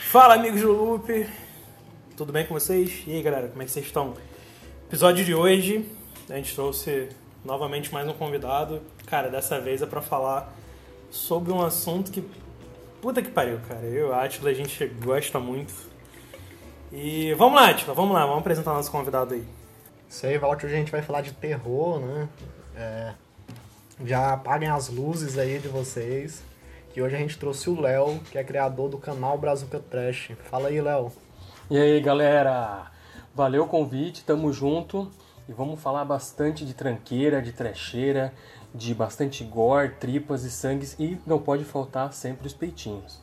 Fala amigos do Loop, tudo bem com vocês? E aí galera, como é que vocês estão? Episódio de hoje, a gente trouxe novamente mais um convidado. Cara, dessa vez é pra falar sobre um assunto que. Puta que pariu, cara. Eu e a Atila a gente gosta muito. E vamos lá, Atila, vamos lá, vamos apresentar nosso convidado aí. Isso aí, Walter, hoje a gente vai falar de terror, né? É, já apaguem as luzes aí de vocês. Que hoje a gente trouxe o Léo, que é criador do canal Brazuca Trash. Fala aí, Léo. E aí, galera? Valeu o convite, tamo junto. E vamos falar bastante de tranqueira, de trecheira, de bastante gore, tripas e sangues. E não pode faltar sempre os peitinhos.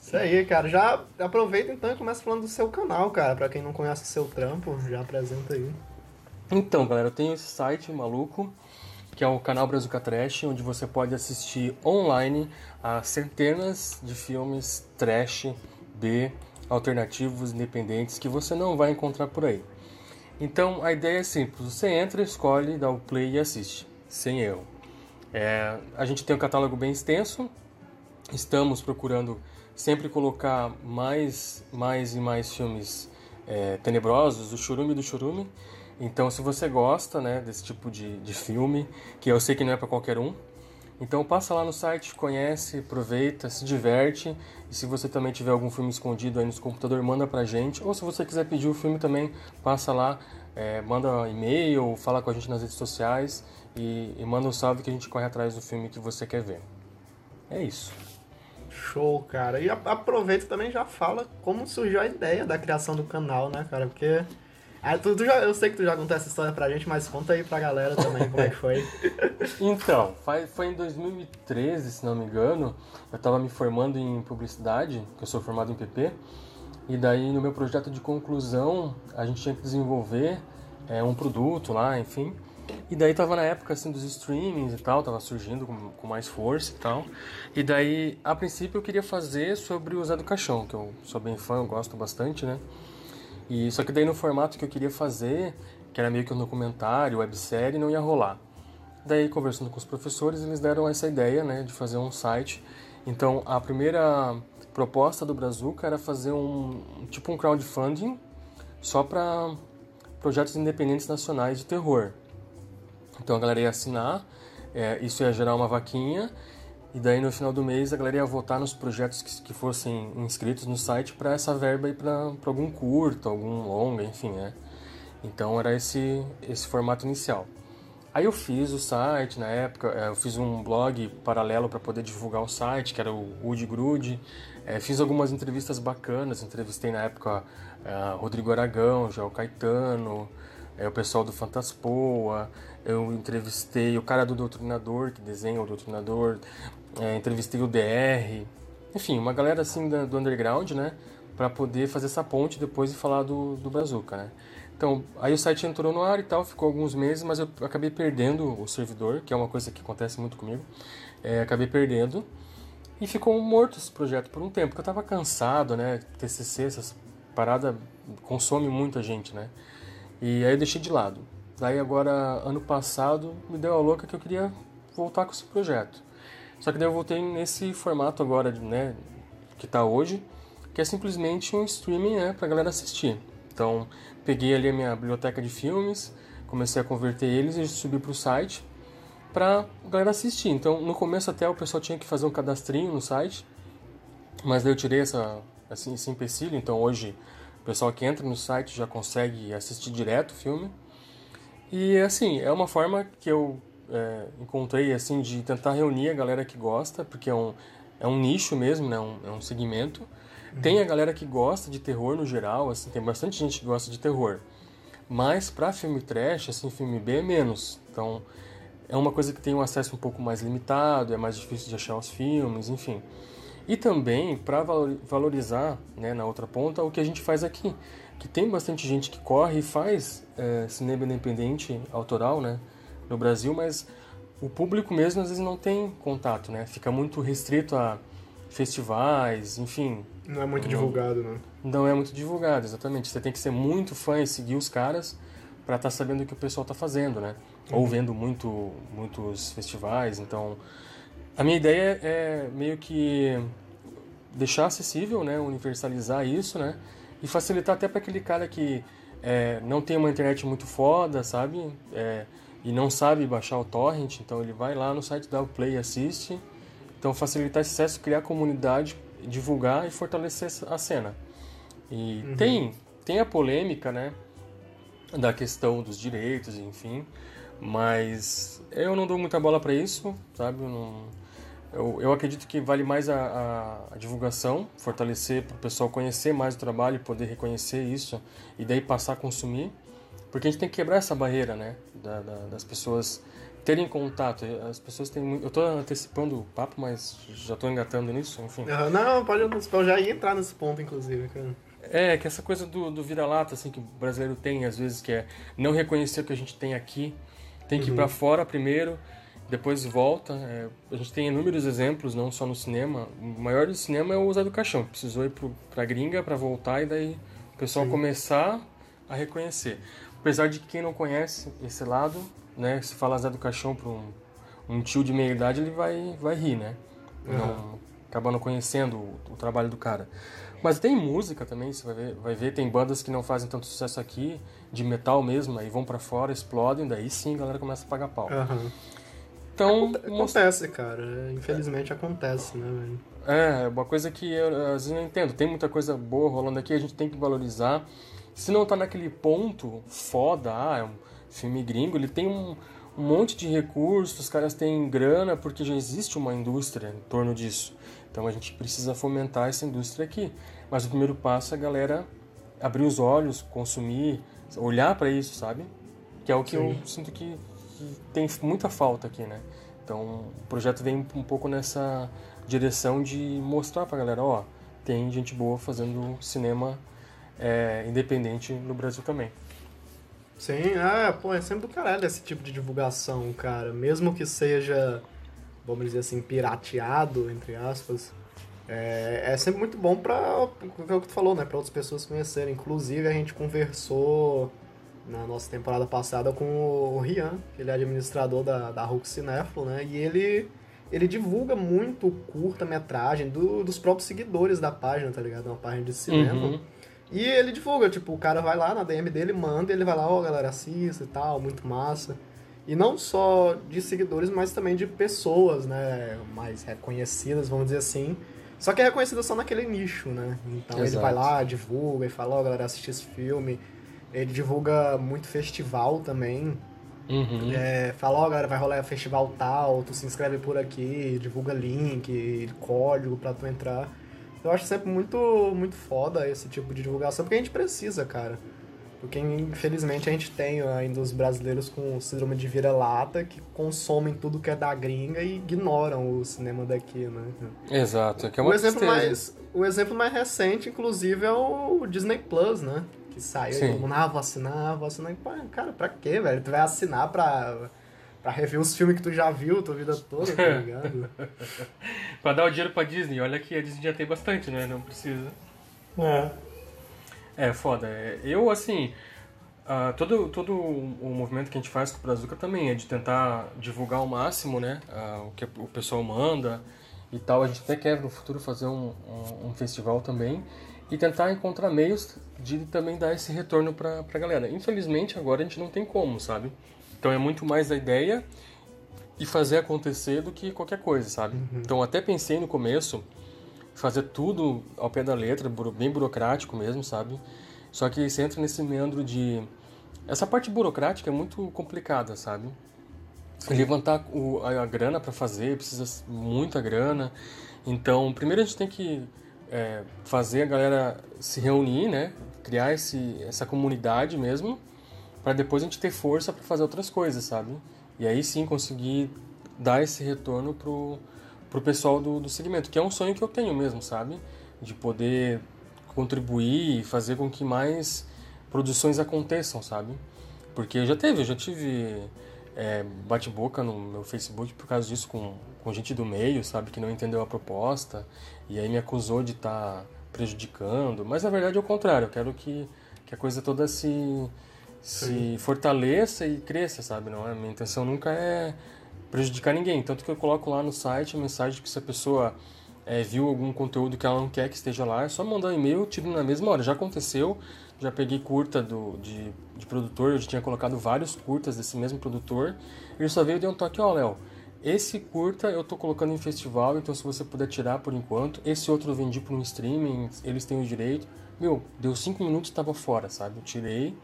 Isso aí, cara. Já aproveita então e começa falando do seu canal, cara. Pra quem não conhece o seu trampo, já apresenta aí. Então, galera, eu tenho esse site maluco, que é o canal Brazuca Trash, onde você pode assistir online a centenas de filmes trash, B, alternativos, independentes, que você não vai encontrar por aí. Então, a ideia é simples. Você entra, escolhe, dá o play e assiste, sem erro. É, a gente tem um catálogo bem extenso, estamos procurando sempre colocar mais, mais e mais filmes é, tenebrosos, do churume do churume. Então, se você gosta né, desse tipo de, de filme, que eu sei que não é para qualquer um, então passa lá no site, conhece, aproveita, se diverte. E se você também tiver algum filme escondido aí no computador, manda pra gente. Ou se você quiser pedir o filme também, passa lá, é, manda e-mail, fala com a gente nas redes sociais e, e manda um salve que a gente corre atrás do filme que você quer ver. É isso. Show, cara. E aproveita também já fala como surgiu a ideia da criação do canal, né, cara? Porque ah, tu, tu já, eu sei que tu já contou essa história pra gente, mas conta aí pra galera também como é que foi. então, foi em 2013, se não me engano, eu tava me formando em publicidade, que eu sou formado em PP, e daí no meu projeto de conclusão a gente tinha que desenvolver é, um produto lá, enfim. E daí tava na época assim dos streamings e tal, tava surgindo com, com mais força e tal. E daí, a princípio eu queria fazer sobre o Zé do Caixão, que eu sou bem fã, eu gosto bastante, né? E só que daí no formato que eu queria fazer, que era meio que um documentário, websérie, não ia rolar. Daí conversando com os professores, eles deram essa ideia, né, de fazer um site. Então, a primeira proposta do Brazuca era fazer um tipo um crowdfunding só para projetos independentes nacionais de terror. Então a galera ia assinar, é, isso ia gerar uma vaquinha e daí no final do mês a galera ia votar nos projetos que, que fossem inscritos no site para essa verba ir para algum curto, algum longa, enfim, né? Então era esse, esse formato inicial. Aí eu fiz o site na época, é, eu fiz um blog paralelo para poder divulgar o site, que era o Wood Grude. É, fiz algumas entrevistas bacanas, entrevistei na época é, Rodrigo Aragão, João Caetano, é, o pessoal do Fantaspoa, eu entrevistei o cara do Doutrinador, que desenha o Doutrinador, é, entrevistei o DR, enfim, uma galera assim do underground, né? Para poder fazer essa ponte depois e falar do, do Brazuca, né? Então, aí o site entrou no ar e tal, ficou alguns meses, mas eu acabei perdendo o servidor, que é uma coisa que acontece muito comigo. É, acabei perdendo e ficou morto esse projeto por um tempo, porque eu estava cansado, né? TCC, essas paradas consome muita gente, né? E aí eu deixei de lado. Daí agora, ano passado, me deu a louca que eu queria voltar com esse projeto. Só que daí eu voltei nesse formato agora, né, que está hoje, que é simplesmente um streaming, né, pra galera assistir. Então, peguei ali a minha biblioteca de filmes, comecei a converter eles e subi pro site pra galera assistir. Então, no começo até o pessoal tinha que fazer um cadastrinho no site, mas daí eu tirei essa, assim, esse empecilho, então hoje o pessoal que entra no site já consegue assistir direto o filme. E assim, é uma forma que eu é, encontrei assim de tentar reunir a galera que gosta, porque é um, é um nicho mesmo, né? Um, é um segmento. Uhum. Tem a galera que gosta de terror no geral, assim, tem bastante gente que gosta de terror. Mas para filme trash, assim, filme B é menos. Então é uma coisa que tem um acesso um pouco mais limitado, é mais difícil de achar os filmes, enfim. E também para valorizar, né, na outra ponta, o que a gente faz aqui, que tem bastante gente que corre e faz é, cinema independente autoral, né? no Brasil, mas o público mesmo às vezes não tem contato, né? Fica muito restrito a festivais, enfim. Não é muito não, divulgado, né? Não é muito divulgado, exatamente. Você tem que ser muito fã e seguir os caras para estar tá sabendo o que o pessoal está fazendo, né? Uhum. Ou vendo muito, muitos festivais. Então, a minha ideia é meio que deixar acessível, né? Universalizar isso, né? E facilitar até para aquele cara que é, não tem uma internet muito foda, sabe? É, e não sabe baixar o torrent, então ele vai lá no site da Play e assiste. Então facilitar esse acesso, criar comunidade, divulgar e fortalecer a cena. E uhum. tem, tem a polêmica, né? Da questão dos direitos, enfim. Mas eu não dou muita bola para isso, sabe? Eu, não, eu, eu, acredito que vale mais a, a, a divulgação, fortalecer para o pessoal conhecer mais o trabalho, poder reconhecer isso e daí passar a consumir. Porque a gente tem que quebrar essa barreira, né? Da, da, das pessoas terem contato. As pessoas têm muito... Eu estou antecipando o papo, mas já estou engatando nisso, enfim. Não, pode. Eu já ia entrar nesse ponto, inclusive, cara. É, que essa coisa do, do vira-lata, assim, que o brasileiro tem, às vezes, que é não reconhecer o que a gente tem aqui. Tem que uhum. ir para fora primeiro, depois volta. É, a gente tem inúmeros exemplos, não só no cinema. O maior do cinema é o Zé do Caixão. Precisou ir pro, pra gringa para voltar e daí o pessoal Sim. começar a reconhecer. Apesar de que quem não conhece esse lado, né, se falar Zé do Caixão para um, um, tio de meia idade, ele vai, vai rir, né? Uhum. Não, acaba não conhecendo o, o, trabalho do cara. Mas tem música também, você vai ver, vai ver, tem bandas que não fazem tanto sucesso aqui, de metal mesmo, aí vão para fora, explodem, daí sim a galera começa a pagar pau. Uhum. Então, acontece, cara. Infelizmente acontece, né, velho? É, uma coisa que eu às vezes não entendo. Tem muita coisa boa rolando aqui, a gente tem que valorizar. Se não tá naquele ponto foda, ah, é um filme gringo, ele tem um, um monte de recursos, os caras têm grana, porque já existe uma indústria em torno disso. Então a gente precisa fomentar essa indústria aqui. Mas o primeiro passo é a galera abrir os olhos, consumir, olhar para isso, sabe? Que é o que Sim. eu sinto que, que, tem muita falta aqui, né? Então o projeto vem um pouco nessa direção de mostrar pra galera, ó, tem gente boa fazendo cinema é, independente no Brasil também. Sim, ah, pô, é sempre do caralho esse tipo de divulgação, cara. Mesmo que seja, vamos dizer assim, pirateado, entre aspas, é, é sempre muito bom pra, é o que tu falou, né, pra outras pessoas conhecerem. Inclusive, a gente conversou na nossa temporada passada com o Rian, que ele é administrador da, da Hulk Cinéfilo, né, e ele ele divulga muito curta-metragem do, dos próprios seguidores da página, tá ligado? Uma página de cinema. Uhum. E ele divulga, tipo, o cara vai lá na DM dele, manda, e ele vai lá, ó, oh, galera, assista e tal, muito massa. E não só de seguidores, mas também de pessoas, né, mais reconhecidas, vamos dizer assim. Só que é reconhecida só naquele nicho, né? Então Exato. ele vai lá, divulga e fala, ó, oh, galera, assiste esse filme. Ele divulga muito festival também. Uhum. É, fala, ó, oh, galera, vai rolar festival tal, tu se inscreve por aqui, divulga link, código pra tu entrar. Eu acho sempre muito, muito foda esse tipo de divulgação, porque a gente precisa, cara. Porque infelizmente a gente tem ainda os brasileiros com síndrome de vira-lata que consomem tudo que é da gringa e ignoram o cinema daqui, né? Exato, que é uma o exemplo mais O exemplo mais recente, inclusive, é o Disney Plus, né? Que saiu Sim. e todo mundo, ah, vou assinar, vou assinar. Cara, pra quê, velho? Tu vai assinar pra pra rever os filmes que tu já viu tua vida toda, tá ligado? pra dar o dinheiro pra Disney, olha que a Disney já tem bastante, né? Não precisa. É. É, foda. Eu, assim, uh, todo, todo o movimento que a gente faz com o Brazuca também é de tentar divulgar ao máximo, né? Uh, o que o pessoal manda e tal. A gente até quer no futuro fazer um, um, um festival também e tentar encontrar meios de também dar esse retorno pra, pra galera. Infelizmente, agora a gente não tem como, sabe? Então é muito mais a ideia e fazer acontecer do que qualquer coisa, sabe? Uhum. Então até pensei no começo fazer tudo ao pé da letra, bem burocrático mesmo, sabe? Só que você entra nesse meandro de essa parte burocrática é muito complicada, sabe? Sim. Levantar o, a, a, grana para fazer precisa muita grana. Então, primeiro a gente tem que é, fazer a galera se reunir, né? Criar esse, essa comunidade mesmo para depois a gente ter força para fazer outras coisas, sabe? E aí sim conseguir dar esse retorno pro, pro pessoal do, do segmento, que é um sonho que eu tenho mesmo, sabe? De poder contribuir e fazer com que mais produções aconteçam, sabe? Porque já teve, eu já tive é, bate-boca no meu Facebook por causa disso com, com gente do meio, sabe, que não entendeu a proposta e aí me acusou de estar tá prejudicando. Mas na verdade é o contrário, eu quero que, que a coisa toda se, se fortaleça e cresça, sabe? Não é? Minha intenção nunca é prejudicar ninguém. Tanto que eu coloco lá no site a mensagem que se a pessoa é, viu algum conteúdo que ela não quer que esteja lá, é só mandar um e-mail, tiro na mesma hora. Já aconteceu, já peguei curta do, de, de produtor, eu já tinha colocado vários curtas desse mesmo produtor. Ele só veio e deu um toque, ó, oh, Léo, esse curta eu tô colocando em festival, então se você puder tirar por enquanto. Esse outro eu vendi por um streaming, eles têm o direito. Meu, deu cinco minutos e tava fora, sabe? Eu tirei.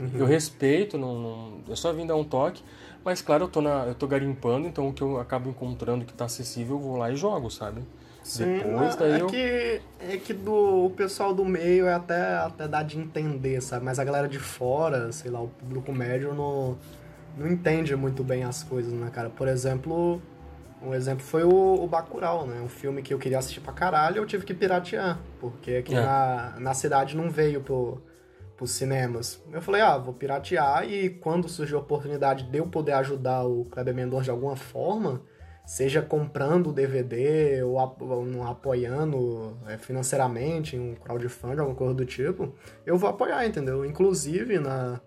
Uhum. Eu respeito, não, não, eu só vim dar um toque. Mas claro, eu tô, na, eu tô garimpando, então o que eu acabo encontrando que tá acessível, eu vou lá e jogo, sabe? Sim, Depois, daí é, eu... que, é que do, o pessoal do meio é até, até dá de entender, sabe? Mas a galera de fora, sei lá, o público médio não, não entende muito bem as coisas, né, cara? Por exemplo, um exemplo foi o, o Bacurau, né? Um filme que eu queria assistir pra caralho eu tive que piratear, porque aqui é. na, na cidade não veio pro, pros cinemas. Eu falei, ah, vou piratear e quando surgiu a oportunidade de eu poder ajudar o Kleber Mendonça de alguma forma seja comprando o DVD ou apoiando é, financeiramente um crowdfunding, alguma coisa do tipo, eu vou apoiar, entendeu? Inclusive, na,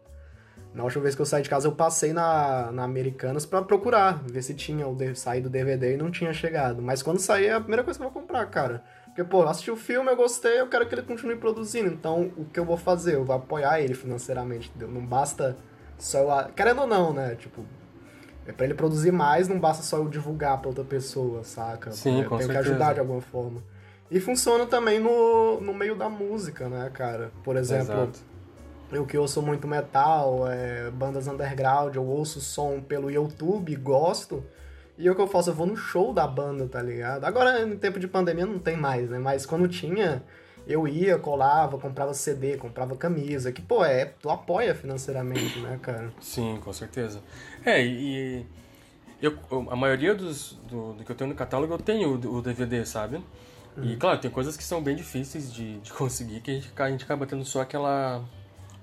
na última vez que eu saí de casa, eu passei na, na Americanas para procurar, ver se tinha o saído do DVD e não tinha chegado. Mas quando sair, é a primeira coisa que eu vou comprar, cara. Porque, pô, assisti o filme, eu gostei, eu quero que ele continue produzindo. Então, o que eu vou fazer? Eu vou apoiar ele financeiramente, entendeu? Não basta só eu... Querendo ou não, né? Tipo, é para ele produzir mais, não basta só eu divulgar para outra pessoa, saca? Sim, é, com Tem que ajudar de alguma forma. E funciona também no, no meio da música, né, cara? Por exemplo, Exato. Eu que ouço muito metal, é, bandas underground, eu ouço som pelo YouTube, gosto. E o que eu faço? Eu vou no show da banda, tá ligado? Agora, em tempo de pandemia, não tem mais, né? Mas quando tinha, eu ia, colava, comprava CD, comprava camisa, que, pô, é, tu apoia financeiramente, né, cara? Sim, com certeza. É, e eu, a maioria dos, do, do que eu tenho no catálogo eu tenho o, o DVD, sabe? Uhum. E, claro, tem coisas que são bem difíceis de, de conseguir, que a gente, a gente acaba tendo só aquela,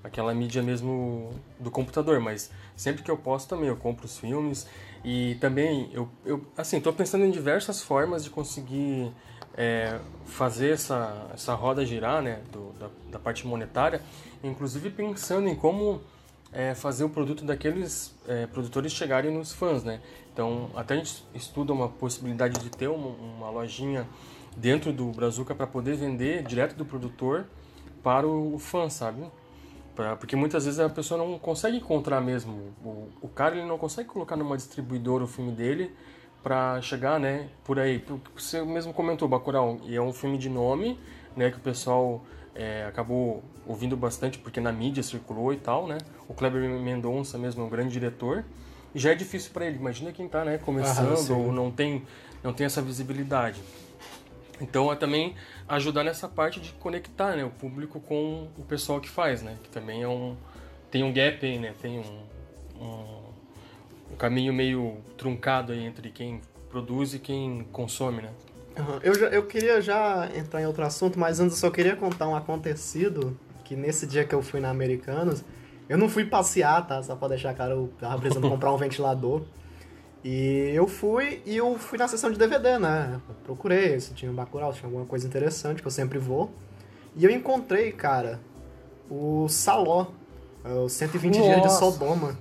aquela mídia mesmo do computador, mas sempre que eu posso também eu compro os filmes e também eu, eu assim, tô pensando em diversas formas de conseguir é, fazer essa, essa roda girar, né, do, da, da, parte monetária, inclusive pensando em como é, fazer o produto daqueles é, produtores chegarem nos fãs, né. Então, até a gente estuda uma possibilidade de ter uma, uma lojinha dentro do Brazuca para poder vender direto do produtor para o fã, sabe? Pra, porque muitas vezes a pessoa não consegue encontrar mesmo. O, o cara ele não consegue colocar numa distribuidora o filme dele para chegar, né, por aí. Você mesmo comentou, Bacurau, e é um filme de nome, né, que o pessoal é, acabou ouvindo bastante porque na mídia circulou e tal, né? O Kleber Mendonça mesmo é um grande diretor. E já é difícil para ele. Imagina quem tá, né, começando ah, ou não tem, não tem essa visibilidade. Então é também ajudar nessa parte de conectar, né, o público com o pessoal que faz, né? Que também é um tem um gap aí, né? Tem um, um um caminho meio truncado aí entre quem produz e quem consome, né? Uhum. Eu, já, eu queria já entrar em outro assunto, mas antes eu só queria contar um acontecido que nesse dia que eu fui na Americanas, eu não fui passear, tá? Só pra deixar claro, eu tava precisando comprar um ventilador. E eu fui e eu fui na sessão de DVD, né? Eu procurei se tinha um Bacurau, se tinha alguma coisa interessante, que eu sempre vou. E eu encontrei, cara, o Saló, os 120 Nossa. dias de Sodoma.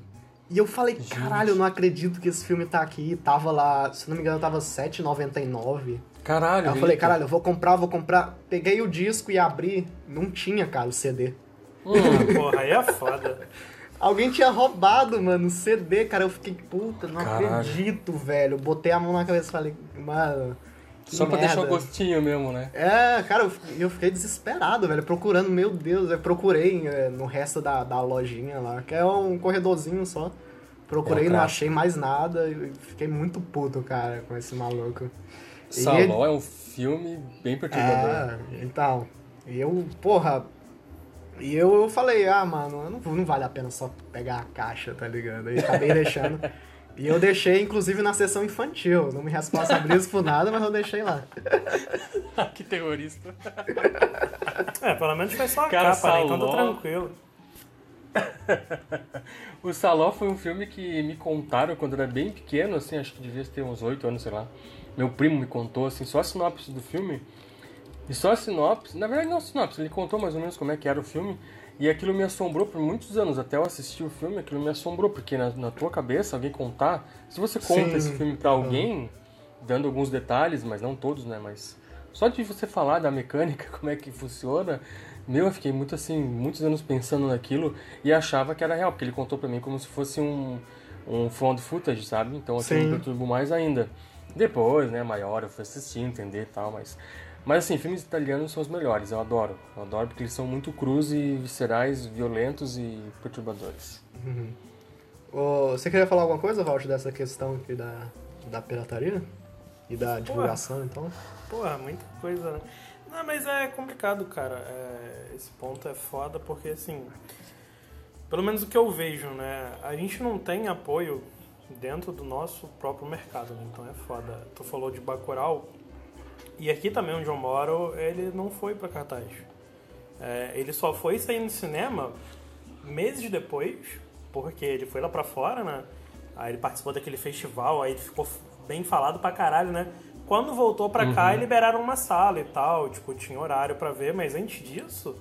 E eu falei, Gente. caralho, eu não acredito que esse filme tá aqui. Tava lá, se não me engano, tava R$7,99. Caralho. Aí eu falei, caralho, eu vou comprar, vou comprar. Peguei o disco e abri. Não tinha, cara, o CD. Hum, porra, aí é foda. Alguém tinha roubado, mano, o CD, cara. Eu fiquei, puta, não caralho. acredito, velho. Botei a mão na cabeça e falei, mano. Só pra merda. deixar o gostinho mesmo, né? É, cara, eu, eu fiquei desesperado, velho, procurando, meu Deus, eu procurei é, no resto da, da lojinha lá, que é um corredorzinho só. Procurei, é, não achei mais nada e fiquei muito puto, cara, com esse maluco. Saló é um filme bem perturbador. É, então, e eu, porra, e eu, falei, ah, mano, não, não vale a pena só pegar a caixa, tá ligado? Aí acabei deixando. E eu deixei, inclusive, na sessão infantil. Não me responsabilizo por nada, mas eu deixei lá. que terrorista. É, pelo menos foi só a Cara, capa, né? Então tá tranquilo. o Saló foi um filme que me contaram quando eu era bem pequeno, assim, acho que devia ter uns 8 anos, sei lá. Meu primo me contou, assim, só a sinopse do filme. E só a sinopse, na verdade não a sinopse, ele contou mais ou menos como é que era o filme. E aquilo me assombrou por muitos anos, até eu assistir o filme, aquilo me assombrou, porque na, na tua cabeça, alguém contar, se você conta Sim. esse filme para alguém, dando alguns detalhes, mas não todos, né, mas só de você falar da mecânica, como é que funciona, meu, eu fiquei muito assim, muitos anos pensando naquilo e achava que era real, porque ele contou para mim como se fosse um, um found footage, sabe? Então aquilo me perturbou mais ainda. Depois, né, maior, eu fui assistir, entender e tal, mas... Mas assim, filmes italianos são os melhores, eu adoro. Eu adoro porque eles são muito crus e viscerais, violentos e perturbadores. Uhum. Oh, você queria falar alguma coisa, Walt, dessa questão aqui da, da pirataria? E da divulgação, Porra. então? Porra, muita coisa, né? Não, mas é complicado, cara. É, esse ponto é foda porque, assim, pelo menos o que eu vejo, né? A gente não tem apoio dentro do nosso próprio mercado, né? Então é foda. Tu falou de Bacurau, e aqui também onde eu moro, ele não foi para cartaz. É, ele só foi sair no cinema meses depois, porque ele foi lá para fora, né? Aí ele participou daquele festival, aí ele ficou bem falado pra caralho, né? Quando voltou pra uhum. cá, liberaram uma sala e tal, tipo, tinha horário para ver, mas antes disso,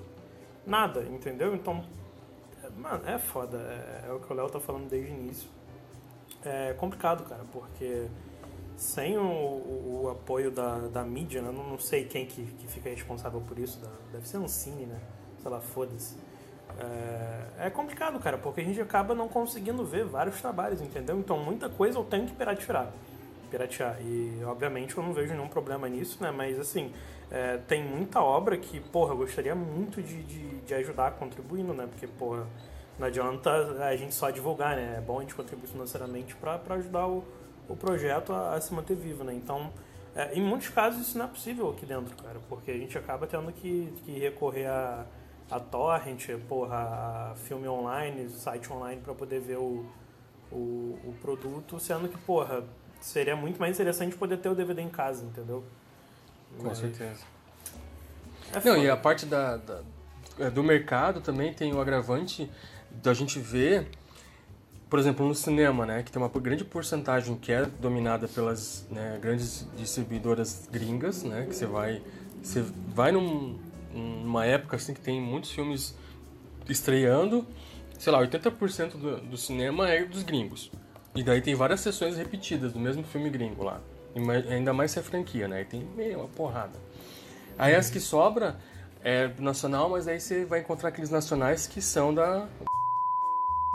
nada, entendeu? Então, mano, é foda, é, é o que o Léo tá falando desde o início. É complicado, cara, porque sem o, o, apoio da, da mídia, né? não, não sei quem que, que fica responsável por isso, da, deve ser um cine, né? Sei lá, foda-se. É, é, complicado, cara, porque a gente acaba não conseguindo ver vários trabalhos, entendeu? Então muita coisa eu tenho que piratear piratear. E, obviamente, eu não vejo nenhum problema nisso, né? Mas, assim, é, tem muita obra que, porra, eu gostaria muito de, de, de, ajudar contribuindo, né? Porque, porra, não adianta a gente só divulgar, né? É bom a gente contribuir financeiramente para ajudar o, o projeto a, a, se manter vivo, né? Então, é, em muitos casos isso não é possível aqui dentro, cara, porque a gente acaba tendo que, que recorrer a, a torrent, porra, a filme online, site online para poder ver o, o, o produto, sendo que, porra, seria muito mais interessante poder ter o DVD em casa, entendeu? Com Mas... certeza. É Não, e a parte da, da, é, do mercado também tem o agravante da gente ver, por exemplo, no cinema, né, que tem uma grande porcentagem que é dominada pelas né, grandes distribuidoras gringas, né, que você vai, você vai num, numa época assim que tem muitos filmes estreando, sei lá, 80% do, do cinema é dos gringos. E daí tem várias sessões repetidas do mesmo filme gringo lá. E ainda mais se é franquia, né? E tem meio uma porrada. Aí as que sobra é nacional, mas aí você vai encontrar aqueles nacionais que são da.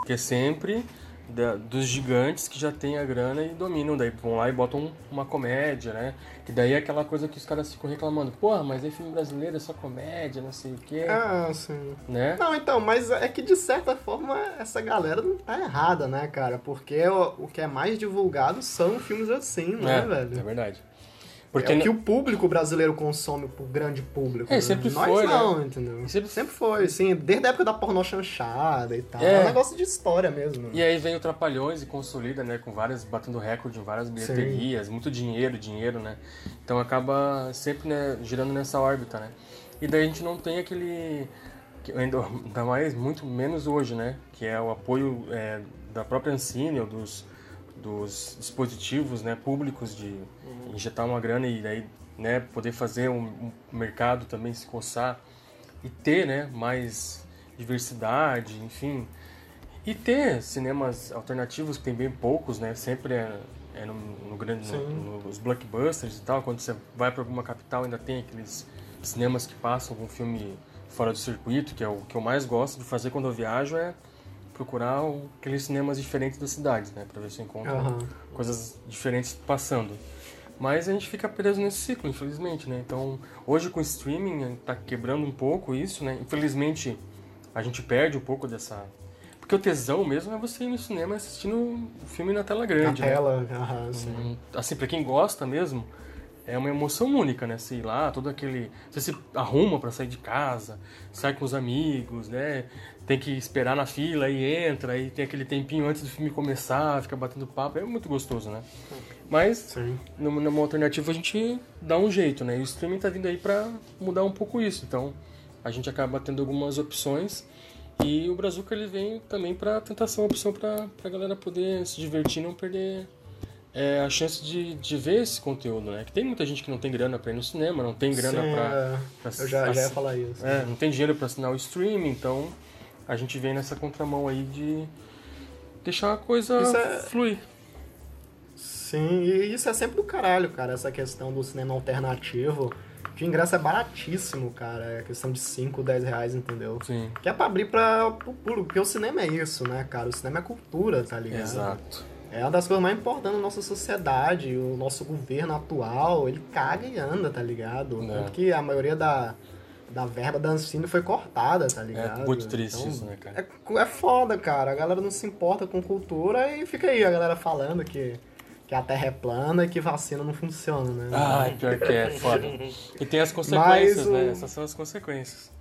Que é sempre da, dos gigantes que já tem a grana e dominam. Daí vão lá e botam uma comédia, né? Que daí é aquela coisa que os caras ficam reclamando. Porra, mas é filme brasileiro, é só comédia, não sei o quê. Ah, sim. Né? Não, então, mas é que de certa forma essa galera não tá errada, né, cara? Porque o, o que é mais divulgado são filmes assim, né, é, velho? É verdade. Porque é o que o público brasileiro consome pro grande público. É, sempre Nós foi, não, né? entendeu? Sempre... sempre foi, sim. Desde a época da pornô chanchada e tal. É. é um negócio de história mesmo. E aí vem o Trapalhões e consolida, né? Com várias, batendo recorde em várias bilheterias, sim. muito dinheiro, dinheiro, né? Então acaba sempre né, girando nessa órbita, né? E daí a gente não tem aquele... Ainda, ainda mais, muito menos hoje, né? Que é o apoio é, da própria Ancine, ou dos dos dispositivos né, públicos de uhum. injetar uma grana e daí né, poder fazer um, um, mercado também se coçar e ter né, mais diversidade, enfim. E ter cinemas alternativos, que tem bem poucos, né? Sempre é, é no, no, grande, no, nos blockbusters e tal. Quando você vai para alguma capital, ainda tem aqueles cinemas que passam algum filme fora do circuito, que é o que eu mais gosto de fazer quando eu viajo, é procurar aqueles cinemas diferentes das cidades, né? Pra ver se encontra uhum. coisas diferentes passando. Mas a gente fica preso nesse ciclo, infelizmente, né? Então, hoje com o streaming, tá quebrando um pouco isso, né? Infelizmente, a gente perde um pouco dessa... Porque o tesão mesmo é você ir no cinema assistindo o filme na tela grande, na né? tela, uhum, sim. Hum, assim, pra quem gosta mesmo, é uma emoção única, né? Sei lá, todo aquele. Você se arruma para sair de casa, sai com os amigos, né? Tem que esperar na fila e entra, aí tem aquele tempinho antes do filme começar, fica batendo papo, é muito gostoso, né? Mas, Sim. numa alternativa, a gente dá um jeito, né? E o streaming tá vindo aí para mudar um pouco isso. Então, a gente acaba tendo algumas opções E o Brazuca ele vem também para tentar ser uma opção para a galera poder se divertir e não perder é, a chance de, de ver esse conteúdo, né? Que tem muita gente que não tem grana para ir no cinema, não tem grana para. Eu já, já ia falar isso. É, não tem dinheiro para assinar o streaming, então a gente vem nessa contramão aí de deixar a coisa é... fluir. Sim, e isso é sempre do caralho, cara, essa questão do cinema alternativo. De ingresso é baratíssimo, cara. É questão de 5, 10 reais, entendeu? Sim. Que é pra abrir pra, pro público, porque o cinema é isso, né, cara? O cinema é cultura, tá ligado? Exato. É uma das coisas mais importantes da nossa sociedade. O nosso governo atual, ele caga e anda, tá ligado? É. Tanto que a maioria da, da verba da Ancine foi cortada, tá ligado? É muito triste então, isso, né, cara? É, é foda, cara. A galera não se importa com cultura e fica aí a galera falando que que a Terra é plana e que vacina não funciona, né? Ah, pior que é, foda. E tem as consequências, né? Essas são as consequências.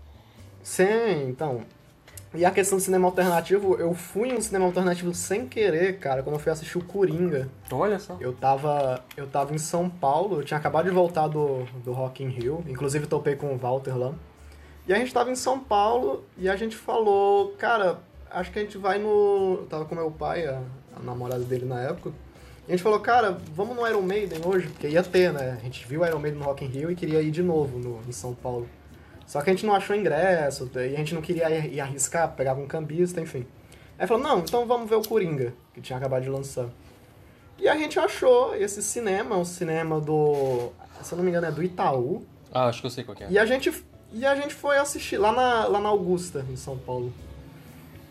Sim, então. E a questão do cinema alternativo, eu fui em um cinema alternativo sem querer, cara, quando eu fui assistir o Coringa. Olha só. Eu tava, eu tava em São Paulo, eu tinha acabado de voltar do, do Rock in Rio, inclusive topei com o Walter lá. E a gente tava em São Paulo e a gente falou, cara, acho que a gente vai no... Eu tava com meu pai, a, a namorada dele na época. E a gente falou, cara, vamos no Iron Maiden hoje, porque ia ter, né? A gente viu o Iron Maiden no Rock in Rio e queria ir de novo no, em São Paulo. Só que a gente não achou ingresso, e a gente não queria ir, ir arriscar, pegava um cambista, enfim. Aí falou, não, então vamos ver o Coringa, que tinha acabado de lançar. E a gente achou esse cinema, um cinema do. Se eu não me engano, é do Itaú. Ah, acho que eu sei qual é. E a gente, e a gente foi assistir lá na, lá na Augusta, em São Paulo.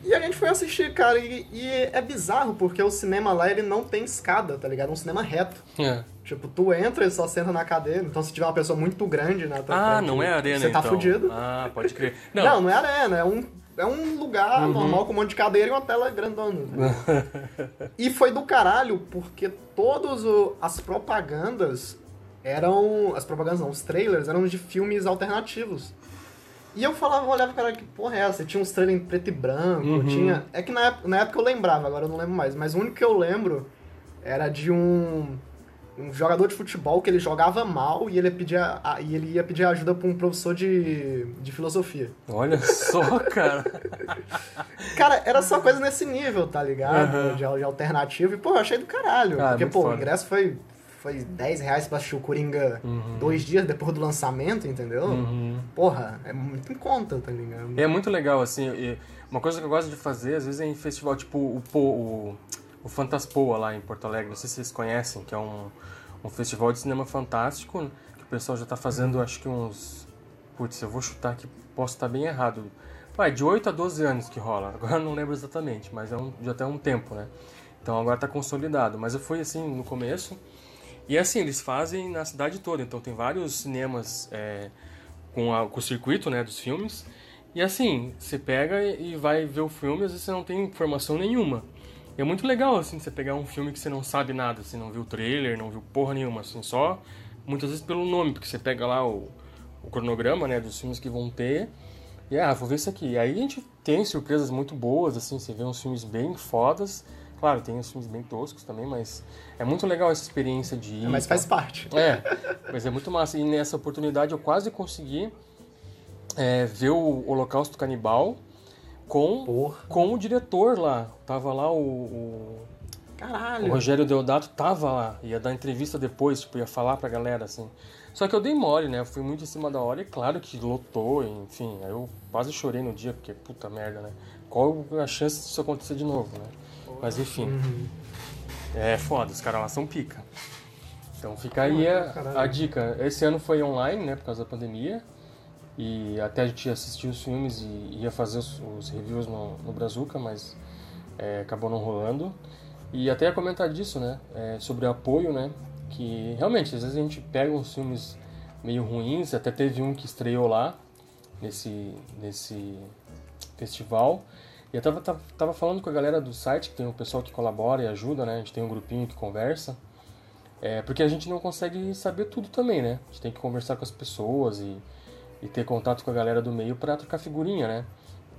E a gente foi assistir, cara, e, e, é bizarro, porque o cinema lá, ele não tem escada, tá ligado? É um cinema reto. É. Tipo, tu entra e só senta na cadeira, então se tiver uma pessoa muito grande na tua Ah, frente, não é arena, Você tá então. fudido. Ah, pode crer. Não, não, não é arena, é um, é um lugar Uhum. normal com um monte de cadeira e uma tela grandona. tá e foi do caralho, porque todas as propagandas eram... As propagandas não, os trailers eram de filmes alternativos. E eu falava, olhava, cara, que porra é essa? Tinha uns trailers em preto e branco, Uhum. tinha... É que na época, na época eu lembrava, agora eu não lembro mais. Mas o único que eu lembro era de um... Um jogador de futebol que ele jogava mal e ele, pedia, e ele ia pedir ajuda pra um professor de, de filosofia. Olha só, cara. Cara, era só coisa nesse nível, tá ligado? Aham. De, de alternativo. E, pô, eu achei do caralho. Ah, porque, muito pô, o foda. ingresso foi, foi 10 reais pra assistir o Coringa Uhum. dois dias depois do lançamento, entendeu? Uhum. Porra, é muito em conta, tá ligado? É muito legal, assim, uma coisa que eu gosto de fazer, às vezes é em festival, tipo o, Po- o, o Fantaspoa lá em Porto Alegre, não sei se vocês conhecem, que é um, um festival de cinema fantástico, que o pessoal já tá fazendo, acho que uns... Putz, eu vou chutar que posso estar bem errado. Vai, de 8 a 12 anos que rola, agora eu não lembro exatamente, mas é um, já tem um tempo, né? Então agora tá consolidado, mas eu fui assim no começo, e assim, eles fazem na cidade toda, então tem vários cinemas é, com, a- com o circuito né, dos filmes. E assim, você pega e vai ver o filme, às vezes você não tem informação nenhuma. E é muito legal, assim, você pegar um filme que você não sabe nada, você não viu o trailer, não viu porra nenhuma, assim, só muitas vezes pelo nome, porque você pega lá o, o cronograma, né, dos filmes que vão ter, e ah, vou ver isso aqui. E aí a gente tem surpresas muito boas, assim, você vê uns filmes bem fodas, claro, tem uns filmes bem toscos também, mas é muito legal essa experiência de ir. Mas e tal. faz parte. É, mas é muito massa. E nessa oportunidade eu quase consegui é, ver o Holocausto Canibal com, Porra. com o diretor lá. Tava lá o, o, o Caralho. Rogério Deodato, tava lá. Ia dar entrevista depois, tipo, ia falar pra galera, assim. Só que eu dei mole, né? Eu fui muito em cima da hora e claro que lotou, enfim. Aí eu quase chorei no dia, porque puta merda, né? Qual a chance disso acontecer de novo, né? Mas enfim. Uhum. É foda, os caras lá são pica. Então fica aí a, a dica. Esse ano foi online, né, por causa da pandemia. E até a gente ia assistir os filmes e ia fazer os, os reviews no, no Brazuca, mas é, acabou não rolando. E até ia comentar disso, né, é, sobre apoio, né, que realmente, às vezes a gente pega uns filmes meio ruins, até teve um que estreou lá, nesse, nesse festival. E eu tava, tava, tava falando com a galera do site, que tem o pessoal que colabora e ajuda, né? A gente tem um grupinho que conversa. É, porque a gente não consegue saber tudo também, né? A gente tem que conversar com as pessoas e, e ter contato com a galera do meio pra trocar figurinha, né?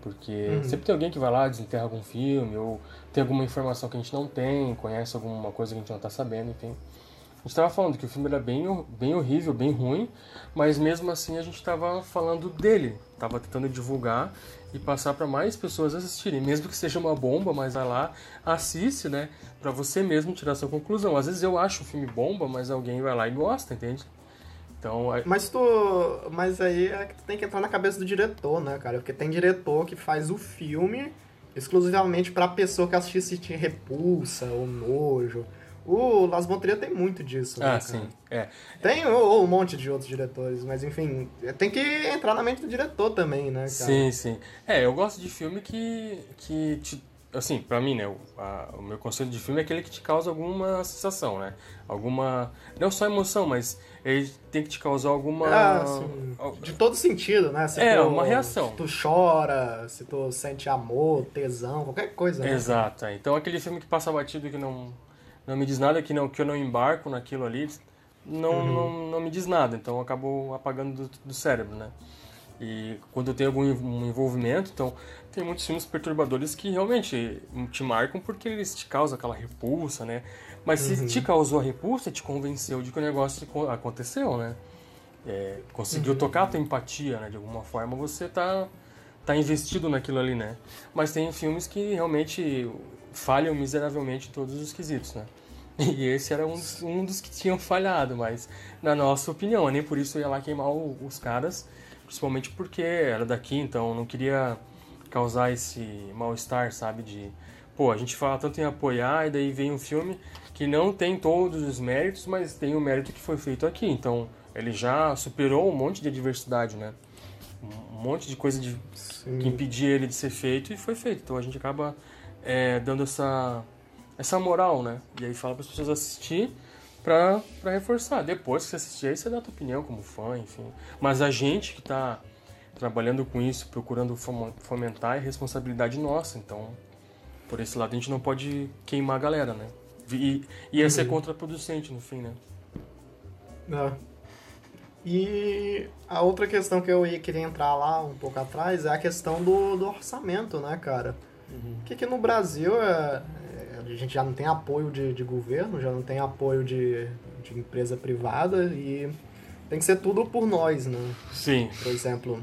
Porque sempre tem alguém que vai lá, desenterra algum filme, ou tem alguma informação que a gente não tem, conhece alguma coisa que a gente não tá sabendo, enfim. Gente tava falando que o filme era bem, bem horrível, bem ruim, mas mesmo assim a gente tava falando dele, tava tentando divulgar e passar para mais pessoas assistirem, mesmo que seja uma bomba, mas vai lá, assiste, né, para você mesmo tirar sua conclusão. Às vezes eu acho o filme bomba, mas alguém vai lá e gosta, entende? Então, mas tu, mas aí é que tu tem que entrar na cabeça do diretor, né, cara? Porque tem diretor que faz o filme exclusivamente para pessoa que assiste sentir repulsa ou nojo. O Las Von tem muito disso, né, Ah, sim, é. Tem ou, um monte de outros diretores, mas enfim, tem que entrar na mente do diretor também, né, cara? Sim, sim. É, eu gosto de filme que, que te, assim, pra mim, né, o, a, o meu conceito de filme é aquele que te causa alguma sensação, né? Alguma, não só emoção, mas ele tem que te causar alguma... Ah, assim, de todo sentido, né? Se é, tu, uma reação. Se tu chora, se tu sente amor, tesão, qualquer coisa, né? Exato. é. Então aquele filme que passa batido que não, não me diz nada, que, não, que eu não embarco naquilo ali, não, Uhum. não, não me diz nada. Então eu acabo apagando do, do cérebro, né? E quando eu tenho algum env- um envolvimento, então tem muitos filmes perturbadores que realmente te marcam porque eles te causam aquela repulsa, né? Mas se te causou a repulsa, te convenceu de que o negócio co- aconteceu, né? É, conseguiu tocar a tua empatia, né? De alguma forma você tá, tá investido naquilo ali, né? Mas tem filmes que realmente falham miseravelmente todos os quesitos, né? E esse era um, dos- um dos que tinham falhado, mas na nossa opinião, nem por isso eu ia lá queimar o- os caras, principalmente porque era daqui, então não queria causar esse mal-estar, sabe? De, pô, a gente fala tanto em apoiar e daí vem um filme que não tem todos os méritos, mas tem o mérito que foi feito aqui, então ele já superou um monte de adversidade, né? Um monte de coisa de, que impedia ele de ser feito e foi feito. Então a gente acaba é, dando essa, essa moral, né? E aí fala para as pessoas assistir pra reforçar. Depois que você assistir, aí você dá a tua opinião como fã, enfim. Mas a gente que tá trabalhando com isso, procurando fomentar, é responsabilidade nossa. Então, por esse lado, a gente não pode queimar a galera, né? E e ia ser contraproducente no fim, né? É. E a outra questão que eu ia querer entrar lá um pouco atrás é a questão do, do orçamento, né, cara? Porque aqui no Brasil é, é, a gente já não tem apoio de, de governo, já não tem apoio de, de empresa privada e tem que ser tudo por nós, né? Sim. Por exemplo,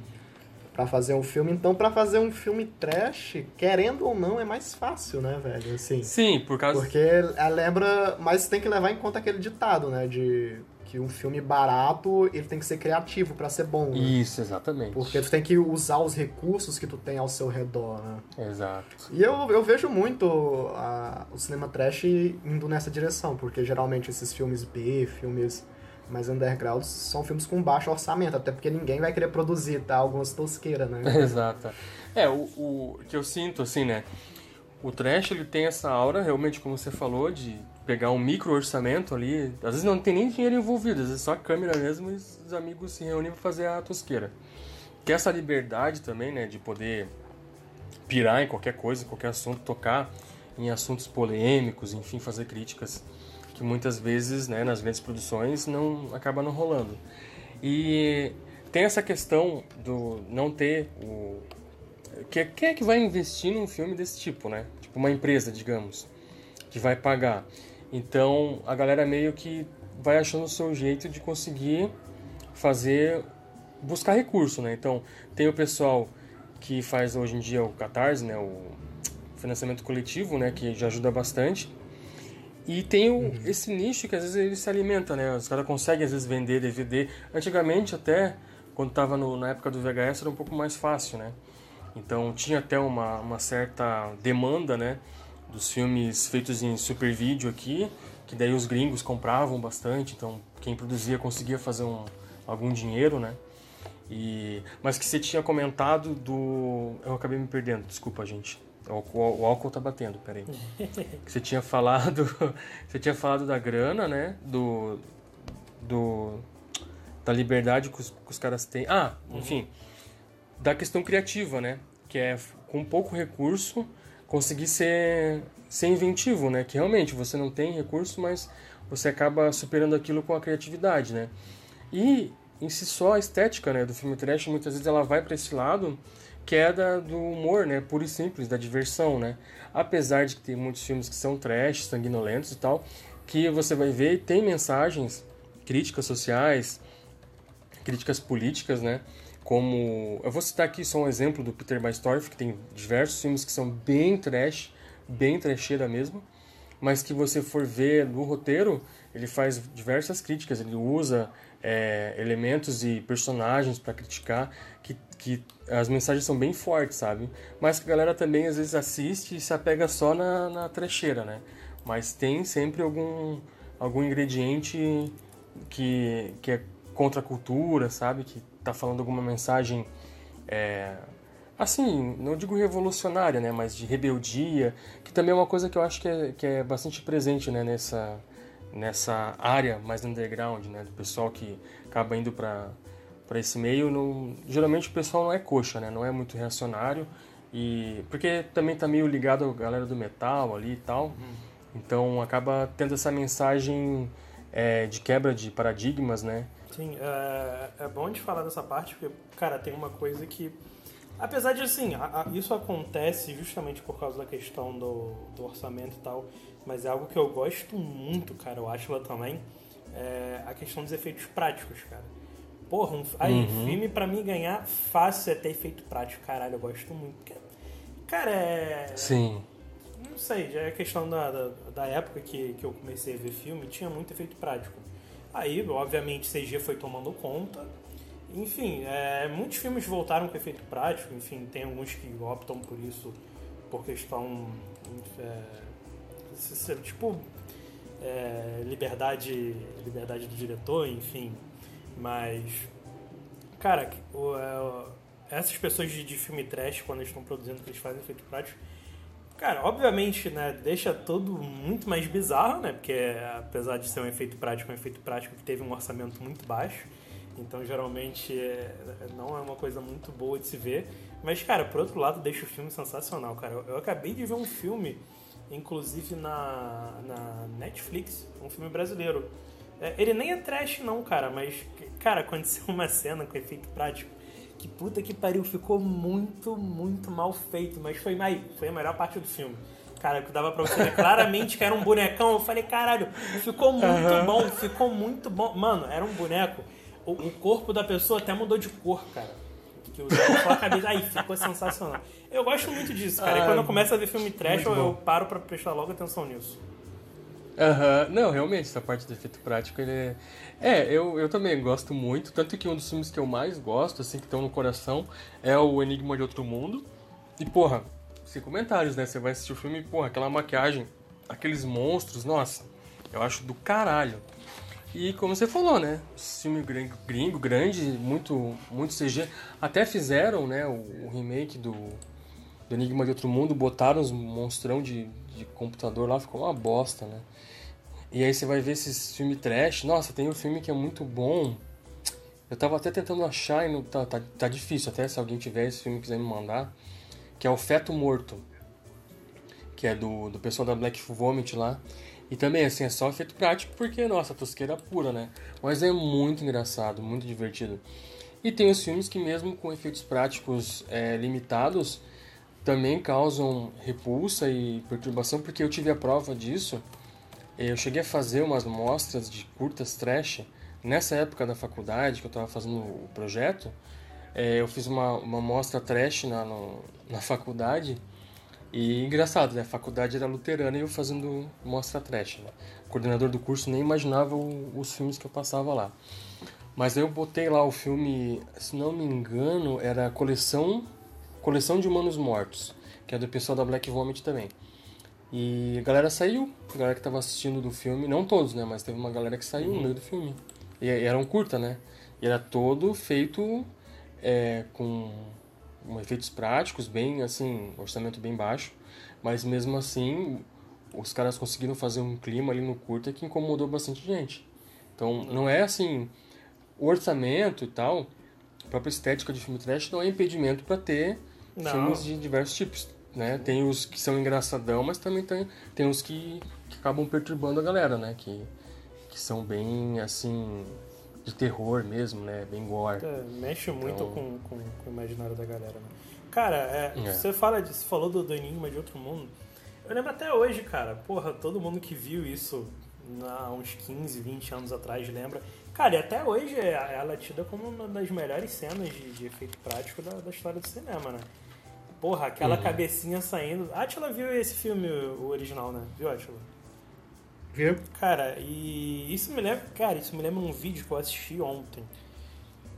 pra fazer um filme. Então, pra fazer um filme trash, querendo ou não, é mais fácil, né, velho? Assim, Sim, por causa. porque ela lembra, mas tem que levar em conta aquele ditado, né, de que um filme barato, ele tem que ser criativo pra ser bom, né? Isso, exatamente. Porque tu tem que usar os recursos que tu tem ao seu redor, né? Exato. E eu, eu vejo muito a- o cinema trash indo nessa direção, porque geralmente esses filmes B, filmes mais underground, são filmes com baixo orçamento, até porque ninguém vai querer produzir, tá? Algumas tosqueiras, né? Exato. É, o, o que eu sinto, assim, né? O trash, ele tem essa aura, realmente, como você falou, de pegar um micro orçamento ali. Às vezes não tem nem dinheiro envolvido, às vezes só a câmera mesmo e os amigos se reúnem pra fazer a tosqueira. Que essa liberdade também, né, de poder pirar em qualquer coisa, em qualquer assunto, tocar em assuntos polêmicos, enfim, fazer críticas que muitas vezes, né, nas grandes produções não acaba não rolando. E tem essa questão do não ter o que quem é que vai investir num filme desse tipo, né? Tipo uma empresa, digamos, que vai pagar. Então a galera meio que vai achando o seu jeito de conseguir fazer buscar recurso, né? Então tem o pessoal que faz hoje em dia o Catarse, né? O financiamento coletivo, né? Que já ajuda bastante. E tem o, esse nicho que às vezes ele se alimenta, né? Os caras conseguem às vezes vender DVD. Antigamente até, quando tava no, na época do VHS, era um pouco mais fácil, né? Então tinha até uma, uma certa demanda, né? Dos filmes feitos em super vídeo aqui, que daí os gringos compravam bastante, então quem produzia conseguia fazer um, algum dinheiro, né? E, mas que você tinha comentado do. Eu acabei me perdendo, desculpa, gente. O, o- o álcool tá batendo, peraí. que você tinha falado. Você tinha falado da grana, né? Do. Do. Da liberdade que os, que os caras têm. Ah, enfim. Da questão criativa, né? Que é com pouco recurso conseguir ser, ser inventivo, né? Que realmente você não tem recurso, mas você acaba superando aquilo com a criatividade, né? E em si só a estética, né, do filme trash muitas vezes ela vai para esse lado que é da, do humor, né, puro e simples, da diversão, né? Apesar de que tem muitos filmes que são trash, sanguinolentos e tal, que você vai ver tem mensagens, críticas sociais, críticas políticas, né? Como. Eu vou citar aqui só um exemplo do Peter Baistorff, que tem diversos filmes que são bem trash, bem trecheira mesmo, mas que você for ver no roteiro, ele faz diversas críticas, ele usa é, elementos e personagens para criticar, que, que as mensagens são bem fortes, sabe? Mas que a galera também às vezes assiste e se apega só na, na trecheira, né? Mas tem sempre algum, algum ingrediente que, que é contra a cultura, sabe? Que tá falando alguma mensagem, é, assim, não digo revolucionária, né? Mas de rebeldia, que também é uma coisa que eu acho que é, que é bastante presente, né? Nessa, nessa área mais underground, né? Do pessoal que acaba indo para para esse meio, não, geralmente o pessoal não é coxa, né? Não é muito reacionário e porque também tá meio ligado à galera do metal ali e tal. Uhum. Então acaba tendo essa mensagem é, de quebra de paradigmas, né? Sim, é, é bom de falar dessa parte, porque, cara, tem uma coisa que. Apesar de, assim, a, a, isso acontece justamente por causa da questão do, do orçamento e tal, mas é algo que eu gosto muito, cara, eu acho lá também, é a questão dos efeitos práticos, cara. Porra, um, aí, uhum. filme pra mim ganhar fácil é ter efeito prático, caralho, eu gosto muito. Cara, é. Sim. Não sei, já é questão da, da, da época que, que eu comecei a ver filme, tinha muito efeito prático. Aí, obviamente, CG foi tomando conta. Enfim, é, muitos filmes voltaram com efeito prático. Enfim, tem alguns que optam por isso por questão. É, tipo. É, liberdade, liberdade do diretor, enfim. Mas. Cara, o, é, essas pessoas de, de filme trash, quando estão produzindo, que eles fazem efeito prático Cara, obviamente, né, deixa tudo muito mais bizarro, né? Porque apesar de ser um efeito prático, um efeito prático que teve um orçamento muito baixo. Então, geralmente, é, não é uma coisa muito boa de se ver. Mas, cara, por outro lado, deixa o filme sensacional, cara. Eu, eu acabei de ver um filme, inclusive na, na Netflix, um filme brasileiro. É, ele nem é trash, não, cara, mas, cara, aconteceu uma cena com efeito prático que puta que pariu, ficou muito, muito mal feito, mas foi, foi a melhor parte do filme. Cara, que dava pra você ver claramente que era um bonecão. Eu falei, caralho, ficou muito uhum. bom, ficou muito bom. Mano, era um boneco. O, o, corpo da pessoa até mudou de cor, cara. Que usava só a cabeça. Aí, ficou sensacional. Eu gosto muito disso, cara. e quando eu começo a ver filme trash, eu, eu, paro pra prestar logo atenção nisso. Aham, uhum. não, realmente, essa parte do efeito prático, ele é... É, eu, eu também gosto muito, tanto que um dos filmes que eu mais gosto, assim, que estão no coração, é o Enigma de Outro Mundo. E, porra, sem comentários, né? Você vai assistir o filme, porra, aquela maquiagem, aqueles monstros, nossa, eu acho do caralho. E como você falou, né? Filme gringo, gringo grande, muito, muito CG. Até fizeram, né, o, o remake do, do Enigma de Outro Mundo, botaram os monstrão de, de computador lá, ficou uma bosta, né? E aí você vai ver esses filmes trash. Nossa, tem um filme que é muito bom. Eu tava até tentando achar e não, tá, tá, tá difícil até se alguém tiver esse filme quiser me mandar. Que é o Feto Morto. Que é do, do pessoal da Black Vomit lá. E também, assim, é só efeito prático porque, nossa, tosqueira pura, né? Mas é muito engraçado, muito divertido. E tem os filmes que mesmo com efeitos práticos é, limitados, também causam repulsa e perturbação, porque eu tive a prova disso eu cheguei a fazer umas mostras de curtas trash nessa época da faculdade que eu estava fazendo o projeto. É, eu fiz uma, uma mostra trash na, no, na faculdade e engraçado, né? A faculdade era luterana e eu fazendo mostra trash. Né? O coordenador do curso nem imaginava o, os filmes que eu passava lá. Mas eu botei lá o filme, se não me engano, era coleção coleção de humanos mortos, que é do pessoal da Black Vomit também. E a galera saiu, a galera que tava assistindo do filme, não todos, né? Mas teve uma galera que saiu uhum. no meio do filme. E, e era um curta, né? E era todo feito é, com, com efeitos práticos, bem assim, orçamento bem baixo. Mas mesmo assim, os caras conseguiram fazer um clima ali no curta que incomodou bastante gente. Então não é assim, o orçamento e tal, a própria estética de filme trash não é impedimento para ter não. filmes de diversos tipos né? Tem os que são engraçadão, mas também tem, tem os que, que acabam perturbando a galera, né? Que, que são bem, assim, de terror mesmo, né? Bem gore. É, mexe muito então... com, com, com, o imaginário da galera, né? Cara, é, é. você fala você falou do, do Enigma de Outro Mundo. Eu lembro até hoje, cara, porra, todo mundo que viu isso há uns 15, 20 anos atrás, lembra? Cara, e até hoje é- ela é tida como uma das melhores cenas de, de efeito prático da, da história do cinema, né? Porra, aquela Uhum. cabecinha saindo. A Atila viu esse filme, o original, né? Viu, Atila? Viu? Cara, e isso me lembra. Cara, isso me lembra um vídeo que eu assisti ontem.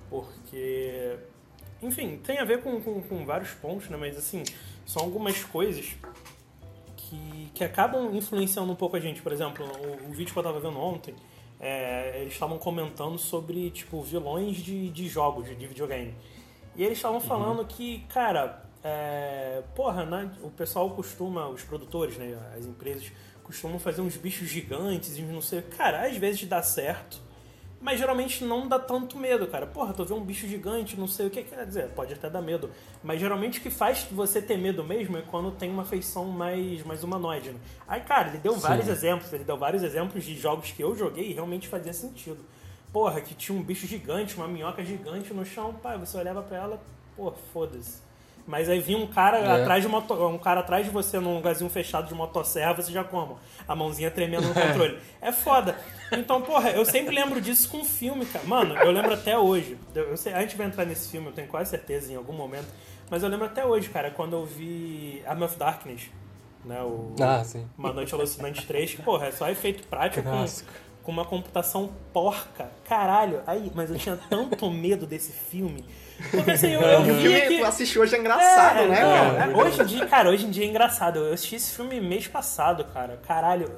Porque. Enfim, tem a ver com, com, com vários pontos, né? Mas assim, são algumas coisas que, que acabam influenciando um pouco a gente. Por exemplo, o, o vídeo que eu tava vendo ontem, é, eles estavam comentando sobre, tipo, vilões de, de jogos, de videogame. E eles estavam falando que, cara, é, porra, né, o pessoal costuma, os produtores, né, as empresas, costumam fazer uns bichos gigantes e não sei. Cara, às vezes dá certo, mas geralmente não dá tanto medo, cara. Porra, tu vê um bicho gigante, não sei o que quer dizer, pode até dar medo. Mas geralmente o que faz você ter medo mesmo é quando tem uma feição mais, mais humanoide. Né? Aí, cara, ele deu Sim. vários exemplos, ele deu vários exemplos de jogos que eu joguei e realmente fazia sentido. Porra, que tinha um bicho gigante, uma minhoca gigante no chão, pai, você olhava pra ela, pô, foda-se. Mas aí vinha um cara É. atrás de moto, um cara atrás de você num lugarzinho fechado de motosserra, você já como? A mãozinha tremendo no controle. É foda. Então, porra, eu sempre lembro disso com filme, cara. Mano, eu lembro até hoje. Eu, sei, a gente vai entrar nesse filme, eu tenho quase certeza em algum momento. Mas eu lembro até hoje, cara, quando eu vi Arm of Darkness, né? O, Ah, sim. Uma Noite Alucinante 3, que, porra, é só efeito prático com, com uma computação porca. Caralho, aí, mas eu tinha tanto medo desse filme. Porque assim, eu, eu E o via filme que... tu assistiu hoje é engraçado, É, né, cara? é, hoje em dia, cara, hoje em dia é engraçado. Eu assisti esse filme mês passado, cara. Caralho.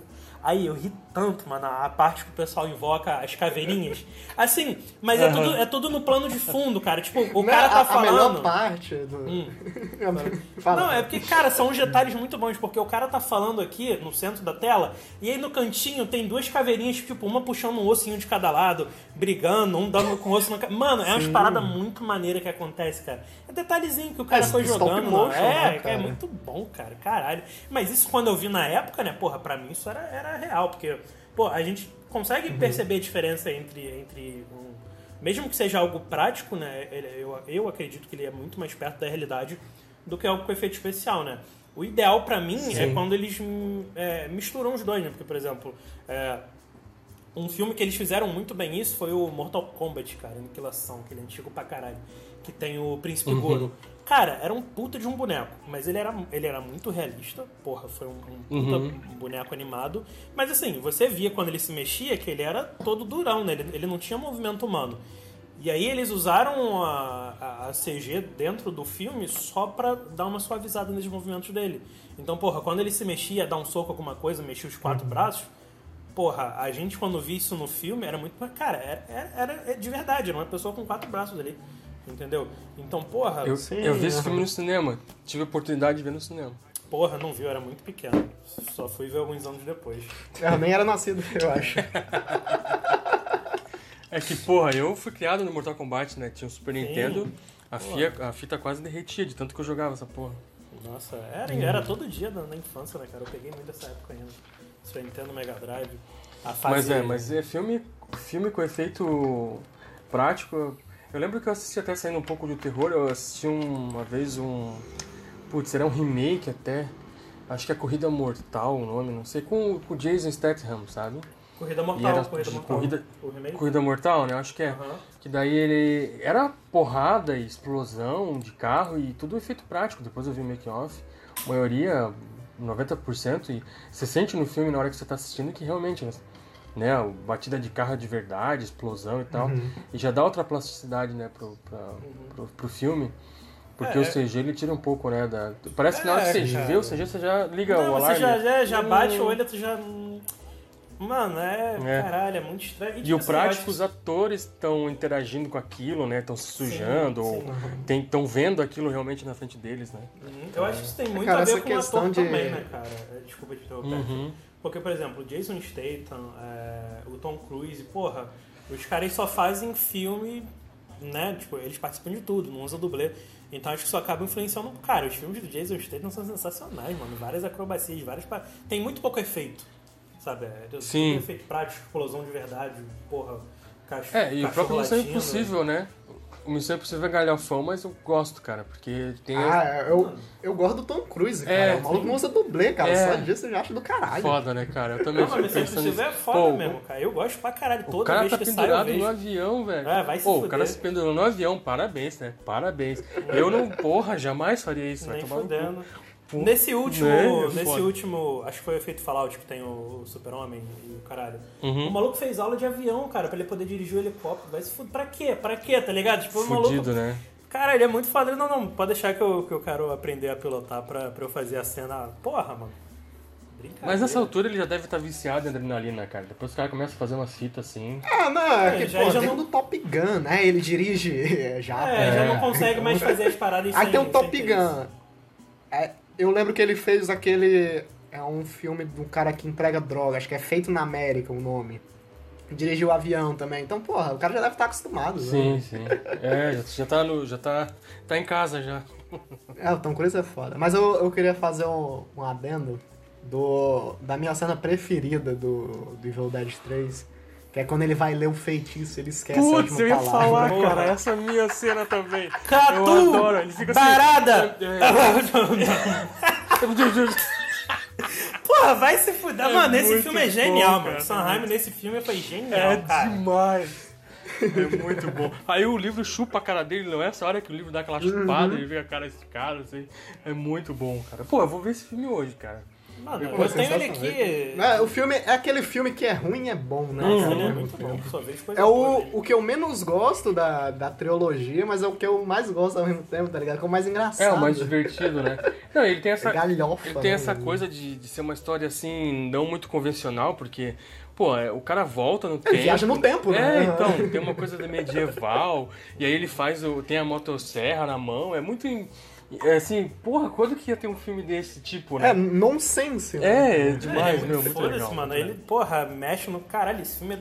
Aí eu ri tanto, mano, a parte que o pessoal invoca as caveirinhas. Assim, mas é, tudo, é tudo no plano de fundo, cara. Tipo, o Não, cara tá a, a falando. melhor parte do... Fala. Não, é porque, cara, são uns detalhes muito bons, porque o cara tá falando aqui no centro da tela, e aí no cantinho tem duas caveirinhas, tipo, uma puxando um ossinho de cada lado, brigando, um dando com o osso na cara. Mano, é umas paradas muito maneiras que acontece, cara. É detalhezinho que o cara É, foi jogando. motion, é, né, é cara? muito bom, cara, caralho. Mas isso quando eu vi na época, né, porra, pra mim isso era, era real, porque, pô, a gente consegue Uhum. perceber a diferença entre, entre um, mesmo que seja algo prático, né? Eu, eu acredito que ele é muito mais perto da realidade do que algo com efeito especial, né? O ideal pra mim é quando eles é, misturam os dois, né? Porque, por exemplo, é, um filme que eles fizeram muito bem isso foi o Mortal Kombat, cara, Aniquilação, aquele antigo pra caralho, que tem o Príncipe Goro. Cara, era um puta de um boneco, mas ele era, ele era muito realista, porra, foi um, um puta Uhum. boneco animado. Mas assim, você via quando ele se mexia que ele era todo durão, né? Ele, ele não tinha movimento humano. E aí eles usaram a, a- CG dentro do filme só pra dar uma suavizada nos movimentos dele. Então, porra, quando ele se mexia, dar um soco, alguma coisa, mexia os quatro braços, porra, a gente quando via isso no filme era muito. Cara, era, era, era de verdade, era uma pessoa com quatro braços ali. Entendeu? Então, porra, Eu, Sim, eu vi esse aham. filme no cinema. Tive a oportunidade de ver no cinema. porra, não viu, era muito pequeno. Só fui ver alguns anos depois. Eu nem era nascido, eu acho. É que, porra, eu fui criado no Mortal Kombat, né? Tinha o Super Nintendo. A, fia, a fita quase derretia de tanto que eu jogava essa porra. Nossa, era, era todo dia na, na infância, né, cara? Eu peguei muito dessa época ainda. Super Nintendo, Mega Drive. A fase... Mas é, mas é filme, filme com efeito prático. Eu lembro que eu assisti até saindo um pouco do terror, eu assisti um- uma vez um. Putz, era um remake até. Acho que é Corrida Mortal o nome, não sei, com com o Jason Statham, sabe? Corrida Mortal, era Corrida Mortal. corrida-? Corrida Mortal, né? Eu acho que é. Aham. Que daí ele. Era porrada e explosão de carro e tudo efeito prático. Depois eu vi o making off. A maioria, 90%. E você sente no filme na hora que você tá assistindo que realmente, né? A Batida de carro é de verdade, explosão e tal. E já dá outra plasticidade, né, pro, pra, pro, pro filme. Porque É, o CG ele tira um pouco, né? Da... Parece que na hora que É, você cara. vê o CG, você já liga Não, o você alarme. já, já, já bate Hum. o olho, tu já... hum, Mano, é... É. Caralho, é muito estranho. E tipo o assim, prático, eu os atores estão interagindo com aquilo, né? Estão se sujando, ou estão vendo aquilo realmente na frente deles, né? Uhum. Eu acho que isso tem muito Cara, a ver com o questão ator de- também, né, cara? É, Desculpa te interromper. Uhum. Porque, por exemplo, o Jason Statham, é, o Tom Cruise, porra, os caras só fazem filme, né? Tipo, eles participam de tudo, não usam dublê. Então acho que isso acaba influenciando. Cara, os filmes do Jason Statham são sensacionais, mano. Várias acrobacias, várias. Tem muito pouco efeito, sabe? É, Sim. efeito prático, explosão de verdade, porra. Cachorro, É, e o próprio Missão latindo. Impossível, né? O Missão Impossível é galhofão, mas eu gosto, cara, porque tem... Ah, eu, eu gosto do Tom Cruise, cara. É, o maluco não usa dublê, cara. É. Só disso eu já acho do caralho. Foda, né, cara? Eu também Não, mas fico Missão pensando Impossível é foda Pô, mesmo, cara. Eu gosto pra caralho. O Toda cara vez tá que pendurado no avião, velho. É, vai se Pô, o fuder. cara se pendurou no avião, parabéns, né? Parabéns. Eu não, porra, jamais faria isso. Vai tomar no cu. Nesse último, né? É nesse foda. último, acho que foi o efeito Fallout que tem o Super-Homem e o caralho. Uhum. O maluco fez aula de avião, cara, pra ele poder dirigir o helicóptero. Vai se fuder. Pra quê? Pra quê, tá ligado? Tipo, o maluco. Fudido, né? Cara, ele é muito foda. Ele, Não, não, pode deixar que eu, que eu quero aprender a pilotar pra, pra eu fazer a cena. Porra, mano. Brincadeira. Mas nessa altura ele já deve estar viciado em adrenalina, cara. Depois o cara começa a fazer umas fitas assim. Ah, não, é, É, que, já- pô, já tem não- o do Top Gun, né? Ele dirige é, já. É, já É. não consegue mais fazer as paradas Aí sem- tem sem Top. Gun. É, eu lembro que ele fez aquele. É um filme do cara que entrega droga, acho que é Feito na América o nome. Dirigiu o avião também. Então, porra, o cara já deve estar acostumado. Sim, Né? sim. É, já, já tá no. Já tá. Tá em casa já. É, o Tom Cruise é foda. Mas eu, eu queria fazer um, um adendo do, da minha cena preferida do, do Evil Dead 3. Que é quando ele vai ler o feitiço, ele esquece a Putz, última eu ia palavra. falar, cara, essa é a minha cena também. Catu! Eu adoro, ele fica assim. Parada! Porra, vai se fuder. É Mano, esse filme é bom, genial, cara. mano. Sondheim nesse filme foi genial, É cara. demais. É muito bom. Aí o livro chupa a cara dele, não é essa hora que o livro dá aquela chupada Uhum. e ele vê a cara esticada, assim. É muito bom, cara. Pô, eu vou ver esse filme hoje, cara. Mano, Pô, eu tenho ele aqui. É, o filme é aquele filme que é ruim e é bom, né? Cara? ele é muito bom. É o, o que eu menos gosto da, da trilogia, mas é o que eu mais gosto ao mesmo tempo, tá ligado? Que é o mais engraçado. É o mais divertido, né? Não, ele tem essa. É galhofa, Ele tem né, essa coisa de, de ser uma história assim, não muito convencional, porque, pô, é, o cara volta no tempo. viaja no tempo, né? É, então, tem uma coisa de medieval, e aí ele faz o. tem a motosserra na mão, é muito. É assim, porra, quando que ia ter um filme desse tipo, É, né? nonsense. né? É, é É, demais, é meu, muito foda-se, legal. mano. Ele, porra, mexe no. Caralho, esse filme é.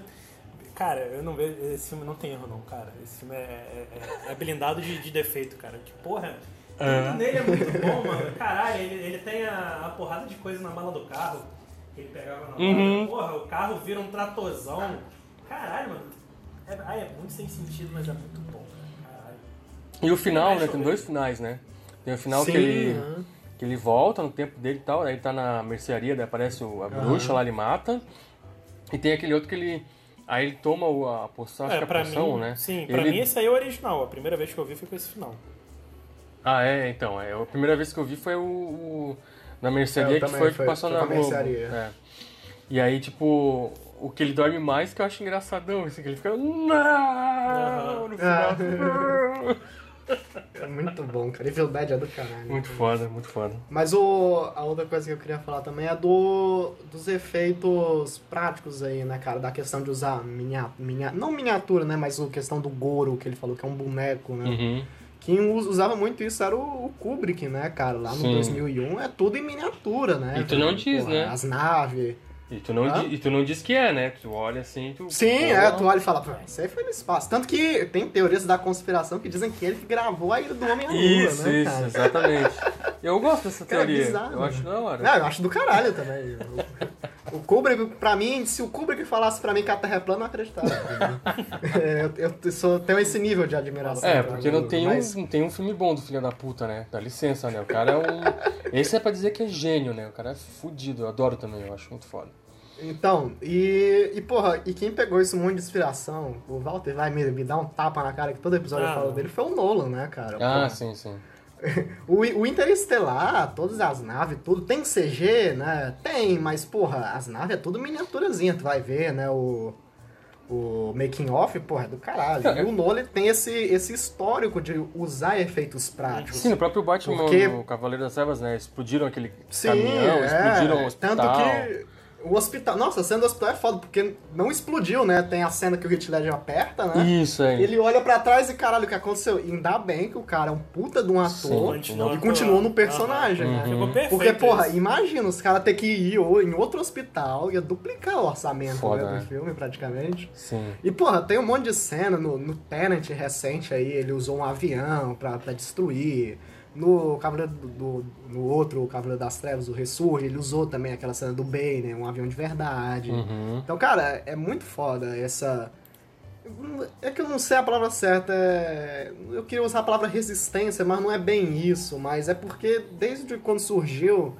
Cara, eu não vejo. Esse filme não tem erro, não, cara. Esse filme é, é, é- é blindado de, de defeito, cara. Que porra. É. Tudo nele é muito bom, mano. Caralho, ele, ele tem a, a porrada de coisa na mala do carro que ele pegava na Uhum. mala. Porra, o carro vira um tratorzão. Caralho, mano. É, é muito sem sentido, mas é muito bom, cara. Caralho. E o final, né? Tem dois finais, né? Tem o final Sim, que ele. Que ele volta no tempo dele e tal, aí ele tá na mercearia, daí aparece o- a bruxa lá, ele mata. E tem aquele outro que ele. Aí ele toma o- a poção, acho É, que é pra a poção, mim, né? sim, pra Ele- mim esse aí é o original. A primeira vez que eu vi foi com esse final. Ah, é, então. É, a primeira vez que eu vi foi o. o- na mercearia É, que também, foi que foi- passou foi na Globo. mercearia. É. E aí, tipo, o que ele dorme mais que eu acho engraçadão, assim, que ele fica. Não! No final. É muito bom, cara. Evil Dead é do caralho. Muito foda, muito foda. Mas o, a outra coisa que eu queria falar também é do, dos efeitos práticos aí, né, cara? Da questão de usar minia, minia, não miniatura, né? Mas a questão do Goro, que ele falou que é um boneco, né? Uhum. Quem us- usava muito isso era o, o Kubrick, né, cara? Lá no Sim. 2001 é tudo em miniatura, né? E tu não velho? diz, Porra, né? As naves. E tu, não, di- e tu não diz que é, né? Tu olha assim, tu. Sim, Pô, é, tu olha e fala, "Pô, isso aí foi no espaço. Tanto que tem teorias da conspiração que dizem que ele gravou a Ilha do Homem à Lua, Isso, né, isso, cara? exatamente. Eu gosto dessa Cara, é teoria. bizarro, eu acho da hora. Não, eu acho do caralho também. O, Kubrick, pra mim, se o Kubrick falasse pra mim que a Terra é plana, eu não acreditava. É, eu, eu sou, tenho esse nível de admiração. É, porque não tem, mas- um, não tem um filme bom do filho da puta, né? Dá licença, né? O cara é um. Esse é pra dizer que é gênio, né? O cara é fudido. Eu adoro também, eu acho muito foda. Então, e, e porra, e quem pegou esse monte de inspiração, o Walter vai me, me dar um tapa na cara que todo episódio Ah, eu falo dele, foi o Nolan, né, cara? Ah, Porra. sim, sim. O, o Interestelar, todas as naves, tudo, tem CG, né? Tem, mas, porra, as naves é tudo miniaturazinha, tu vai ver, né? O, o making off, porra, é do caralho. É. E o Nolan tem esse, esse histórico de usar efeitos práticos. Sim, no próprio Batman, Porque- no Cavaleiro das Trevas, né? Explodiram aquele Sim, caminhão, é. explodiram o hospital. Tanto que o hospital... Nossa, a cena do hospital é foda, porque não explodiu, né? Tem a cena que o Heath Ledger aperta, né? Isso aí. Ele olha pra trás e, caralho, o que aconteceu? E ainda bem que o cara é um puta de um ator Sim, e continuou no personagem, Uhum. né? Ficou perfeito. Porque, porra, isso. imagina os caras ter que ir em outro hospital, ia duplicar o orçamento Foda, né, do né? filme, praticamente. Sim. E, porra, tem um monte de cena no, no Tenant recente aí, ele usou um avião pra, pra destruir. No Cavaleiro do, no outro, Cavaleiro das Trevas, o Ressurge, ele usou também aquela cena do Bane, um avião de verdade. Uhum. Então, cara, é muito foda essa. É que eu não sei a palavra certa. É... Eu queria usar a palavra resistência, mas não é bem isso. Mas é porque desde quando surgiu,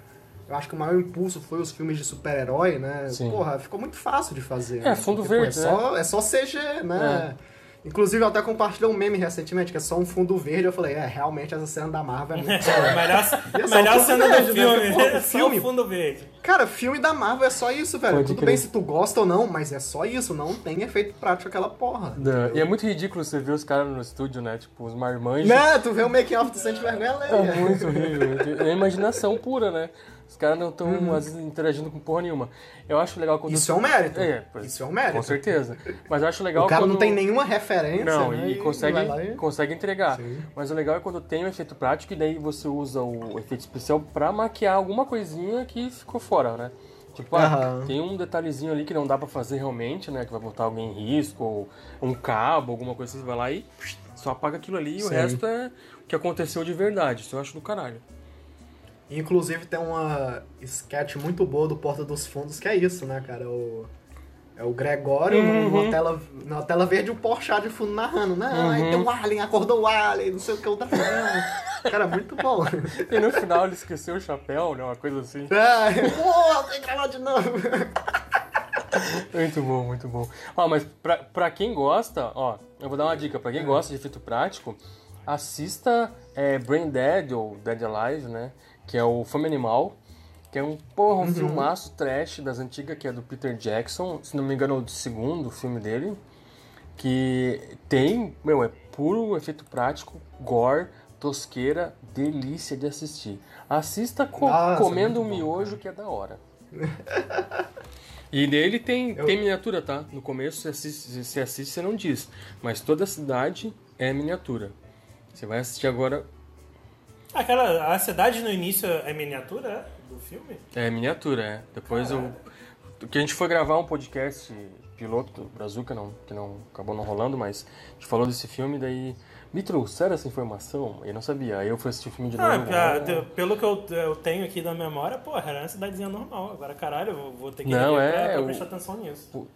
eu acho que o maior impulso foi os filmes de super-herói, né? Sim. Porra, ficou muito fácil de fazer. É, né? fundo Porque, pô, verde, é só, é só CG, né? Inclusive, eu até compartilhei um meme recentemente, que é só um fundo verde. Eu falei, é, realmente essa cena da Marvel é muito boa. melhor é só melhor o fundo cena verde, do né? filme. Pô, É só filme- o fundo verde. Cara, filme da Marvel é só isso, velho. Pode Tudo crer. bem se tu gosta ou não, mas é só isso. Não tem efeito prático aquela porra. E é muito ridículo você ver os caras no estúdio, né? Tipo, os marmanjos. Né? Tu vê o making off do Sente Vergonha É alheia. muito horrível. É imaginação pura, né? Os caras não estão, Uhum. às vezes, interagindo com porra nenhuma. Eu acho legal quando. Isso é um mérito. É, pois- Isso é um mérito. Com certeza. Mas eu acho legal O cara quando... não tem nenhuma referência, Não, né? e consegue, e- consegue entregar. Sim. Mas o legal é quando tem o efeito prático e daí você usa o efeito especial pra maquiar alguma coisinha que ficou fora, né? Tipo, ah, tem um detalhezinho ali que não dá pra fazer realmente, né? Que vai botar alguém em risco, ou um cabo, alguma coisa assim, você vai lá e só apaga aquilo ali e o Sim. resto é o que aconteceu de verdade. Isso eu acho do caralho. Inclusive tem uma sketch muito boa do Porta dos Fundos que é isso, né, cara? O, é o Gregório Uhum. numa, tela, na tela verde e o Porchat de fundo narrando. Aí Uhum. tem um Alien, acordou o Alien, não sei o que, o dragão. Cara, muito bom. E no final ele esqueceu o chapéu, né? Uma coisa assim. É, Pô, tem que gravar de novo. Muito bom, muito bom. Ó, mas pra, pra quem gosta, ó, eu vou dar uma dica. Pra quem gosta de efeito prático, assista é, Brain Dead ou Dead Alive, né? Que é o Fome Animal. Que é um, porra, um filmaço trash das antigas, que é do Peter Jackson. Se não me engano, é o segundo filme dele. Que tem, meu, é puro efeito prático, gore, tosqueira, delícia de assistir. Assista co- Nossa, comendo um muito bom, miojo que é da hora. E nele tem, tem miniatura, tá? No começo você assiste, você assiste, você não diz. Mas toda a cidade é miniatura. Você vai assistir agora, Aquela, a cidade no início é miniatura é, do filme? é miniatura, é. Depois eu. Que a gente foi gravar um podcast piloto do Brazuca, não, que não acabou não rolando, mas a gente falou desse filme, daí me trouxeram essa informação, eu não sabia. Aí eu fui assistir o filme de Ah, novo. ah, pelo que eu, eu tenho aqui da memória, porra, era uma cidadezinha normal. Agora, caralho, eu vou, vou ter que Não, é, pra, pra o- prestar atenção nisso.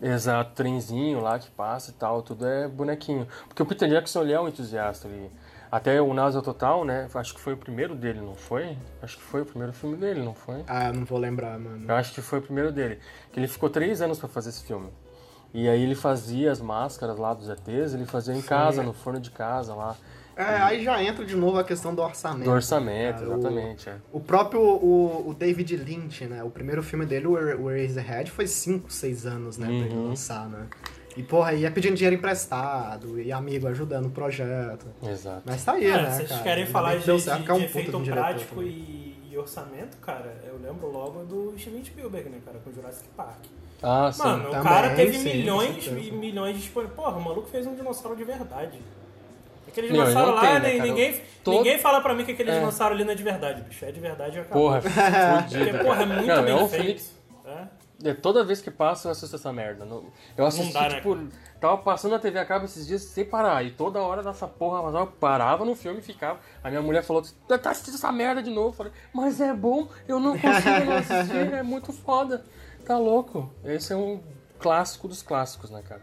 Exato, trenzinho lá que passa e tal, tudo é bonequinho. Porque o Peter Jackson ele é um entusiasta ali. Até o Náusea Total, né? Acho que foi o primeiro dele, não foi? Acho que foi o primeiro filme dele, não foi? Ah, eu não vou lembrar, mano. Eu acho que foi o primeiro dele. Que ele ficou três anos pra fazer esse filme. E aí ele fazia as máscaras lá dos ETs, ele fazia em casa, no forno de casa lá. É, aí já entra de novo a questão do orçamento. Do orçamento, cara. O- exatamente. é. O próprio o, o David Lynch, né? O primeiro filme dele, o Er- Eraserhead, foi 5, 6 anos, né? Pra ele Uhum. lançar, né? E, porra, ia pedindo dinheiro emprestado, e amigo ajudando o projeto. Exato. Mas tá aí, É, né, vocês cara? querem falar de, de, certo, que é um de efeito de um diretor prático e, e orçamento, cara, eu lembro logo do Steven Spielberg, né, cara, com Jurassic Park. Ah, sim. Mano, o Também, cara teve sim, milhões e milhões de disponíveis. Porra, o maluco fez um dinossauro de verdade. Aquele dinossauro não lá, tem, né, nem- cara? ninguém, Todo- ninguém fala pra mim que aquele É. dinossauro ali não é de verdade, bicho. É de verdade e acabou. Porra, Porque, porra, é cara. muito Não, bem é um feito. filme É. É, toda vez que passa eu assisto essa merda. Não- Eu assisti, dá, né, tipo, tava passando na TV a cabo esses dias sem parar. E toda hora dessa porra, mas eu parava no filme e ficava. A minha mulher falou, "Tá- tá assistindo essa merda de novo. Eu falei, mas é bom, eu não consigo não assistir, é muito foda. Tá louco. Esse é um clássico dos clássicos, né, cara?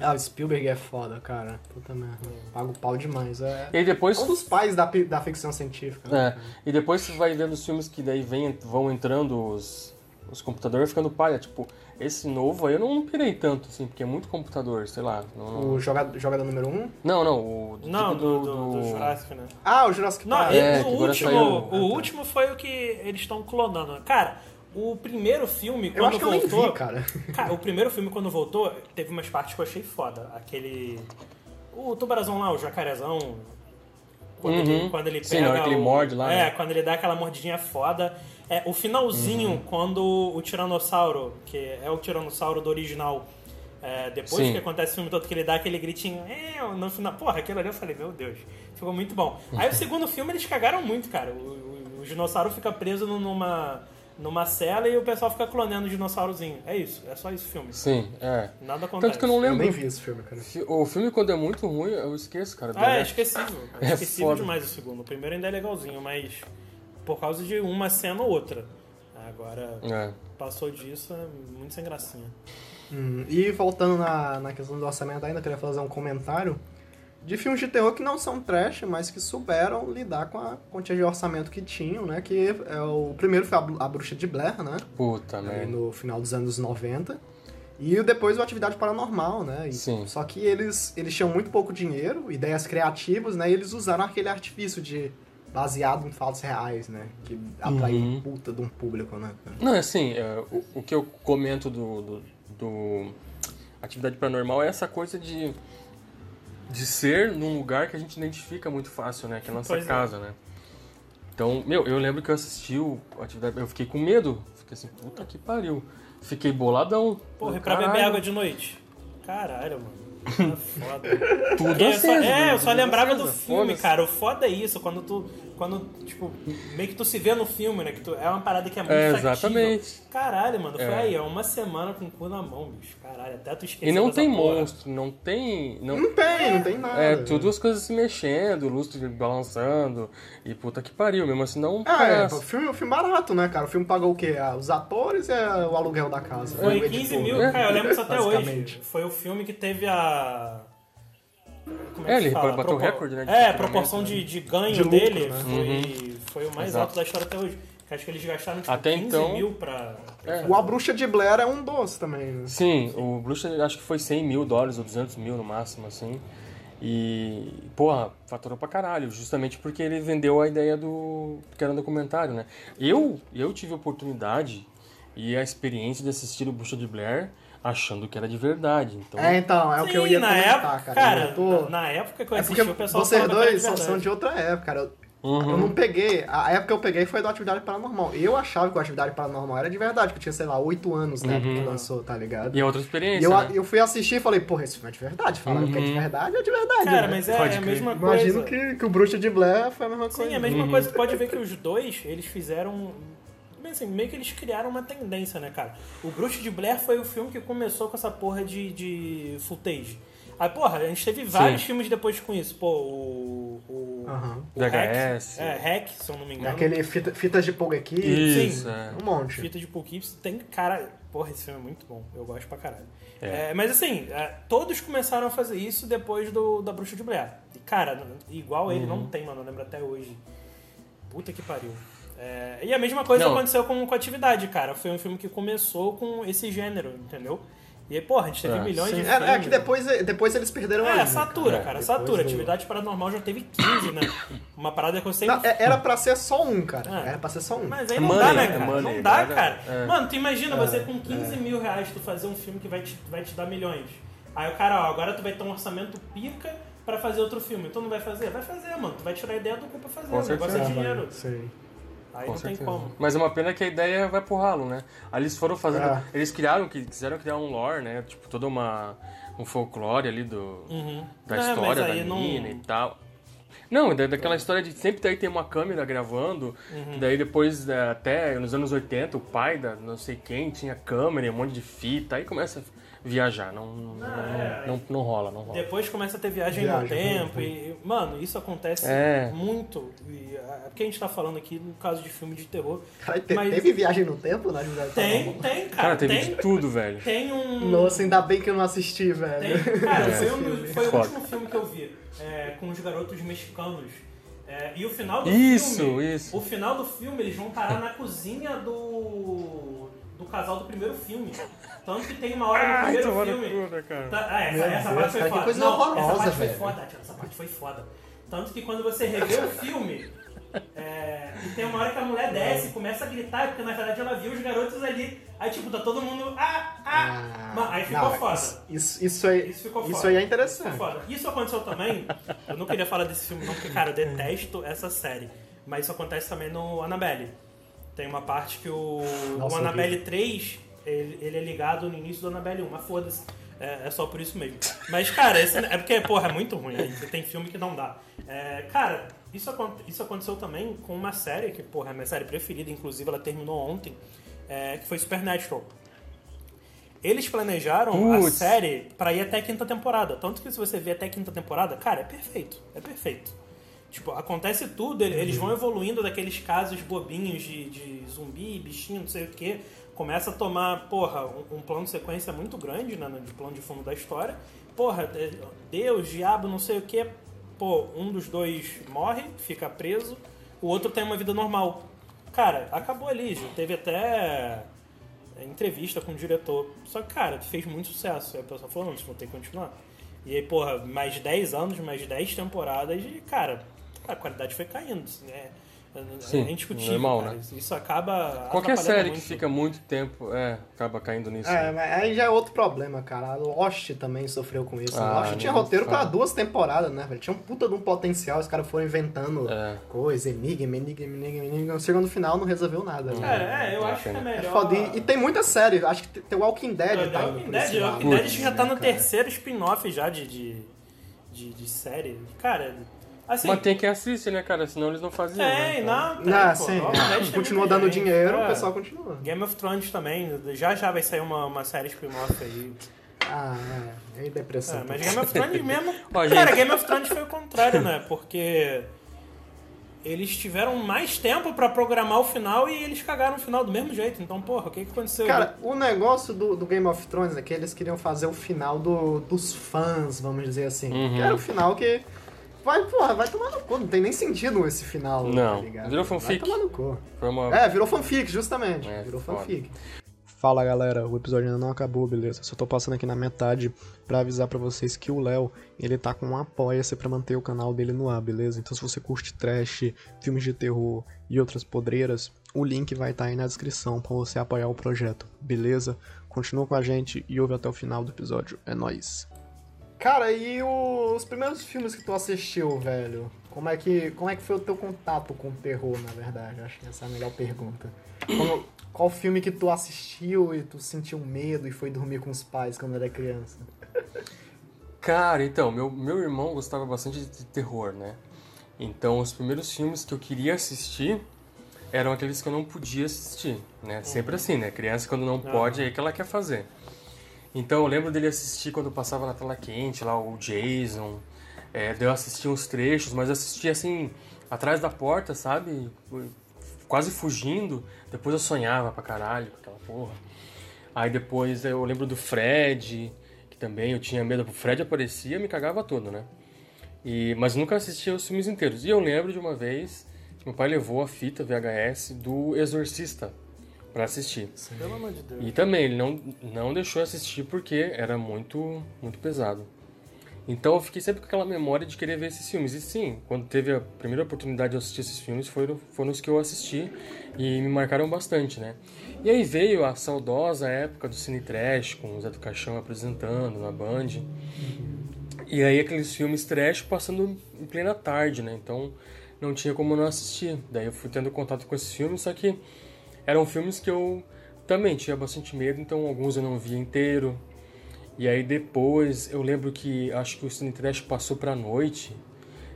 Ah, o Spielberg é foda, cara. Puta merda. Pago pau demais. É E depois. um dos pais da, da ficção científica. né? É, e depois você vai vendo os filmes que daí vem, vão entrando os, os computadores ficando palha. Tipo, esse novo aí eu não pirei tanto, assim, porque é muito computador, sei lá. Não, O jogador, jogador número 1? Um? não, não, o do Não, tipo do, do, do, do do- Jurassic, né? Ah, o Jurassic Não, Park. e- É, o, último, saiu- o último foi o que eles estão clonando. Cara, o primeiro filme, quando Eu acho que eu nem voltou. vi, cara. Cara, o primeiro filme, quando voltou, teve umas partes que eu achei foda. Aquele. O tubarazão lá, o jacarezão. Quando, Uhum. ele, quando ele Sim, pega. na hora que ele morde lá, É, né? quando ele dá aquela mordidinha foda. É, o finalzinho, Uhum. quando o Tiranossauro, que é o Tiranossauro do original, é, depois Sim. que acontece o filme todo, que ele dá aquele gritinho, é, no final. Porra, aquilo ali eu falei, meu Deus, ficou muito bom. Aí o segundo filme eles cagaram muito, cara. O, o- o dinossauro fica preso numa. Numa cela e o pessoal fica clonando o dinossaurozinho. É isso, é só isso o filme. Sim, é. Nada acontece. Tanto que eu não Eu lembro. nem vi esse filme, cara. O filme, quando é muito ruim, eu esqueço, cara. Ah, é Daí- esquecível. É, É esquecível foda. demais o segundo. O primeiro ainda é legalzinho, mas por causa de uma cena ou outra. Agora, É. passou disso, é muito sem gracinha. Hum, e voltando na, na questão do orçamento ainda, eu queria fazer um comentário de filmes de terror que não são trash, mas que souberam lidar com a quantia de orçamento que tinham, né? Que é o primeiro foi a, a Bruxa de Blair, né? Puta, merda. no final dos anos 90. E depois o Atividade Paranormal, né? E- Sim. Só que eles, eles tinham muito pouco dinheiro, ideias criativas, né? E eles usaram aquele artifício de baseado em fatos reais, né? Que atrai Uhum. um puta de um público, né? Não, assim, é, o, o que eu comento do, do, do atividade paranormal é essa coisa de, de ser num lugar que a gente identifica muito fácil, né? Que é a nossa Pois é. casa, né? Então, meu, eu lembro que eu assisti o atividade, eu fiquei com medo, fiquei assim, puta que pariu. Fiquei boladão. Porra, e pra beber "Caralho, água de noite? Caralho, mano. Foda. Tudo eu só, aceso, é, eu tudo só lembrava do aceso, filme, cara. O foda é isso, quando tu. Quando, tipo, meio que tu se vê no filme, né? Que tu, é uma parada que é muito É, exatamente. Caralho, mano, foi É. aí, é uma semana com o cu na mão, bicho. Caralho, até tu esquecer. E não tem porra. monstro, não tem. Não, Não tem, não tem nada. é, tudo as coisas se mexendo, lustre balançando. E puta que pariu, mesmo assim não. Ah, é, o filme, o filme barato, né, cara? O filme pagou o quê? Ah, Os atores e ah, o aluguel da casa. Foi o 15 editor. mil, É. cara, eu lembro isso até hoje. Foi o filme que teve a. Como É, é que ele fala? bateu Propor- recorde, né, de É, a proporção né? de, de ganho De lucro, dele né? foi, foi o mais Exato. alto da história até hoje. Acho que eles gastaram tipo, Até 15 então- mil pra. É. O A Bruxa de Blair é um doce também, né? Sim, o Bruxa acho que foi 100 mil dólares ou 200 mil no máximo, assim. E, porra, faturou pra caralho, justamente porque ele vendeu a ideia do. que era um documentário, né? Eu, eu tive a oportunidade e a experiência de assistir o Bruxa de Blair achando que era de verdade. Então, É, então, é o que eu Sim, ia na comentar, época, cara. cara, eu tô... na época que eu É assisti, porque o pessoal vocês dois de são de outra época, cara. Eu, Uhum. eu não peguei. A época que eu peguei foi do Atividade Paranormal. Eu achava que o Atividade Paranormal era de verdade, que eu tinha, sei lá, 8 anos na época que lançou, tá ligado? E é outra E experiência. eu, né? eu fui assistir e falei, porra, esse filme é de verdade. Falaram que é de verdade, é de verdade. Cara, né? mas é, é a crer. mesma coisa. Imagino que, que o Bruxa de Blair foi a mesma coisa. Sim, é a mesma coisa. Tu pode ver que os dois, eles fizeram. Bem assim, meio que eles criaram uma tendência, né, cara? O Bruxa de Blair foi o filme que começou com essa porra de, de footage. Aí, porra, a gente teve vários Sim. filmes depois com isso. Pô, o. o, Aham. o VHS. Hack, é, Hack, se eu não me engano. Aquele fita- fitas de Pulga aqui. Isso, Sim. é. Um monte. Fita de Poughkeeps tem, cara. Porra, esse filme é muito bom. Eu gosto pra caralho. É. É, mas assim, é, todos começaram a fazer isso depois do, da Bruxa de Blair. E, cara, igual ele Uhum. não tem, mano. Eu lembro até hoje. Puta que pariu. É, e a mesma coisa Não. aconteceu com, com Atividade, cara. Foi um filme que começou com esse gênero, entendeu? E aí, porra, a gente teve É, milhões Sim, de é, filmes. é que depois, depois eles perderam a É, linha, satura, cara. Depois satura. do- Atividade Paranormal já teve 15, né? Uma parada que eu sempre Não, é- era pra ser só um, cara. Ah. Era pra ser só um. Mas aí não Money, dá, né, é cara? money, não dá, nada- cara. é. Mano, tu imagina você com 15 mil reais tu fazer um filme que vai te, vai te dar milhões. Aí o cara, ó, agora tu vai ter um orçamento pica pra fazer outro filme. Tu não vai fazer? Vai fazer, mano. Tu vai tirar a ideia do cu pra fazer. Com o negócio é certeza. dinheiro. Sim. Aí Com não tem certeza. como. Mas é uma pena que a ideia vai pro ralo, né? Aí eles foram fazendo. É. Eles criaram, que quiseram criar um lore, né? Tipo, toda uma. um folclore ali do. Uhum. da Não, história da não- menina e tal. Não, da, daquela história de sempre daí tem uma câmera gravando, Uhum. daí depois, é, até nos anos 80, o pai da não sei quem tinha câmera e um monte de fita, aí começa a viajar, não, não, é. não, não rola, não rola. Depois começa a ter viagem, no Viagem, tempo e, mano, isso acontece É. muito. E, é porque a gente tá falando aqui no caso de filme de terror. Cara, te- Mas- teve viagem no tempo na Atividade Tem, tem, cara. Cara, teve tem, de tudo, velho. tem um. Nossa, ainda bem que eu não assisti, velho. Tem, cara, É. foi, um- foi o último filme que eu vi é, com os garotos mexicanos. É, e o final do Isso, filme. isso. O final do filme, eles vão parar na cozinha do. do casal do primeiro filme. Tanto que tem uma hora no Ai, primeiro filme. puta, cara. Tá, ah, essa, essa Deus, parte foi cara, foda. Não, horrorosa, essa parte foi velho. foda, Tatiana, essa parte foi foda. Tanto que quando você revê o filme, é, e tem uma hora que a mulher desce e começa a gritar, porque na verdade ela viu os garotos ali. Aí tipo, tá todo mundo. Ah, ah! Mas aí ficou não, foda. Isso, isso, aí, Isso ficou isso foda. aí é Isso interessante. foi foda. Isso aconteceu também. Eu não queria falar desse filme, não, porque, cara, eu detesto essa série. Mas isso acontece também no Annabelle. Tem uma parte que o, Nossa, o Annabelle 3 ele, ele é ligado no início do Annabelle 1, mas foda-se. É, é só por isso mesmo. Mas, cara, esse, é porque, porra, é muito ruim. Aí tem filme que não dá. É, cara, isso, isso aconteceu também com uma série que, porra, é a minha série preferida, inclusive ela terminou ontem, é, que foi Supernatural. Eles planejaram a série pra ir até a quinta temporada. Tanto que se você vê até a quinta temporada, cara, é perfeito. É perfeito. Tipo, acontece tudo, ele- eles vão evoluindo daqueles casos bobinhos de, de zumbi, bichinho, não sei o quê, começa a tomar, porra, um, um plano de sequência muito grande, né, de plano de fundo da história. Porra, Deus, diabo, não sei o que. Pô, um dos dois morre, fica preso, o outro tem uma vida normal. Cara, acabou ali, já teve até é, entrevista com o diretor. Só que, cara, fez muito sucesso. Aí a pessoa falou, não, vocês vão ter que continuar. E aí, porra, mais 10 anos, mais 10 temporadas e, cara, a qualidade foi caindo, assim, né? Sim, é indiscutível, normal, cara. né? Isso acaba. Qualquer série que muito. fica muito tempo, é, acaba caindo nisso. É, né? mas aí já é outro problema, cara. Lost também sofreu com isso. Ah, Lost tinha roteiro pra fala. duas temporadas, né, velho? Tinha um puta de um potencial, os caras foram inventando É. coisa, enigma, enigma, enigma, enigma. Chegou no final, não resolveu nada. né? Cara, é, eu É, acho que é pena. É melhor. foda. E, e tem muita série, acho que tem o Walking Dead, É, tá Walking Dead, Walking Dead já tá né, no cara? terceiro spin-off já de, de, de, de série. Cara, assim. Mas tem quem assiste, né, cara? Senão eles não faziam. né? Tem, Então- não, tem, Não, pô. sim, é. tem continua dando gente. dinheiro, É. o pessoal continua. Game of Thrones também, já já vai sair uma, uma série spin-off aí. Ah, é, aí depressão. É, mas Game of Thrones mesmo. Ó, cara, gente. Game of Thrones foi o contrário, né? Porque eles tiveram mais tempo pra programar o final e eles cagaram o final do mesmo jeito. Então, porra, o que, que aconteceu? Cara, o negócio do, do Game of Thrones é que eles queriam fazer o final do, dos fãs, vamos dizer assim. Uhum. Que era o final que. Vai, porra, vai tomar no cu. Não tem nem sentido esse final. Não, tá ligado? virou Vai fanfic. tomar no cu. Foi uma... É, virou fanfic, justamente. É, virou foda. fanfic. Fala galera, o episódio ainda não acabou, beleza? Só tô passando aqui na metade pra avisar pra vocês que o Léo, ele tá com um apoia-se pra manter o canal dele no ar, beleza? Então se você curte trash, filmes de terror e outras podreiras, o link vai estar aí na descrição pra você apoiar o projeto, beleza? Continua com a gente e ouve até o final do episódio, é nóis. Cara, e o- os primeiros filmes que tu assistiu, velho? Como é que, como é que foi o teu contato com o terror, na verdade? Acho que essa é a melhor pergunta. Como- qual filme que tu assistiu e tu sentiu medo e foi dormir com os pais quando era criança? Cara, então, meu, meu irmão gostava bastante de terror, né? Então, os primeiros filmes que eu queria assistir eram aqueles que eu não podia assistir, né? Sempre assim, né? Criança, quando não pode, é aí que ela quer fazer. Então, eu lembro dele assistir quando passava na tela quente, lá, o Jason. É, eu assistia uns trechos, mas eu assistia, assim, atrás da porta, sabe? Quase fugindo. Depois eu sonhava pra caralho com aquela porra. Aí depois eu lembro do Fred, que também eu tinha medo. O Fred aparecia e me cagava todo, né? E, mas nunca assistia os filmes inteiros. E eu lembro de uma vez meu pai levou a fita VHS do Exorcista pra assistir. Pelo amor de Deus. E também ele não, não deixou assistir porque era muito, muito pesado. Então eu fiquei sempre com aquela memória de querer ver esses filmes. E sim, quando teve a primeira oportunidade de assistir esses filmes, foram, foram os que eu assisti e me marcaram bastante, né? E aí veio a saudosa época do Cine Trash, com o Zé do Caixão apresentando na Band. E aí aqueles filmes trash passando em plena tarde, né? Então não tinha como não assistir. Daí eu fui tendo contato com esses filmes, só que eram filmes que eu também tinha bastante medo, então alguns eu não via inteiro. E aí depois eu lembro que acho que o Cine Trash passou pra noite,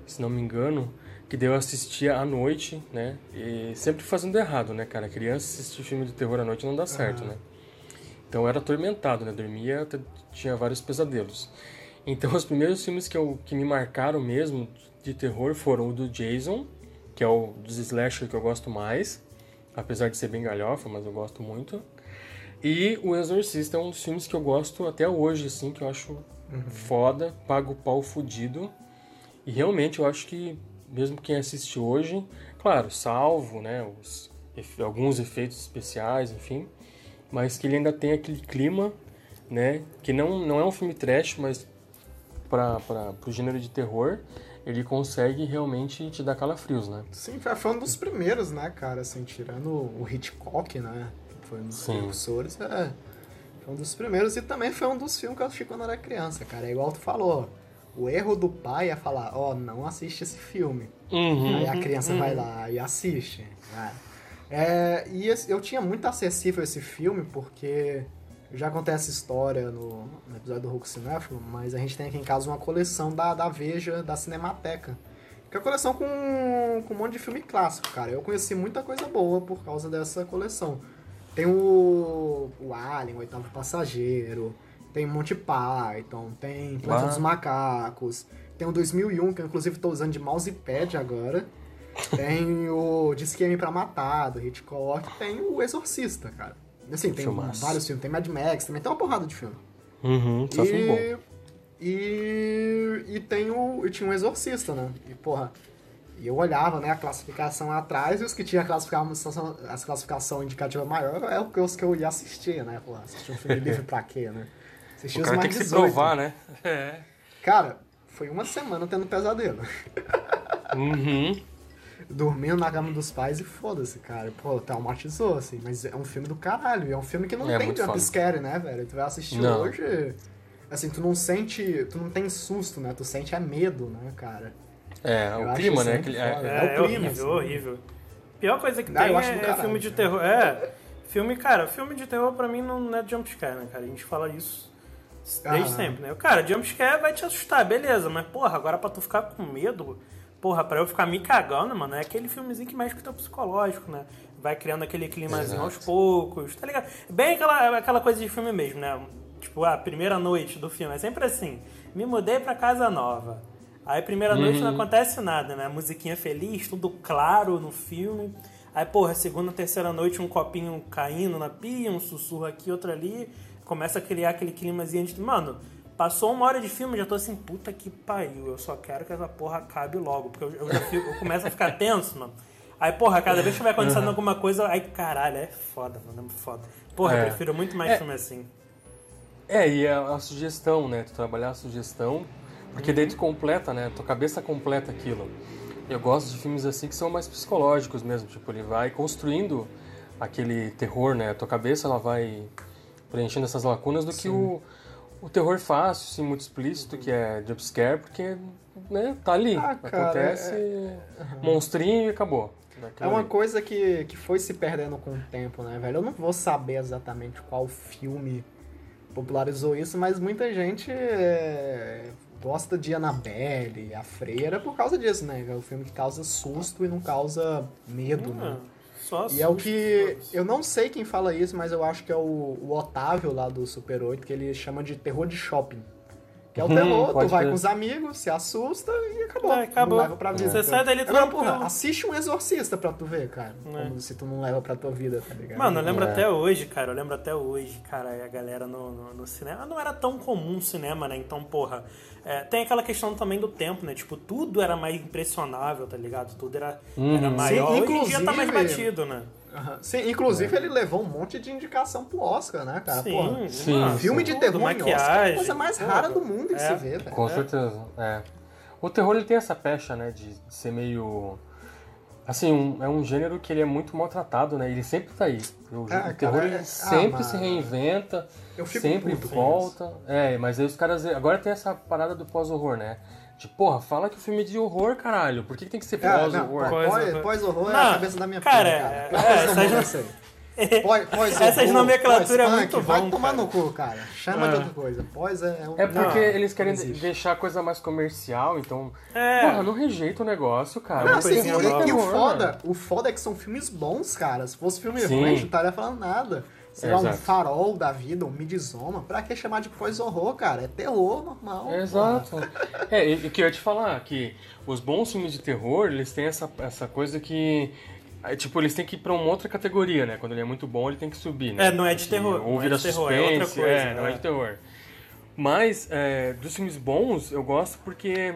se não me engano, que daí eu assistia à noite, né? E sempre fazendo errado, né, cara? Criança assistir filme de terror à noite não dá certo, né? Então eu era atormentado, né? Dormia, tinha vários pesadelos. Então os primeiros filmes que, eu, que me marcaram mesmo de terror foram o do Jason, que é o dos slasher que eu gosto mais, apesar de ser bem galhofa, mas eu gosto muito. E o Exorcista é um dos filmes que eu gosto até hoje, assim, que eu acho foda, pago o pau fudido. E realmente eu acho que, mesmo quem assiste hoje, claro, salvo, né, os, alguns efeitos especiais, enfim, mas que ele ainda tem aquele clima, né, que não, não é um filme trash, mas para o gênero de terror, ele consegue realmente te dar calafrios, né? Sim, foi um dos primeiros, né, cara? Assim, tirando o Hitchcock, né? Foi um dos Sim. precursores. É, foi um dos primeiros e também foi um dos filmes que eu assisti quando era criança, cara. É igual tu falou. O erro do pai é falar, ó, não assiste esse filme. Uhum. Aí a criança vai lá e assiste. né? É, e eu tinha muito acessível esse filme porque eu já contei essa história no, no episódio do Hulk Cinéfilo, mas a gente tem aqui em casa uma coleção da, da Veja, da Cinemateca. Que é a coleção com, com um monte de filme clássico, cara. Eu conheci muita coisa boa por causa dessa coleção. Tem o, o Alien, o Oitavo Passageiro, tem Monty Python, tem Planeta Uau. dos Macacos, tem o 2001, que eu inclusive tô usando de mousepad agora. Tem o Disque M pra Matar, do Hitchcock, tem o Exorcista, cara. Assim, tem Filmaço. vários filmes. Tem Mad Max, também tem uma porrada de filme. Uhum, só filme bom. E, e tem o. E tinha um exorcista, né? E, porra. E eu olhava, né, a classificação atrás, e os que tinham a classificação, as classificação indicativa maior é o que os que eu ia assistir, né? Porra, assistir um filme livre pra quê, né? Assistir O os cara tem mais que se 18. provar, né? É. Cara, foi uma semana tendo pesadelo. Uhum. Dormindo na cama dos pais e foda-se, cara. Pô, traumatizou, assim. Mas é um filme do caralho. E é um filme que não É, tem jumpscare, né, velho? Tu vai assistir Não. hoje. Assim, tu não sente. Tu não tem susto, né? Tu sente é medo, né, cara? É, Eu o clima, né? foda. é- É, É o é clima, horrível, assim. horrível. Pior coisa que Ah, tem eu acho do é, é caralho, filme de cara. terror. É, filme, cara, filme de terror pra mim não é jumpscare, né, cara? A gente fala isso desde Ah. sempre, né? Cara, jumpscare vai te assustar, beleza, mas porra, agora pra tu ficar com medo, porra, pra eu ficar me cagando, mano, é aquele filmezinho que mexe com o teu psicológico, né? Vai criando aquele climazinho aos Exato. poucos, tá ligado? Bem aquela, aquela coisa de filme mesmo, né? Tipo, a primeira noite do filme, é sempre assim, me mudei pra casa nova. Aí primeira noite não acontece nada, né? Musiquinha feliz, tudo claro no filme. Aí, porra, segunda, terceira noite, um copinho caindo na pia, um sussurro aqui, outro ali. Começa a criar aquele climazinho de. Mano, passou uma hora de filme, já tô assim, puta que pariu. Eu só quero que essa porra acabe logo. Porque eu, eu já fico, eu começo a ficar tenso, mano. Aí, porra, cada vez que vai acontecendo alguma coisa, aí caralho, é foda, mano, é foda. Porra, eu É. prefiro muito mais É. filme assim. É, e a, a sugestão, né? Tu trabalhar a sugestão, porque daí tu completa, né? Tua cabeça completa aquilo. Eu gosto de filmes assim que são mais psicológicos mesmo, tipo, ele vai construindo aquele terror, né? Tua cabeça ela vai preenchendo essas lacunas do que o, o terror fácil, assim, muito explícito, que é jumpscare, porque, né, tá ali. Ah, cara, acontece, monstrinho e acabou. É uma ali. coisa que, que foi se perdendo com o tempo, né, velho? Eu não vou saber exatamente qual filme popularizou isso, mas muita gente é, gosta de Annabelle, A Freira, por causa disso, né? É o filme que causa susto e não causa medo, né? Só E é o que. Eu não sei quem fala isso, mas eu acho que é o, o Otávio lá do Super 8, que ele chama de terror de shopping. Que é o Hum, terror, tu pode vai crer. com os amigos, se assusta e acabou. É, acabou. Não leva pra vida. Você sai dali Agora, porra, assiste um exorcista pra tu ver, cara. É. Como se tu não leva pra tua vida, tá ligado? Mano, eu lembro É. até hoje, cara, eu lembro até hoje, cara, a galera no, no, no cinema. Não era tão comum o cinema, né? Então, porra. É, tem aquela questão também do tempo, né? Tipo, tudo era mais impressionável, tá ligado? Tudo era, era maior. Sim, hoje em dia tá mais inclusive- batido, né? Aham. Sim, inclusive ele levou um monte de indicação pro Oscar, né, cara? Porra, Sim, Sim, mano, filme de tudo, terror em Oscar é a maquiagem. coisa mais rara do mundo que É. se vê, velho. Com certeza, é. O terror ele tem essa pecha, né, de ser meio assim, um- é um gênero que ele é muito maltratado, né? Ele sempre tá aí. O, Ah, o terror cara, ele é- sempre ah, se reinventa, Eu fico sempre volta. É, mas aí os caras agora tem essa parada do pós-horror, né? De, porra, fala que o filme é de horror, caralho. Por que, que tem que ser Ah, pós-horror? pós- Pós-horror. Pós-horror é a cabeça da minha cara, filha, é- cara. é, Pós do Pós, pós Essas nomenclaturas é muito Vai bom, tomar cara. no cu, cara. Chama de É. outra coisa. Pós é, é um... É porque Não, eles querem deixar a coisa mais comercial, então. É. Porra, não rejeita o negócio, cara. Não, assim, e, e o foda, o foda é que são filmes bons, cara. Se fosse filme Sim. ruim, a gente não estaria falando nada. Sei lá, um Exato. farol da vida, um midsommar. Pra que chamar de pós-horror, cara? É terror normal. Exato. É, e e que eu ia te falar, que os bons filmes de terror, eles têm essa, essa coisa que. É, Tipo, eles têm que ir pra uma outra categoria, né? Quando ele é muito bom, ele tem que subir, né? É, não é de terror, Ou é vira de terror, é suspense, outra coisa, é, não é né? de terror. Mas, é, dos filmes bons, eu gosto porque.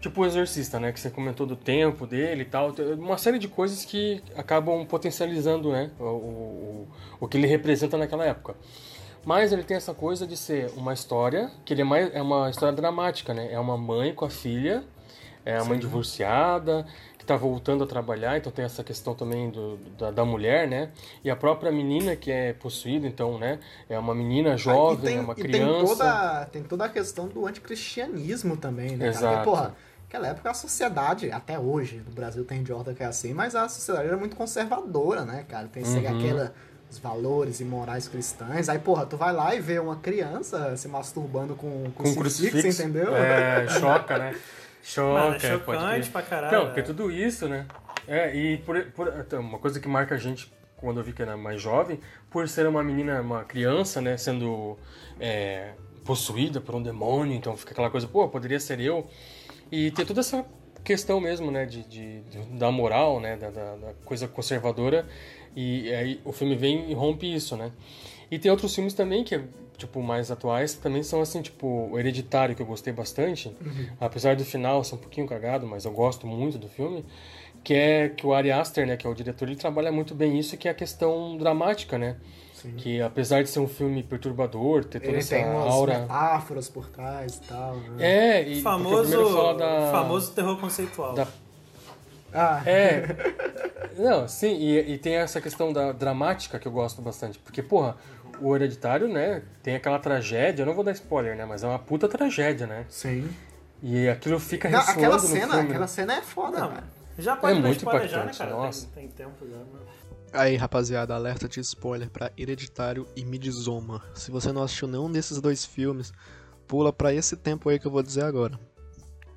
Tipo o Exorcista, né? Que você comentou do tempo dele e tal. Uma série de coisas que acabam potencializando, né? O, o, o que ele representa naquela época. Mas ele tem essa coisa de ser uma história, que ele é, mais, é uma história dramática, né? É uma mãe com a filha, é a mãe divorciada, que tá voltando a trabalhar, então tem essa questão também do, da, da mulher, né? E a própria menina que é possuída, então, né? É uma menina jovem, tem, é uma criança. tem toda, tem toda a questão do anticristianismo também, né? Exato. Porque, porra, naquela época a sociedade, até hoje, no Brasil tem idiota que é assim, mas a sociedade era muito conservadora, né, cara? Tem Uhum. aquela os valores e morais cristãs. Aí, porra, tu vai lá e vê uma criança se masturbando com, com, com crucifixo, crucifixo, entendeu? É, choca, né? Choca, Mano, é chocante pra caralho. Não, porque tudo isso, né? É, e por, por- então, uma coisa que marca a gente quando eu vi que era mais jovem, por ser uma menina, uma criança, né, sendo é, possuída por um demônio, então fica aquela coisa, pô, poderia ser eu. E ter toda essa questão mesmo, né, de, de, de- da moral, né, da, da- da coisa conservadora, e aí o filme vem e rompe isso, né. E tem outros filmes também que, tipo, mais atuais, também são assim, tipo, o Hereditário, que eu gostei bastante, apesar do final ser um pouquinho cagado, mas eu gosto muito do filme, que é que o Ari Aster, né, que é o diretor, ele trabalha muito bem isso, que é a questão dramática, né, que apesar de ser um filme perturbador, ter toda Ele essa tem umas aura... metáforas por trás e tal. Né? É, e Famoso, da... famoso terror conceitual. da- Ah, É. Não, sim, e, e tem essa questão da dramática que eu gosto bastante. Porque, porra, o Hereditário, né, tem aquela tragédia, eu não vou dar spoiler, né, mas é uma puta tragédia, né? sim. E aquilo fica Não, ressoando aquela no cena, filme. aquela cena é foda, Não, cara. já pode É dar muito spoiler já, né, cara? nossa. Tem, tem tempo já. né? Aí, rapaziada, alerta de spoiler pra Hereditário e Midsommar. Se você não assistiu nenhum desses dois filmes, pula pra esse tempo aí que eu vou dizer agora.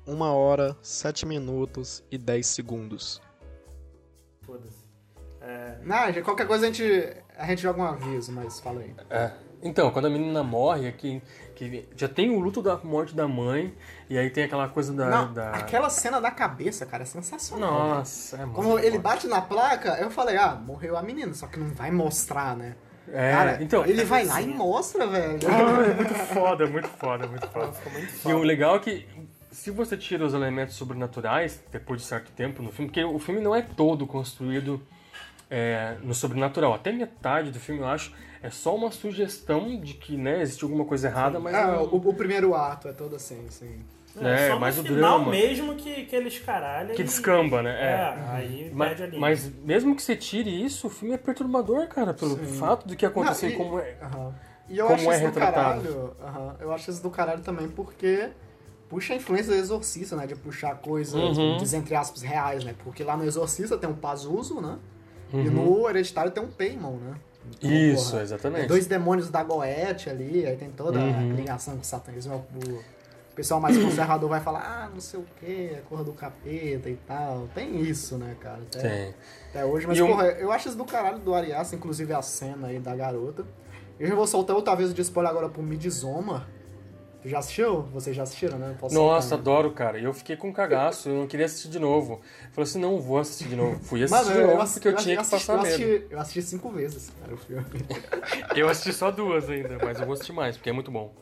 Uma hora, sete minutos e 10 segundos. Foda-se. É, Não, qualquer coisa a gente, a gente joga um aviso, mas fala aí. É. Então, quando a menina morre, é que, já tem o luto da morte da mãe, e aí tem aquela coisa da... Não, da... aquela cena da cabeça, cara, é sensacional. né? Nossa, é muito Como ele bate na placa, eu falei, ah, morreu a menina, só que não vai mostrar, né? É, Cara, então... ele vai lá e mostra, velho. Ah, é muito foda, é muito foda, é muito foda. ficou muito E foda. o legal é que se você tira os elementos sobrenaturais, depois de certo tempo no filme, porque o filme não é todo construído é, no sobrenatural. Até metade do filme, eu acho, é só uma sugestão de que né, existe alguma coisa errada, mas Ah, não- o, o primeiro ato é todo assim, sim. É, só no mais o final drama. mesmo que, que eles caralham. que e- descamba, né? É, É. aí Ma- perde a linha. Mas, mesmo que você tire isso, o filme é perturbador, cara, pelo fato do que aconteceu Não, e como é. Aham. E eu Como acho é isso do retratado. caralho. aham, Eu acho isso do caralho também porque puxa a influência do Exorcista, né? De puxar coisas, Uhum. diz entre aspas, reais, né? Porque lá no Exorcista tem um Pazuzu, né? E Uhum. no Hereditário tem um Paimon, né? Então, Isso, porra, exatamente. é dois demônios da Goethe ali, aí tem toda Uhum. a ligação com o satanismo. O pessoal mais conservador vai falar, ah, não sei o que, a cor do capeta e tal. Tem isso, né, cara? Até, Tem. até hoje. Mas, E um- porra, eu acho isso do caralho do Arias, inclusive a cena aí da garota. Eu já vou soltar outra vez de spoiler agora pro Midsommar. Tu já assistiu? Vocês já assistiram, né? Posso Nossa, né? adoro, cara. E eu fiquei com cagaço, eu não queria assistir de novo. Falei assim, não vou assistir de novo. Fui assistir Mano, de novo ass- porque eu, ass- tinha que assisti, passar eu medo. assisti, eu assisti cinco vezes, cara, o filme. Eu assisti só duas ainda, mas eu vou assistir mais, porque é muito bom.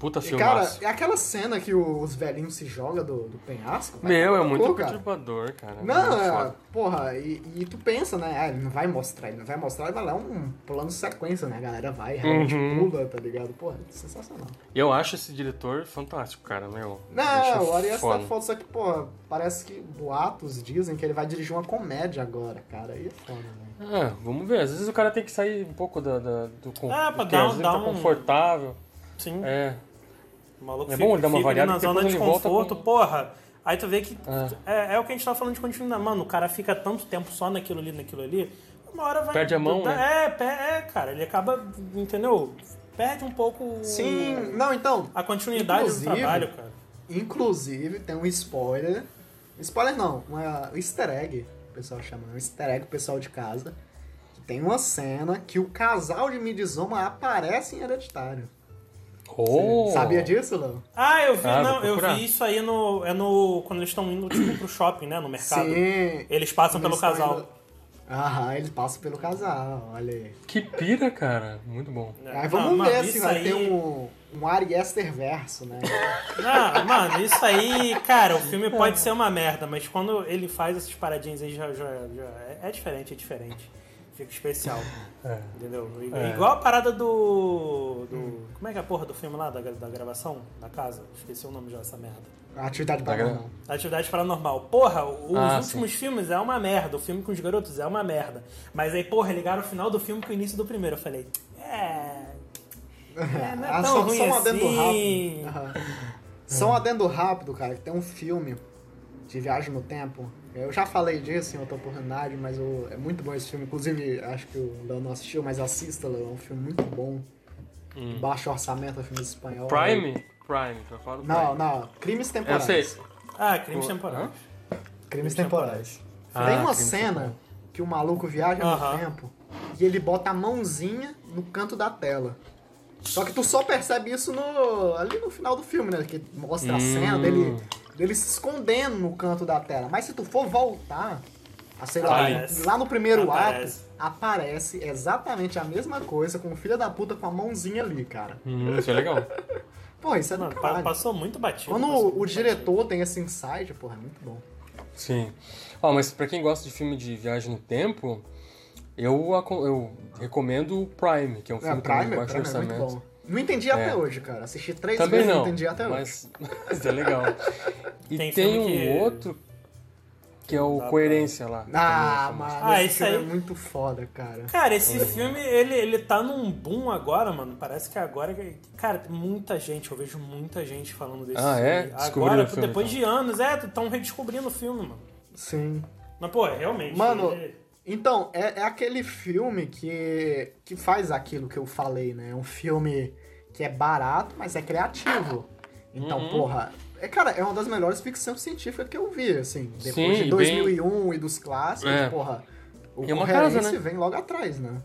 Puta E, filme cara, é aquela cena que os velhinhos se jogam do, do penhasco. Meu, é muito cara. perturbador, cara. Não, Muito é, porra, e, e tu pensa, né? Ah, ele não vai mostrar, ele não vai mostrar, ele vai lá um plano de sequência, né? A galera vai, realmente Uhum. pula, tá ligado? Porra, sensacional. E eu acho esse diretor fantástico, cara, meu. Não, o Arias tá foda. só que, porra, parece que boatos dizem que ele vai dirigir uma comédia agora, cara. Aí é foda, velho. Ah, vamos ver. Às vezes o cara tem que sair um pouco da, da- do É, pra do que dar um- vezes dar tá um- confortável. Sim. É. O maluco É bom ele dar uma fica variada, na zona de conforto, com- porra. Aí tu vê que É. é, é o que a gente tava falando de continuidade. Mano, o cara fica tanto tempo só naquilo ali, naquilo ali, uma hora vai... Perde a mão, dá- né? É, é, cara, ele acaba, entendeu? Perde um pouco o- Sim, não, então, a continuidade do trabalho, cara. inclusive tem um spoiler. Spoiler não, uma, um easter egg, o pessoal chama, um easter egg pro pessoal de casa. Que tem uma cena que o casal de Midsommar aparece em Hereditário. Oh. Sabia disso, Léo? Ah, eu vi, Ah, não, eu vi isso aí no, é no. Quando eles estão indo tipo, pro shopping, né? No mercado. Sim. Eles passam pelo Eles casal. indo- Aham, eles passam pelo casal, olha aí. Que pira, cara. Muito bom. Aí vamos Não, mano, ver se isso vai aí- ter um, um Ari Aster verso, né? Não, mano, isso aí, cara, o filme pode ser uma merda, mas quando ele faz essas paradinhas aí já, já, já é, é diferente, é diferente. Fica especial. É. Entendeu? I- É. Igual a parada do. do como é que é a porra do filme lá, da, da gravação? Da casa? Esqueci o nome já dessa merda. Atividade paranormal. Atividade Paranormal. Porra, os Ah, últimos filmes é uma merda. O filme com os garotos é uma merda. Mas aí, porra, ligaram o final do filme com o início do primeiro. Eu falei, é. É, não é Ah, tão só, ruim só um adendo assim. rápido. Aham. Só um adendo rápido, cara, que tem um filme de viagem no tempo. Eu já falei disso em outra oportunidade, mas o- é muito bom esse filme. Inclusive, acho que o Léo não assistiu, mas assista, Léo. É um filme muito bom. Baixo orçamento, é filme espanhol. Prime? Prime, pra falar do Não, Prime. não. Crimes Eu temporais. sei. Ah, crimes temporais. Crimes temporais. Ah, Tem uma cena temporais. que o maluco viaja no tempo e ele bota a mãozinha no canto da tela. Só que tu só percebe isso no, ali no final do filme, né? Que mostra a Hum. cena dele, dele se escondendo no canto da tela. Mas se tu for voltar, a, sei lá, lá no primeiro Aparece. ato, aparece exatamente a mesma coisa com o filho da puta com a mãozinha ali, cara. Hum, isso é legal. Pô, isso é do Mano, pa- caralho. passou muito batido. Quando o, o muito diretor tem esse insight, porra, é muito bom. Sim. Ó, mas pra quem gosta de filme de viagem no tempo, eu, eu recomendo o Prime, que é um É, filme também de Primer, baixo Primer é muito orçamento. Não entendi até É. hoje, cara. Assisti três Também vezes e não, não entendi até hoje. mas, mas é legal. E Tem tem, filme um que- outro que é o Coerência lá. é Ah, famoso. mano, Ah, esse esse filme aí- é muito foda, cara. Cara, esse filme, ele, ele tá num boom agora, mano. Parece que agora. Cara, tem muita gente, eu vejo muita gente falando desse Ah, filme. é? Descobriram Agora, o filme, depois então. de anos, é, estão redescobrindo o filme, mano. Sim. Mas, pô, realmente. Mano, ele- Então, é, é aquele filme que, que faz aquilo que eu falei, né? É um filme que é barato, mas é criativo. Então, Uhum. porra, é, cara, é uma das melhores ficção científica que eu vi, assim. Depois Sim, de bem- 2001 e dos clássicos, É. porra, o é uma casa, né? vem logo atrás, né?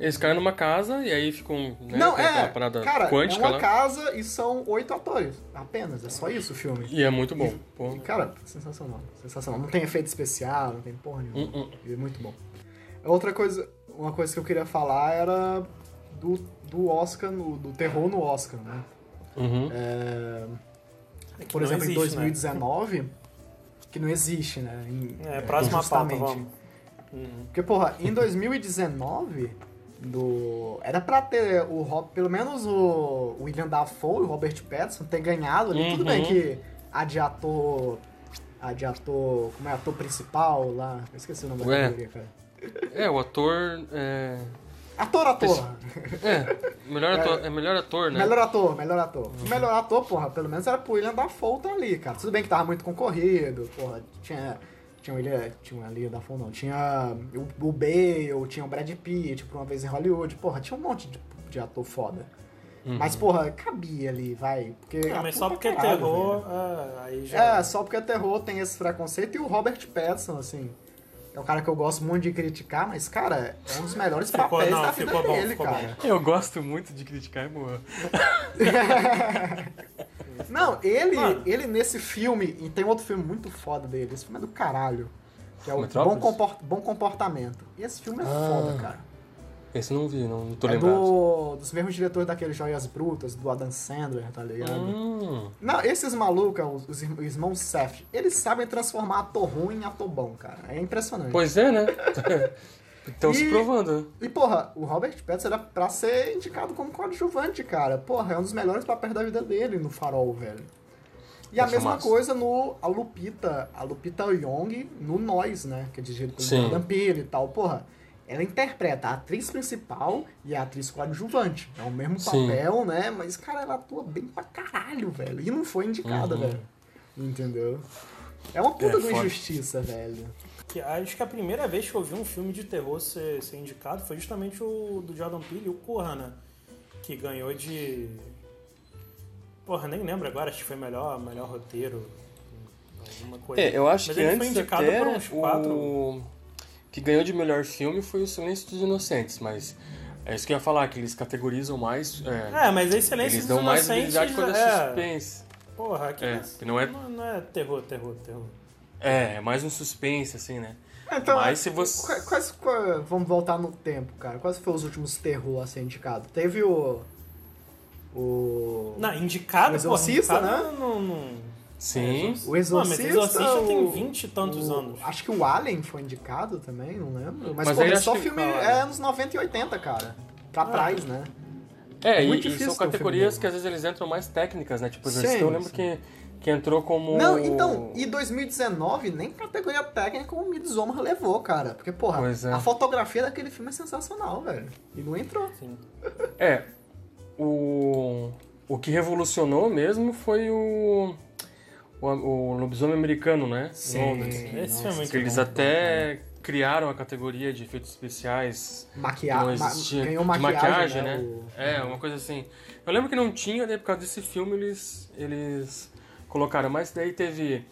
Eles caem numa casa e aí ficam. Né, Não, é, parada cara, é quântica uma lá. casa e são oito atores, apenas, é só isso o filme. E é muito bom. E, cara, sensacional, sensacional. Não tem efeito especial, não tem porra nenhuma. Hum, hum. É muito bom. Outra coisa, uma coisa que eu queria falar era do, do Oscar, no- do terror no Oscar, né? Uhum. É, é por exemplo, em existe, 2019, que não existe, né? Em- Né? É, próxima pauta, justamente. Uhum. Porque, porra, em 2019, do... era pra ter o Rob, pelo menos o William Dafoe e o Robert Pattinson ter ganhado ali. Tudo Uhum. bem que a de ator. A de ator. Como é ator principal lá? Eu esqueci o nome da categoria, cara. É, o ator. É, Ator, ator. é, melhor ator, é melhor ator, né? Melhor ator, melhor ator. O melhor ator, porra, pelo menos era pro William Dafoe tá ali, cara. Tudo bem que tava muito concorrido, porra, tinha... Tinha o William, tinha o William Dafoe, não. Tinha o, o Bale, tinha o Brad Pitt, por uma vez em Hollywood. Porra, tinha um monte de, de ator foda. Uhum. Mas, porra, cabia ali, vai. Porque mas só porque é terror, ah, aí já. É, só porque é terror tem esse preconceito. E o Robert Pattinson, assim, é um cara que eu gosto muito de criticar, mas, cara, é um dos melhores Ficou- papéis não, da vida ficou bom, dele, ficou cara. Eu gosto muito de criticar e morrer. Não, ele, Mano. ele nesse filme, e tem outro filme muito foda dele, esse filme é do caralho. Que é o Bom, Metrópolis? Compor- Bom Comportamento. E esse filme é Ah, foda, cara. Esse eu não vi, não, não tô é lembrado. do, dos mesmos diretores daqueles Joias Brutas, do Adam Sandler, tá ligado? Hum, Não, esses malucos, os, os ir- os irmãos Seth, eles sabem transformar ator ruim em ator bom, cara. É impressionante. pois é, né? Estão se provando. né? E, porra, o Robert Pattinson era pra ser indicado como coadjuvante, cara. Porra, é um dos melhores papéis da vida dele no Farol, velho. E a Acho mesma massa. coisa no a Lupita, a Lupita Young no Nós, né? Que é dirigido pelo. Jordan Peele e tal. Porra, ela interpreta a atriz principal e a atriz coadjuvante. É o mesmo Sim. papel, né? Mas, cara, ela atua bem pra caralho, velho. E não foi indicada, Uhum. velho. Entendeu? É uma puta É, de injustiça, velho. Que acho que a primeira vez que eu vi um filme de terror ser, ser indicado foi justamente o do Jordan Peele, o Corra, né? Que ganhou de. Porra, nem lembro agora, acho que foi melhor, melhor roteiro. Alguma coisa. É, eu acho Mas que ele foi antes indicado até por uns quatro. Que ganhou de melhor filme foi o Silêncio dos Inocentes, mas é isso que eu ia falar, que eles categorizam mais... É, É, mas a Excelência eles dos dão mais Inocentes habilidade quando é é, suspense. Porra, aqui É, que não é- não, não é terror, terror, terror. É, é mais um suspense, assim, né? Então, Mas se você- Quais, quais- qual- vamos voltar no tempo, cara. Quais foram os últimos terror a ser indicado? Teve o. O. Não, indicado, O Exorcista, porra, indicado né? não, não- Sim. O Exorcista. Não, mas Exorcista tem o- 20 e tantos o- anos. Acho que o Alien foi indicado também, não lembro. Mas, Mas pô, é só filme. É Alien? anos 90 e 80, cara. Pra trás, né? É, É e, muito e difícil são categorias que às vezes eles entram mais técnicas, né? Tipo, Exorcista eu lembro sim. que, que entrou como... Não, então, e 2019 nem categoria técnica o Midsommar levou, cara. Porque, porra, é. a fotografia daquele filme é sensacional, velho. E não entrou. Sim. É, o, o que revolucionou mesmo foi o, o, o lobisomem americano, né? Londres. Esse filme é Que eles bom. até criaram a categoria de efeitos especiais que Maquia... não ma- existia. Ganhou maquiagem, maquiagem, né? né? O- É, uma coisa assim. Eu lembro que não tinha, daí por causa desse filme eles, eles colocaram. Mas daí teve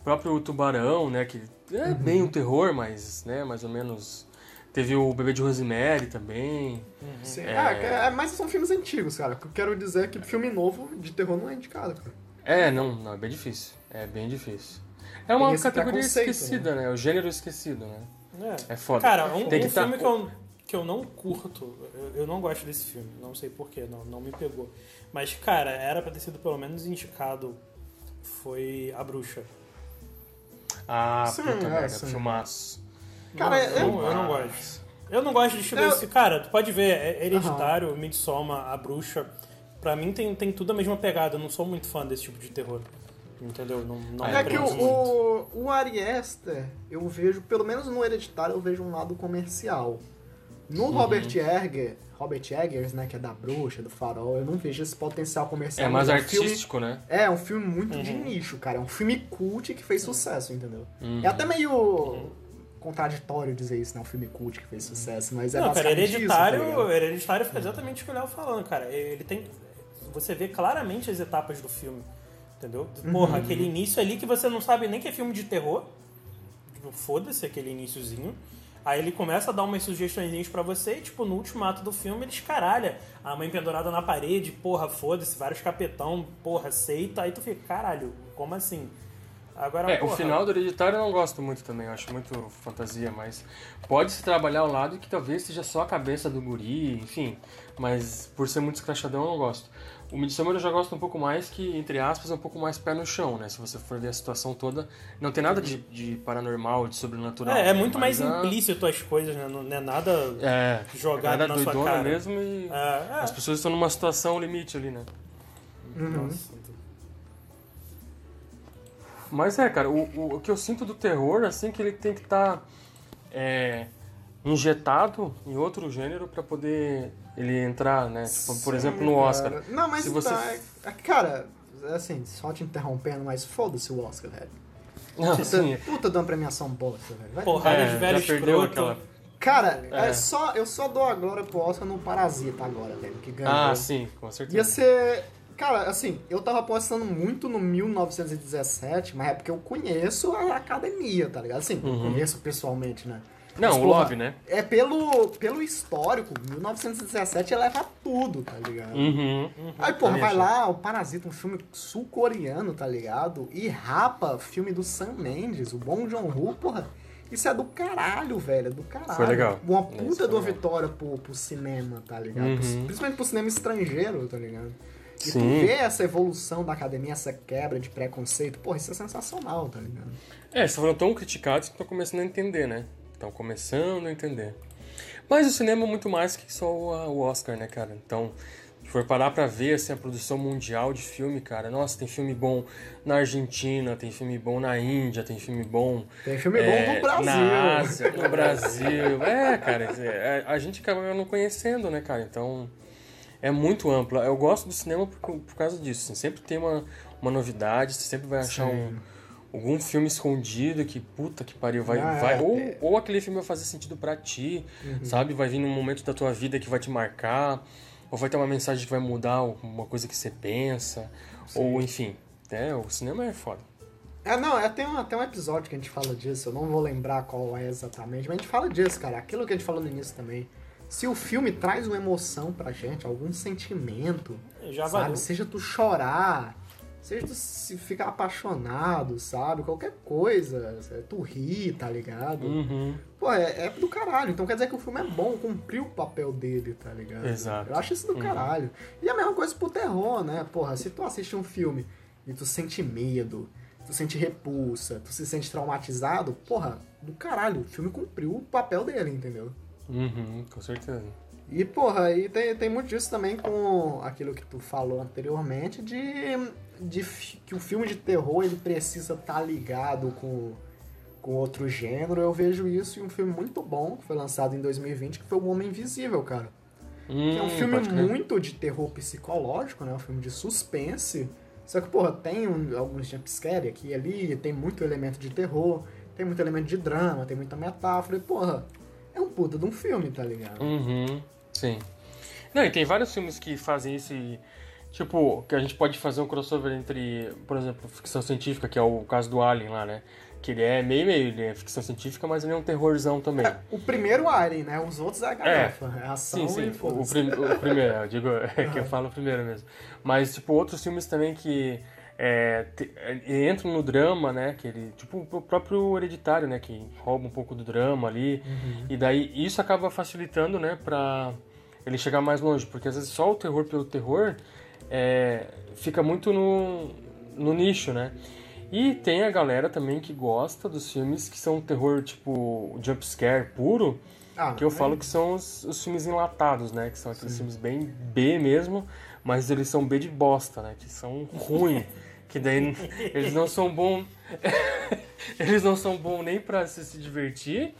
o próprio Tubarão, né? Que é Uhum. bem um terror, mas, né, mais ou menos. Teve o Bebê de Rosemary também. Sim. É. É, é, mas são filmes antigos, cara. O que eu quero dizer é que filme novo de terror não é indicado, cara. É, não, não, é bem difícil. É bem difícil. É uma categoria esquecida, né? O gênero esquecido, né? É. É foda. Cara, um, Tem um que tá- filme que, eu, que eu não curto, eu, eu não gosto desse filme, não sei porquê, não, não me pegou. Mas, cara, era pra ter sido pelo menos indicado, foi A Bruxa. Ah, Sim, puta é, merda, sim. filmaço. Cara, eu, eu- não, eu não gosto. Eu não gosto de estilo Eu- esse. Cara, tu pode ver, é Hereditário, Midsommar, A Bruxa. Pra mim tem, tem tudo a mesma pegada, eu não sou muito fã desse tipo de terror. Entendeu? Não, não É que o, o, o Ari Aster, eu vejo, pelo menos no Hereditário, eu vejo um lado comercial. No Robert Eggers, Robert Eggers, né, que é da bruxa, do farol, eu não vejo esse potencial comercial. É mais um filme- artístico, né? É, é um filme muito de nicho, cara. É um filme cult que fez sucesso, entendeu? Uhum. É até meio contraditório dizer isso, né? Um filme cult que fez sucesso, mas é Não, cara, basicamente isso, hereditário, tá hereditário foi exatamente o que o Léo falando, cara. Ele tem. Você vê claramente as etapas do filme. Entendeu? Uhum. Porra, aquele início ali que você não sabe nem que é filme de terror. Tipo, foda-se aquele iníciozinho. Aí ele começa a dar umas sugestõezinhas pra você e, tipo, no último ato do filme ele escaralha. A mãe pendurada na parede, porra, foda-se, vários capetão, porra, aceita. Aí tu fica, caralho, como assim? Agora, É, porra, o final do Hereditário eu não gosto muito também, eu acho muito fantasia, mas pode-se trabalhar ao lado que talvez seja só a cabeça do guri, enfim, mas por ser muito escrachadão eu não gosto. O Midsommar eu já gosto um pouco mais que, entre aspas, é um pouco mais pé no chão, né? Se você for ver a situação toda, não tem nada de, de paranormal, de sobrenatural. É, é muito mais a- implícito as coisas, né? Não é nada É, jogado nada na sua cara. mesmo e É, é. as pessoas estão numa situação limite ali, né? Nossa. Mas é, cara, o, o, o que eu sinto do terror, assim, que ele tem que estar injetado em outro gênero pra poder ele entrar, né? Tipo, por Sim, exemplo, no Oscar. cara. Não, mas Se você- tá, é- cara, assim, só te interrompendo, mas foda-se o Oscar, velho. Não, Puta, assim, puta de uma premiação bosta, velho. Vai Porrada É, de velho já perdeu escroto. aquela- Cara, É. é só, eu só dou a glória pro Oscar no Parasita agora, velho, que ganhou. Ah, sim, com certeza. Ia ser. Cara, assim, eu tava apostando muito no 1917, mas é porque eu conheço a academia, tá ligado? Assim, eu Uhum. conheço pessoalmente, né? Não, Mas, o porra, Love, né? É pelo, pelo histórico, 1917 eleva tudo, tá ligado? Uhum. Aí, porra, vai lá, o Parasita, um filme sul-coreano, tá ligado? E rapa, filme do Sam Mendes, o Bong Joon-ho, porra. Isso é do caralho, velho, é do caralho. Foi legal. Uma puta foi de uma legal. vitória pro, pro cinema, tá ligado? Uhum. Principalmente pro cinema estrangeiro, tá ligado? E tu Sim. vê essa evolução da academia, essa quebra de preconceito, porra, isso é sensacional, tá ligado? É, eles foram tão criticados que estão começando a entender, né? Estão começando a entender. Mas o cinema é muito mais que só o, Oscar, né, cara? Então, se for parar pra ver, assim, a produção mundial de filme, cara, nossa, tem filme bom na Argentina, tem filme bom na Índia, tem filme bom... Tem filme é, bom no Brasil. Na Ásia, no Brasil. É, cara, é, a, gente acaba não conhecendo, né, cara? Então, é muito amplo. Eu gosto do cinema por, por causa disso. assim, sempre tem uma, uma novidade, você sempre vai achar um, algum filme escondido que, puta que pariu, vai. Ah, vai é. ou, ou aquele filme vai fazer sentido pra ti, sabe? Vai vir num momento da tua vida que vai te marcar, ou vai ter uma mensagem que vai mudar uma coisa que você pensa, ou enfim. É, o cinema é foda. É, não, é, tem, um, tem um episódio que a gente fala disso, eu não vou lembrar qual é exatamente, mas a gente fala disso, cara. Aquilo que a gente falou no início também. Se o filme traz uma emoção pra gente, algum sentimento, Já sabe? valeu. Seja tu chorar, seja tu se ficar apaixonado, sabe? Qualquer coisa, é, tu rir, tá ligado? Uhum. Pô, é, é do caralho. Então quer dizer que o filme é bom, cumpriu o papel dele, tá ligado? Exato. Eu acho isso do caralho. E a mesma coisa pro terror, né? Porra, se tu assiste um filme e tu sente medo, tu sente repulsa, tu se sente traumatizado, porra, do caralho. O filme cumpriu o papel dele, entendeu? Uhum, com certeza. E, porra, e tem, tem muito disso também com aquilo que tu falou anteriormente, de, de que o filme de terror ele precisa estar ligado com, com outro gênero. Eu vejo isso em um filme muito bom, que foi lançado em 2020, que foi O Homem Invisível, cara. Que é um Hum, filme muito de terror psicológico, né? Um filme de suspense. Só que, porra, tem um, alguns jumpscare aqui e ali, tem muito elemento de terror, tem muito elemento de drama, tem muita metáfora. E, porra, é um puta de um filme, tá ligado? Uhum, sim. Não, e tem vários filmes que fazem isso e. Tipo, que a gente pode fazer um crossover entre, por exemplo, ficção científica, que é o caso do Alien lá, né? Que ele é meio meio, ele é ficção científica, mas ele é um terrorzão também. O primeiro Alien, né? Os outros é a galhofa. É, ação Sim, sim. O, foda-se. prim- o primeiro, eu digo, é que eu falo primeiro mesmo. Mas, tipo, outros filmes também que é, te- é, entram no drama, né? Que ele, tipo o próprio hereditário, né? Que rouba um pouco do drama ali. E daí isso acaba facilitando, né? Pra ele chegar mais longe. Porque às vezes só o terror pelo terror é, fica muito no, no nicho, né? E tem a galera também que gosta dos filmes que são terror tipo jumpscare puro. Ah, Que eu é. falo que são os, os filmes enlatados, né? Que são aqueles filmes bem B mesmo, mas eles são B de bosta, né? Que são ruins. que daí eles não são bons. eles não são bons nem pra se, se divertir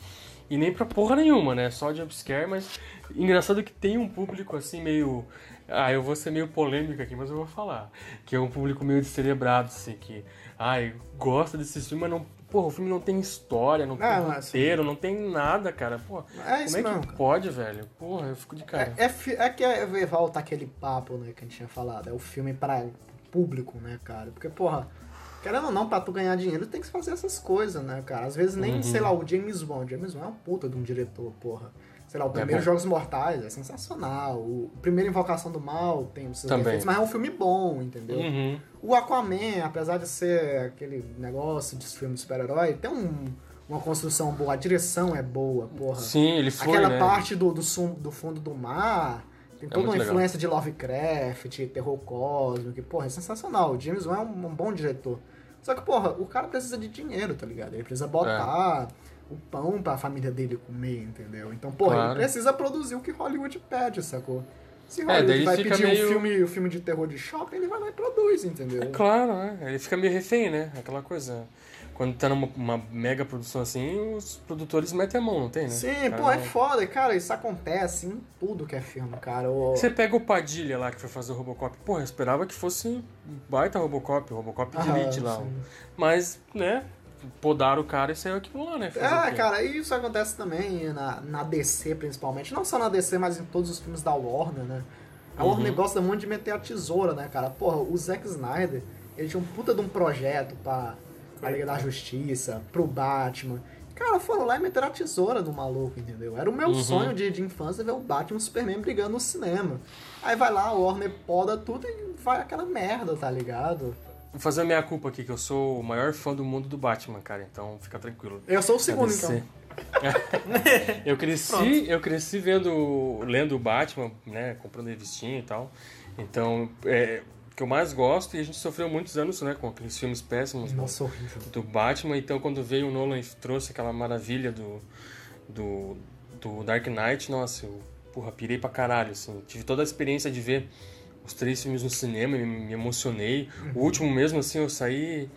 e nem pra porra nenhuma, né? Só jumpscare, mas engraçado que tem um público assim meio. Ah, eu vou ser meio polêmico aqui, mas eu vou falar. Que é um público meio descerebrado, assim, que. Ai, gosta desses filmes, mas não. Porra, o filme não tem história, não tem Não, assim- roteiro, não tem nada, cara. Pô, É isso como é que mesmo, cara. pode, velho? Porra, eu fico de cara. É, é, é que é, volta aquele papo, né, que a gente tinha falado. É o filme para público, né, cara? Porque, porra, querendo ou não, pra tu ganhar dinheiro, tem que fazer essas coisas, né, cara? Às vezes nem, Uhum. sei lá, o James Wan. James Wan é um puta de um diretor, porra. Sei lá, o primeiro bom. Jogos Mortais é sensacional. O primeiro Invocação do Mal tem os seus Também. defeitos, mas é um filme bom, entendeu? Uhum. O Aquaman, apesar de ser aquele negócio de filme de super-herói, tem um- uma construção boa, a direção é boa, porra. Sim, ele foi, Aquela né? parte do, do, sum- do fundo do mar tem toda muito uma legal. influência de Lovecraft, terror cósmico, porra, é sensacional. O James Wan é um, um bom diretor. Só que, porra, o cara precisa de dinheiro, tá ligado? Ele precisa botar o pão pra família dele comer, entendeu? Então, porra, Claro. ele precisa produzir o que Hollywood pede, sacou? Se É, Hollywood daí vai pedir meio- um, filme, um filme de terror de shopping, ele vai lá e produz, entendeu? Claro, né? Ele fica meio refém, né? Aquela coisa. Quando tá numa uma mega produção assim, os produtores metem a mão, não tem, né? Sim, Cara, pô, é foda, cara, isso acontece em tudo que é filme, cara. O- Você pega o Padilha lá que foi fazer o Robocop. Porra, eu esperava que fosse baita Robocop, o Robocop de Ah, Elite lá. sim. Mas, né? Podaram o cara e saiu aquilo lá, né? É, cara, e isso acontece também na, na DC, principalmente. Não só na DC, mas em todos os filmes da Warner, né? A Uhum. Warner gosta muito de meter a tesoura, né, cara? Porra, o Zack Snyder, ele tinha um puta de um projeto pra, pra Liga da Justiça, pro Batman. Cara, foram lá e meteram a tesoura no maluco, entendeu? Era o meu Uhum. sonho de, de infância ver o Batman e o Superman brigando no cinema. Aí vai lá, a Warner poda tudo e vai aquela merda, tá ligado? Vou fazer a minha culpa aqui, que eu sou o maior fã do mundo do Batman, cara. Então fica tranquilo. Eu sou o segundo, então. eu cresci, eu cresci vendo, lendo o Batman, né, comprando revistinha e tal. Então, é, o que eu mais gosto e a gente sofreu muitos anos, né, com aqueles filmes péssimos do- Nossa, horrível. do Batman. Então, quando veio o Nolan e trouxe aquela maravilha do do, do Dark Knight, nossa, eu porra, pirei pra caralho, assim. Tive toda a experiência de ver os três filmes no cinema, me, emocionei. O último mesmo, assim, eu saí,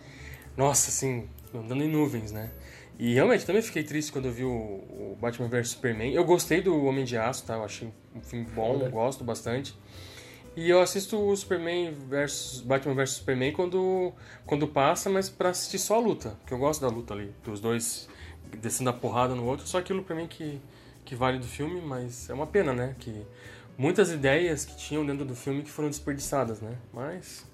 nossa, assim, andando em nuvens, né? E realmente também fiquei triste quando eu vi o, o Batman vs Superman. Eu gostei do Homem de Aço, tá? Eu achei um filme bom, gosto bastante. E eu assisto o Superman versus Batman vs Superman quando, quando passa, mas pra assistir só a luta, porque eu gosto da luta ali, dos dois descendo a porrada no outro, só aquilo pra mim que, que vale do filme, mas é uma pena, né? Que muitas ideias que tinham dentro do filme que foram desperdiçadas, né? Mas.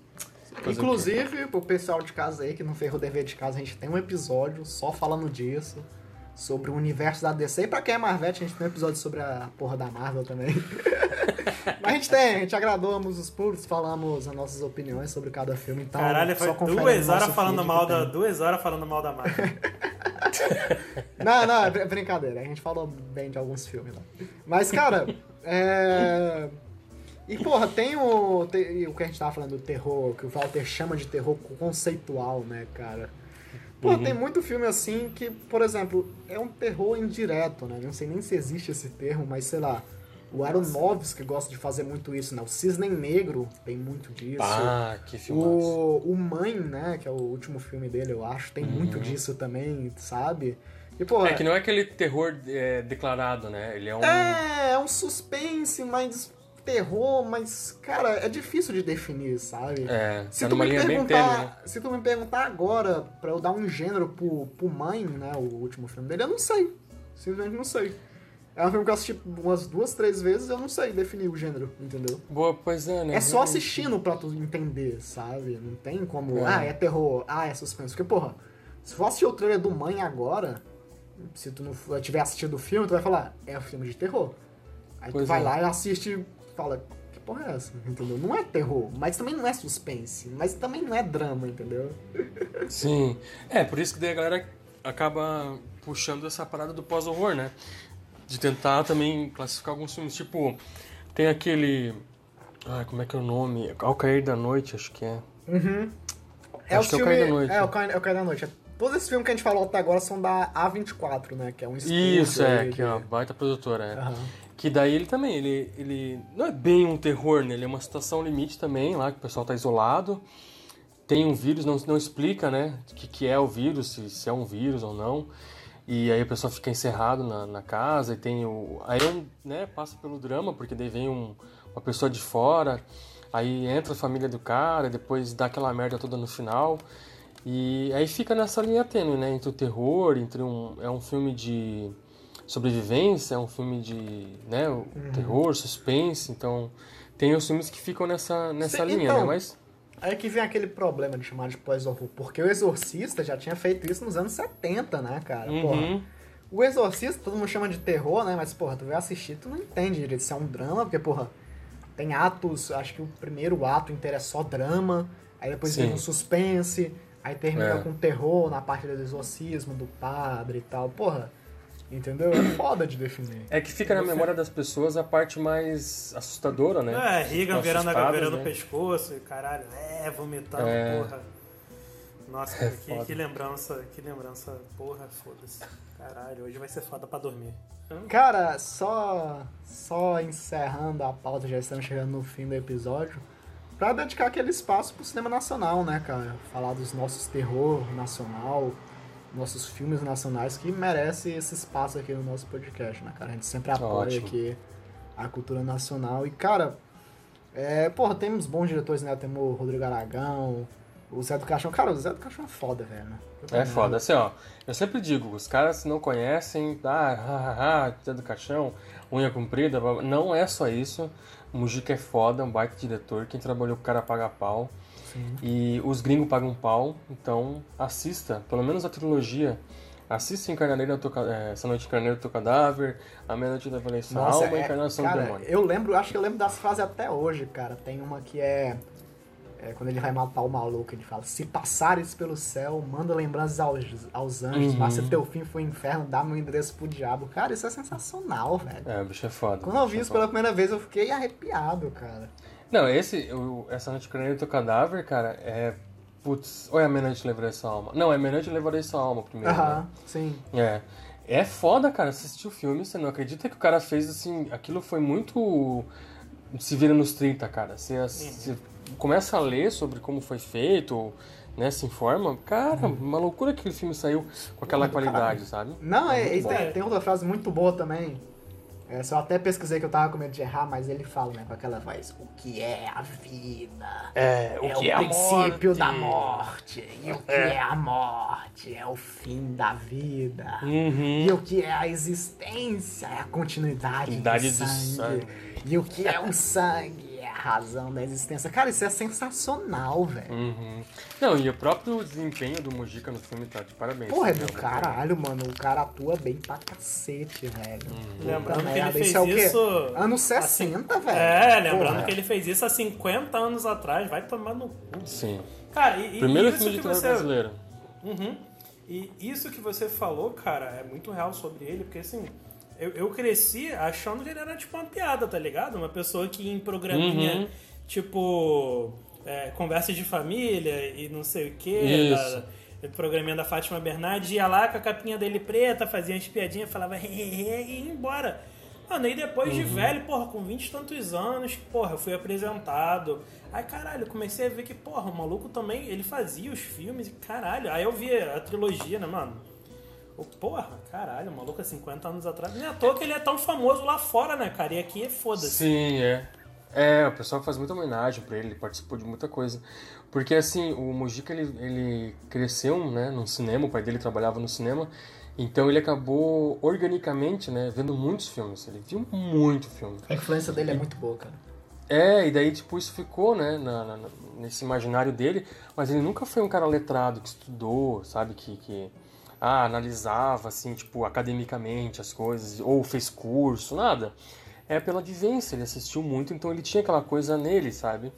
o? Inclusive, pro pessoal de casa aí que não fez o dever de casa, a gente tem um episódio só falando disso. Sobre o universo da DC. E pra quem é Marvete, a gente tem um episódio sobre a porra da Marvel também. Mas a gente tem, a gente agradou ambos os públicos, falamos as nossas opiniões sobre cada filme. Então, Caralho, só foi duas horas falando mal da. Duas horas falando mal da Marvel. Não, não, é br- brincadeira. A gente falou bem de alguns filmes lá. Mas, cara, é. E, porra, tem o, tem o que a gente tava falando do terror, que o Walter chama de terror conceitual, né, cara? Porra, Uhum. tem muito filme assim que, por exemplo, é um terror indireto, né? Não sei nem se existe esse termo, mas sei lá. O Aronofsky gosta de fazer muito isso, né? O Cisne Negro tem muito disso. Ah, que filmaço. O, o Mãe, né, que é o último filme dele, eu acho, tem muito disso também, sabe? E, Uhum. É que não é aquele terror é, declarado, né? Ele é um. é, é um suspense, mas terror, mas, cara, é difícil de definir, sabe? É, Se tá tu, me linha bem tênue, perguntar, né? se tu me perguntar agora pra eu dar um gênero pro, pro Mãe, né, o último filme dele, eu não sei. Simplesmente não sei. É um filme que eu assisti umas duas, três vezes eu não sei definir o gênero, entendeu? Boa, pois é, né? É só assistindo pra tu entender, sabe? Não tem como. É. Ah, é terror, ah, é suspense. Porque, porra, se for assistir o trailer do Mãe agora, se tu não tiver assistido o filme, tu vai falar, é um filme de terror. Aí Pois tu vai é. lá e assiste e fala, que porra é essa? Entendeu? Não é terror, mas também não é suspense, mas também não é drama, entendeu? Sim. É, por isso que daí a galera acaba puxando essa parada do pós-horror, né? De tentar também classificar alguns filmes. Tipo, tem aquele. Ai, como é que é o nome? Ao Cair da Noite, acho que é. É Acho que é o Cair da Noite. É, o Cair, é o Cair da Noite. Todos esses filmes que a gente falou até agora são da A24, né? Que é um estúdio Isso, é, aí que é uma baita produtora. Aham. Que daí ele também, ele, ele não é bem um terror, né? Ele é uma situação limite também, lá que o pessoal tá isolado. Tem um vírus, não, não explica, né? O que, que é o vírus, se, se é um vírus ou não. E aí o pessoal fica encerrado na, na casa e tem o... Aí é um, né, passa pelo drama, porque daí vem um, uma pessoa de fora, aí entra a família do cara, depois dá aquela merda toda no final. E aí fica nessa linha tênue, né? Entre o terror, entre um... É um filme de sobrevivência, é um filme de né, o terror, suspense, então tem os filmes que ficam nessa, nessa Sim, linha, então, né? Mas Aí que vem aquele problema de chamar de pós-horror, porque o Exorcista já tinha feito isso nos anos 70, né, cara? Porra. Uhum. O Exorcista, todo mundo chama de terror, né? Mas, porra, tu vai assistir, tu não entende direito se é um drama, porque, porra, tem atos, acho que o primeiro ato inteiro é só drama, aí depois Sim. vem um suspense, aí termina É. com terror na parte do exorcismo, do padre e tal. Porra, entendeu? É foda de definir. é que fica na memória das pessoas a parte mais assustadora, né? É, Riga virando a caveira no né? pescoço, e caralho, é, vomitando, É. porra. Nossa, cara, É que, que lembrança, que lembrança, porra, foda-se. Caralho, hoje vai ser foda pra dormir. Cara, só, só encerrando a pauta, já estamos chegando no fim do episódio, pra dedicar aquele espaço pro cinema nacional, né, cara? Falar dos nossos terror nacional, nossos filmes nacionais que merece esse espaço aqui no nosso podcast, né, cara? A gente sempre apoia Ótimo. aqui a cultura nacional. E, cara, é, porra, temos bons diretores, né? Temos o Rodrigo Aragão, o Zé do Caixão. Cara, o Zé do Caixão é foda, velho. É foda, assim, ó. Eu sempre digo, os caras não conhecem, ah, ah, ah, Zé do Caixão, unha comprida, blá, blá. não é só isso. O Mujica é foda, um baita diretor, quem trabalhou com o cara paga pau. E os gringos pagam pau, então assista, pelo menos a trilogia. Assista Encarnadeira do Teu Ca- é, Essa Noite Encarnadeira do Teu Cadáver, A Meia-Noite da Valência Nossa, Alma e é- Encarnação cara, do Demônio. Eu lembro, acho que eu lembro das frases até hoje, cara. Tem uma que é, é quando ele vai matar o maluco, ele fala: Se passares pelo céu, manda lembranças aos, aos anjos, Uhum. mas se teu fim for inferno, dá meu endereço pro diabo. Cara, isso é sensacional, velho. É, o bicho é foda. Quando eu vi é isso foda. pela primeira vez, eu fiquei arrepiado, cara. Não, esse, o, essa noite do teu cadáver, cara, é. Putz, ou é a meia-noite levarei sua alma? Não, é meia-noite levarei sua alma primeiro. Aham, Né? sim. É. É foda, cara, assistir o filme, você não acredita que o cara fez assim. Aquilo foi muito. Se vira nos 30, cara. Você, você começa a ler sobre como foi feito, né? Se informa. Cara, uma loucura que aquele filme saiu com aquela do qualidade, sabe? Não, é, muito tem, bom. tem outra frase muito boa também. É, só até pesquisei que eu tava com medo de errar, mas ele fala, né, com aquela voz: O que é a vida? É, é o princípio da morte. E o que é. a morte? É o fim da vida. Uhum. E o que é a existência? É a continuidade Idade do do sangue. sangue. E o que é o sangue? Razão da existência. Cara, isso é sensacional, velho. Uhum. Não, e o próprio desempenho do Mujica no filme tá de parabéns. Porra, é né? do caralho, mano. O cara atua bem pra cacete, velho. Puta Lembrando que ele fez isso é o quê? isso. Anos 60, velho. É, lembrando Porra. que ele fez isso há 50 anos atrás, vai tomar no cu. Sim. Cara, e, e Primeiro isso filme de terror você... brasileiro. Uhum. E isso que você falou, cara, é muito real sobre ele, porque assim, eu, eu cresci achando que ele era tipo uma piada, tá ligado? Uma pessoa que em programinha, Uhum. tipo, é, conversa de família e não sei o que, Isso. da, programinha da Fátima Bernardes, ia lá com a capinha dele preta, fazia umas piadinhas, falava hehehe e ia embora. Mano, e depois de velho, porra, com 20 e tantos anos, porra, eu fui apresentado. Aí, caralho, comecei a ver que, porra, o maluco também, ele fazia os filmes, e caralho. Aí eu vi a trilogia, né, mano? O, porra, caralho, o maluco há 50 anos atrás. Nem à toa que ele é tão famoso lá fora, né, cara? E aqui é foda-se. Sim, é. É, o pessoal faz muita homenagem pra ele, ele participou de muita coisa. Porque assim, o Mujica ele, ele cresceu, né, no cinema, o pai dele trabalhava no cinema, então ele acabou organicamente, né, vendo muitos filmes. Ele viu muito filme. A influência dele é muito boa, cara. É, e daí, tipo, isso ficou, né, na- na- nesse imaginário dele, mas ele nunca foi um cara letrado, que estudou, sabe, que, que ah, analisava, assim, tipo, academicamente as coisas, ou fez curso, nada. é pela vivência, ele assistiu muito, então ele tinha aquela coisa nele, sabe?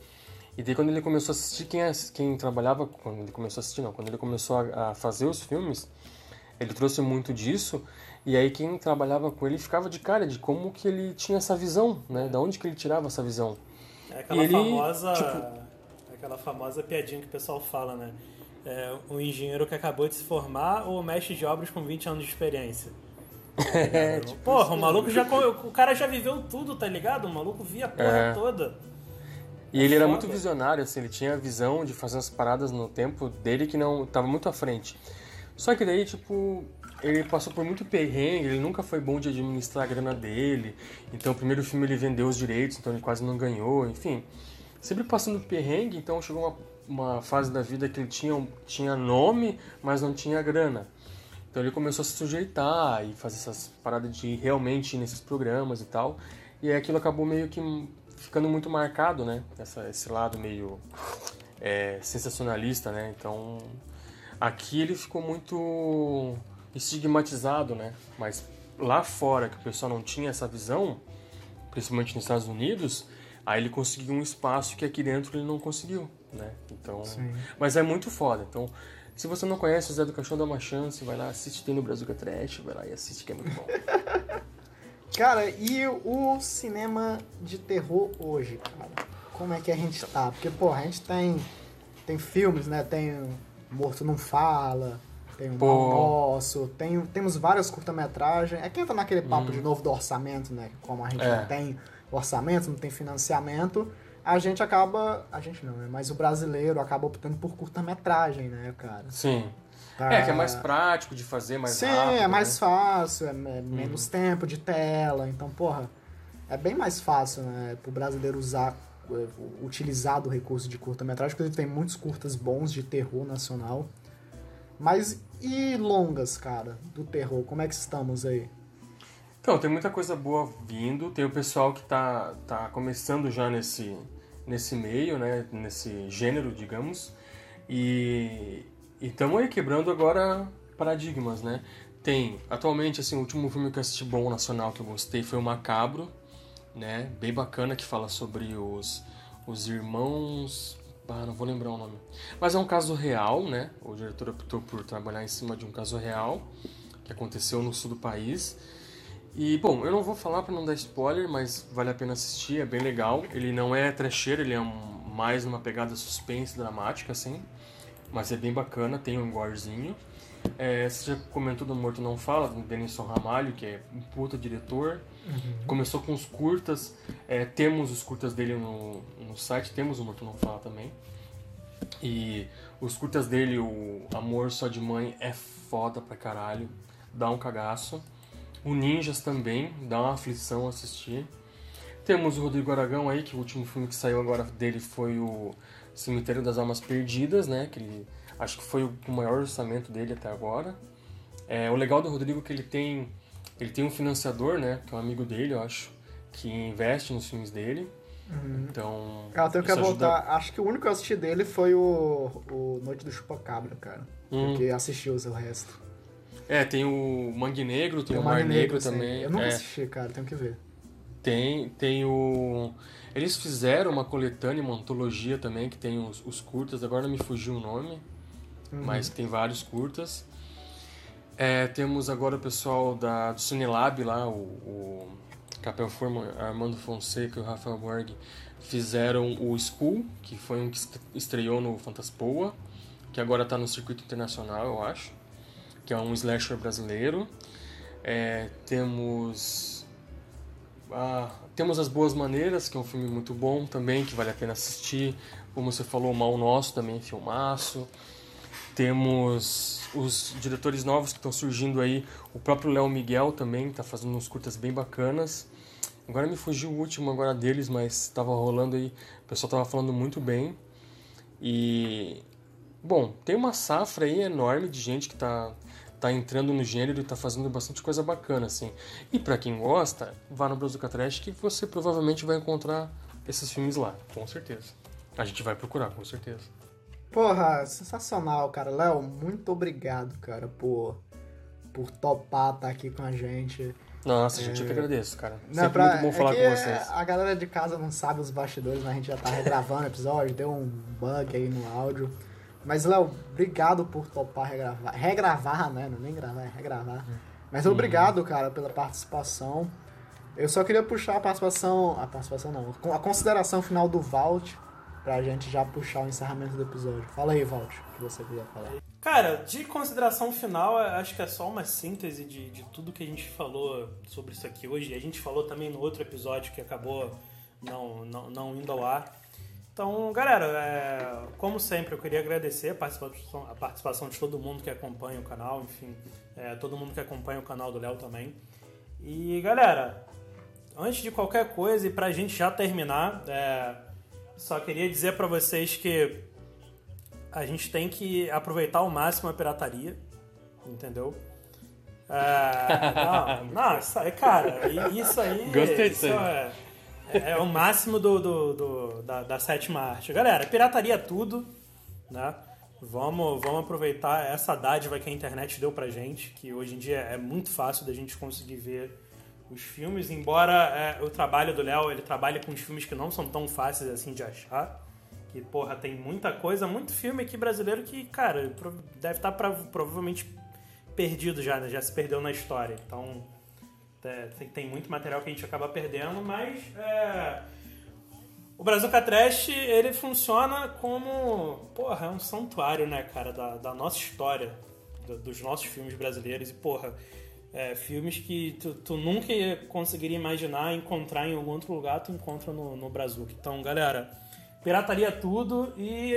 E daí quando ele começou a assistir, quem, quem trabalhava, quando ele começou a assistir não, quando ele começou a, a fazer os filmes, ele trouxe muito disso, e aí quem trabalhava com ele ficava de cara de como que ele tinha essa visão, né? Da onde que ele tirava essa visão. É aquela ele, famosa. tipo- Aquela famosa piadinha que o pessoal fala, né? É, um engenheiro que acabou de se formar ou um mestre de obras com 20 anos de experiência. É, tipo, Porra, o maluco já. O cara já viveu tudo, tá ligado? O maluco via a porra É. toda. E ele era foda. muito visionário, assim, ele tinha a visão de fazer umas paradas no tempo dele que não tava muito à frente. Só que daí, tipo, ele passou por muito perrengue, ele nunca foi bom de administrar a grana dele. Então, o primeiro filme ele vendeu os direitos, então ele quase não ganhou, enfim. Sempre passando perrengue, então chegou uma, uma fase da vida que ele tinha, tinha nome, mas não tinha grana. Então ele começou a se sujeitar e fazer essas paradas de realmente ir nesses programas e tal. E aí aquilo acabou meio que ficando muito marcado, né? Essa, esse lado meio é, sensacionalista, né? Então aqui ele ficou muito estigmatizado, né? Mas lá fora, que o pessoal não tinha essa visão, principalmente nos Estados Unidos, aí ele conseguiu um espaço que aqui dentro ele não conseguiu, né? Então, mas é muito foda. Então, se você não conhece o Zé do Caixão, dá uma chance, vai lá, assiste, tem no Brazuca Trash, vai lá e assiste que é muito bom. Cara, e o cinema de terror hoje, cara? Como é que a gente tá? Porque, pô, a gente tem, tem filmes, né? Tem Morto Não Fala, tem o Nosso, tem, temos várias curta-metragens. É que entra naquele papo de novo do orçamento, né? Como a gente É. não tem orçamento, não tem financiamento, a gente acaba. A gente não, né? Mas o brasileiro acaba optando por curta-metragem, né, cara? Sim. É, que é mais prático de fazer, mais Sim, rápido. é mais né? Uhum. fácil, é me- menos tempo de tela, então, porra, é bem mais fácil, né, pro brasileiro usar, eh, utilizar do recurso de curta-metragem, porque tem muitos curtas bons de terror nacional. Mas e longas, cara, do terror, como é que estamos aí? Então, tem muita coisa boa vindo. Tem o pessoal que tá, tá começando já nesse, nesse meio, né? Nesse gênero, digamos. E estamos aí quebrando agora paradigmas, né? Tem, atualmente, assim, o último filme que eu assisti bom nacional que eu gostei foi o Macabro, né? Bem bacana, que fala sobre os, os irmãos... Ah, não vou lembrar o nome. Mas é um caso real, né? O diretor optou por trabalhar em cima de um caso real que aconteceu no sul do país. E, bom, eu não vou falar para não dar spoiler, mas vale a pena assistir, é bem legal. Ele não é trecheiro, ele é um, mais uma pegada suspense dramática, assim. Mas é bem bacana, tem um gorezinho. É, você já comentou do Morto Não Fala, do Denison Ramalho, que é um puta diretor. Começou com os curtas, é, temos os curtas dele no, no site, temos o Morto Não Fala também. E os curtas dele, o Amor Só de Mãe, é foda pra caralho, dá um cagaço. O Ninjas também, dá uma aflição assistir. Temos o Rodrigo Aragão aí, que o último filme que saiu agora dele foi o Cemitério das Almas Perdidas, né? Que ele, acho que foi o maior orçamento dele até agora. É, o legal do Rodrigo é que ele tem, ele tem um financiador, né? Que é um amigo dele, eu acho, que investe nos filmes dele. Então. Eu tenho que isso ajuda- voltar, acho que o único que eu assisti dele foi o, o Noite do Chupacabra, cara. Hum. Porque assisti o resto. É, tem o Mangue Negro, tem, o Mar Negro, assim. também. Eu nunca é. assisti, cara, tenho que ver. Tem, tem o. Eles fizeram uma coletânea, uma antologia também, que tem os, os curtas, agora não me fugiu o nome, mas tem vários curtas. É, temos agora o pessoal da, do Cinelab lá, o, o Capel Forma, Armando Fonseca e o Rafael Borg fizeram o School, que foi um que est- estreou no Fantaspoa, que agora está no circuito internacional, eu acho, que é um slasher brasileiro. É, temos ah, temos As Boas Maneiras, que é um filme muito bom também, que vale a pena assistir. Como você falou, Mal Nosso também filmaço. Temos os diretores novos que estão surgindo aí. O próprio Léo Miguel também está fazendo uns curtas bem bacanas. Agora me fugiu o último agora deles, mas estava rolando aí. O pessoal estava falando muito bem. E bom, tem uma safra aí enorme de gente que tá tá entrando no gênero e tá fazendo bastante coisa bacana assim. E para quem gosta, vá no Brazuca Trash que você provavelmente vai encontrar esses filmes lá, com certeza. A gente vai procurar, com certeza. Porra, sensacional, cara. Léo, muito obrigado, cara, por, por topar estar aqui com a gente. Nossa, gente, eu que agradeço, cara. Não, Sempre pra- muito bom falar é que com vocês. A galera de casa não sabe os bastidores, mas a gente já tá regravando o episódio, deu um bug aí no áudio. Mas, Léo, obrigado por topar regravar. Regravar, né? Não é nem gravar, é regravar. Mas obrigado, cara, pela participação. Eu só queria puxar a participação. A participação não, a consideração final do Valt pra gente já puxar o encerramento do episódio. Fala aí, Valt, o que você queria falar. Cara, de consideração final, acho que é só uma síntese de, de tudo que a gente falou sobre isso aqui hoje. A gente falou também no outro episódio que acabou não, não, não indo ao ar. Então, galera, é, como sempre, eu queria agradecer a participação, a participação de todo mundo que acompanha o canal, enfim, é, todo mundo que acompanha o canal do Léo também. E, galera, antes de qualquer coisa e pra gente já terminar, é, só queria dizer pra vocês que a gente tem que aproveitar ao máximo a pirataria, entendeu? É, não, não, isso aí, cara, isso aí. Gostei disso isso aí. É, é o máximo do, do- do- da, da sétima arte. Galera, pirataria é tudo, né? Vamos, vamos aproveitar essa dádiva que a internet deu pra gente, que hoje em dia é muito fácil da gente conseguir ver os filmes, embora é, o trabalho do Léo, ele trabalha com os filmes que não são tão fáceis assim de achar. Que, porra, tem muita coisa, muito filme aqui brasileiro que, cara, deve estar pra- provavelmente perdido já, né? Já se perdeu na história. Então, é, tem, muito material que a gente acaba perdendo, mas é, o Brazuca Trash, ele funciona como, porra, é um santuário, né, cara, da, da nossa história, do- dos nossos filmes brasileiros. E, porra, é, filmes que tu, tu nunca ia- conseguiria imaginar encontrar em algum outro lugar, tu encontra no, no Brazuca. Então, galera, pirataria tudo e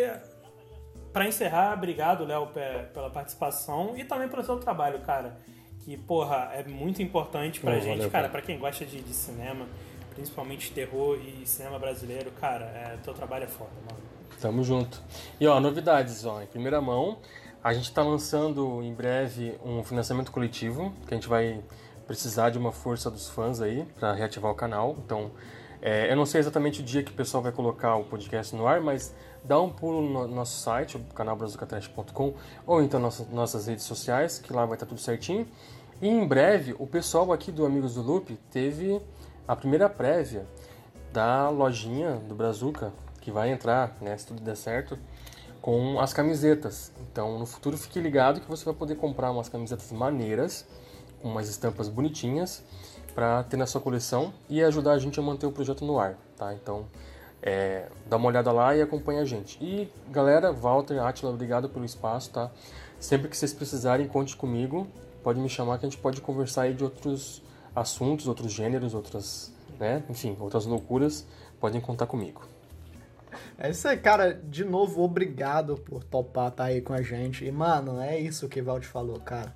Pra encerrar, obrigado, Léo, pe- pela participação e também pelo seu trabalho, cara. Que, porra, é muito importante pra Pô, gente, valeu, cara, pra quem gosta de, de cinema, principalmente terror e cinema brasileiro, cara, é, teu trabalho é foda, mano. Tamo junto. E ó, novidades, ó, em primeira mão, a gente tá lançando em breve um financiamento coletivo, que a gente vai precisar de uma força dos fãs aí para reativar o canal. Então, é, eu não sei exatamente o dia que o pessoal vai colocar o podcast no ar, mas dá um pulo no nosso site, o canal brazucatrash.com, ou então nossas, nossas redes sociais, que lá vai estar tudo certinho. E em breve, o pessoal aqui do Amigos do Loop teve a primeira prévia da lojinha do Brazuca, que vai entrar, né, se tudo der certo, com as camisetas. Então, no futuro, fique ligado que você vai poder comprar umas camisetas maneiras, com umas estampas bonitinhas, para ter na sua coleção e ajudar a gente a manter o projeto no ar, tá? Então, é, dá uma olhada lá e acompanha a gente. E, galera, Walter, Atila, obrigado pelo espaço, tá? Sempre que vocês precisarem, conte comigo. Pode me chamar que a gente pode conversar aí de outros assuntos, outros gêneros, outras, né? Enfim, outras loucuras. Podem contar comigo. É isso aí, cara. De novo, obrigado por topar estar aí com a gente. E, mano, é isso que o Valde falou, cara.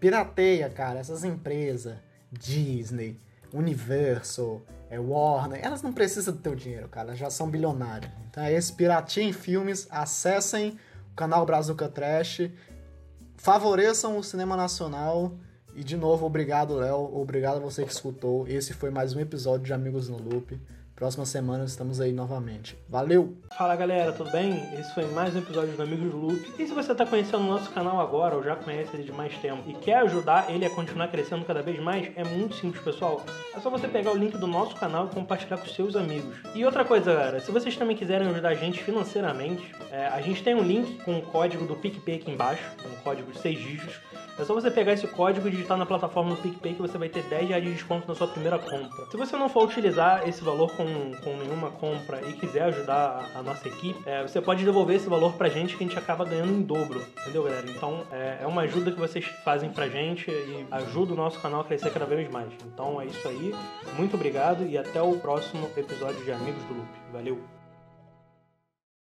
Pirateia, cara. Essas empresas, Disney, Universal, é Warner, elas não precisam do teu dinheiro, cara. Elas já são bilionárias. Então é esse Piratinha em Filmes. Acessem o canal Brazuca Trash. Favoreçam o cinema nacional. E, de novo, obrigado, Léo. Obrigado a você que escutou. Esse foi mais um episódio de Amigos no Loop. Próxima semana estamos aí novamente. Valeu! Fala galera, tudo bem? Esse foi mais um episódio do Amigos do Loop. E se você está conhecendo o nosso canal agora, ou já conhece ele de mais tempo, e quer ajudar ele a continuar crescendo cada vez mais, é muito simples, pessoal. É só você pegar o link do nosso canal e compartilhar com seus amigos. E outra coisa, galera, se vocês também quiserem ajudar a gente financeiramente, é, a gente tem um link com o código do PicPay aqui embaixo, um código de 6 dígitos. É só você pegar esse código e digitar na plataforma do PicPay que você vai ter 10 reais de desconto na sua primeira compra. Se você não for utilizar esse valor com, com nenhuma compra e quiser ajudar a, a nossa equipe, é, você pode devolver esse valor pra gente que a gente acaba ganhando em dobro. Entendeu, galera? Então é, é uma ajuda que vocês fazem pra gente e ajuda o nosso canal a crescer cada vez mais. Então é isso aí. Muito obrigado e até o próximo episódio de Amigos do Loop. Valeu!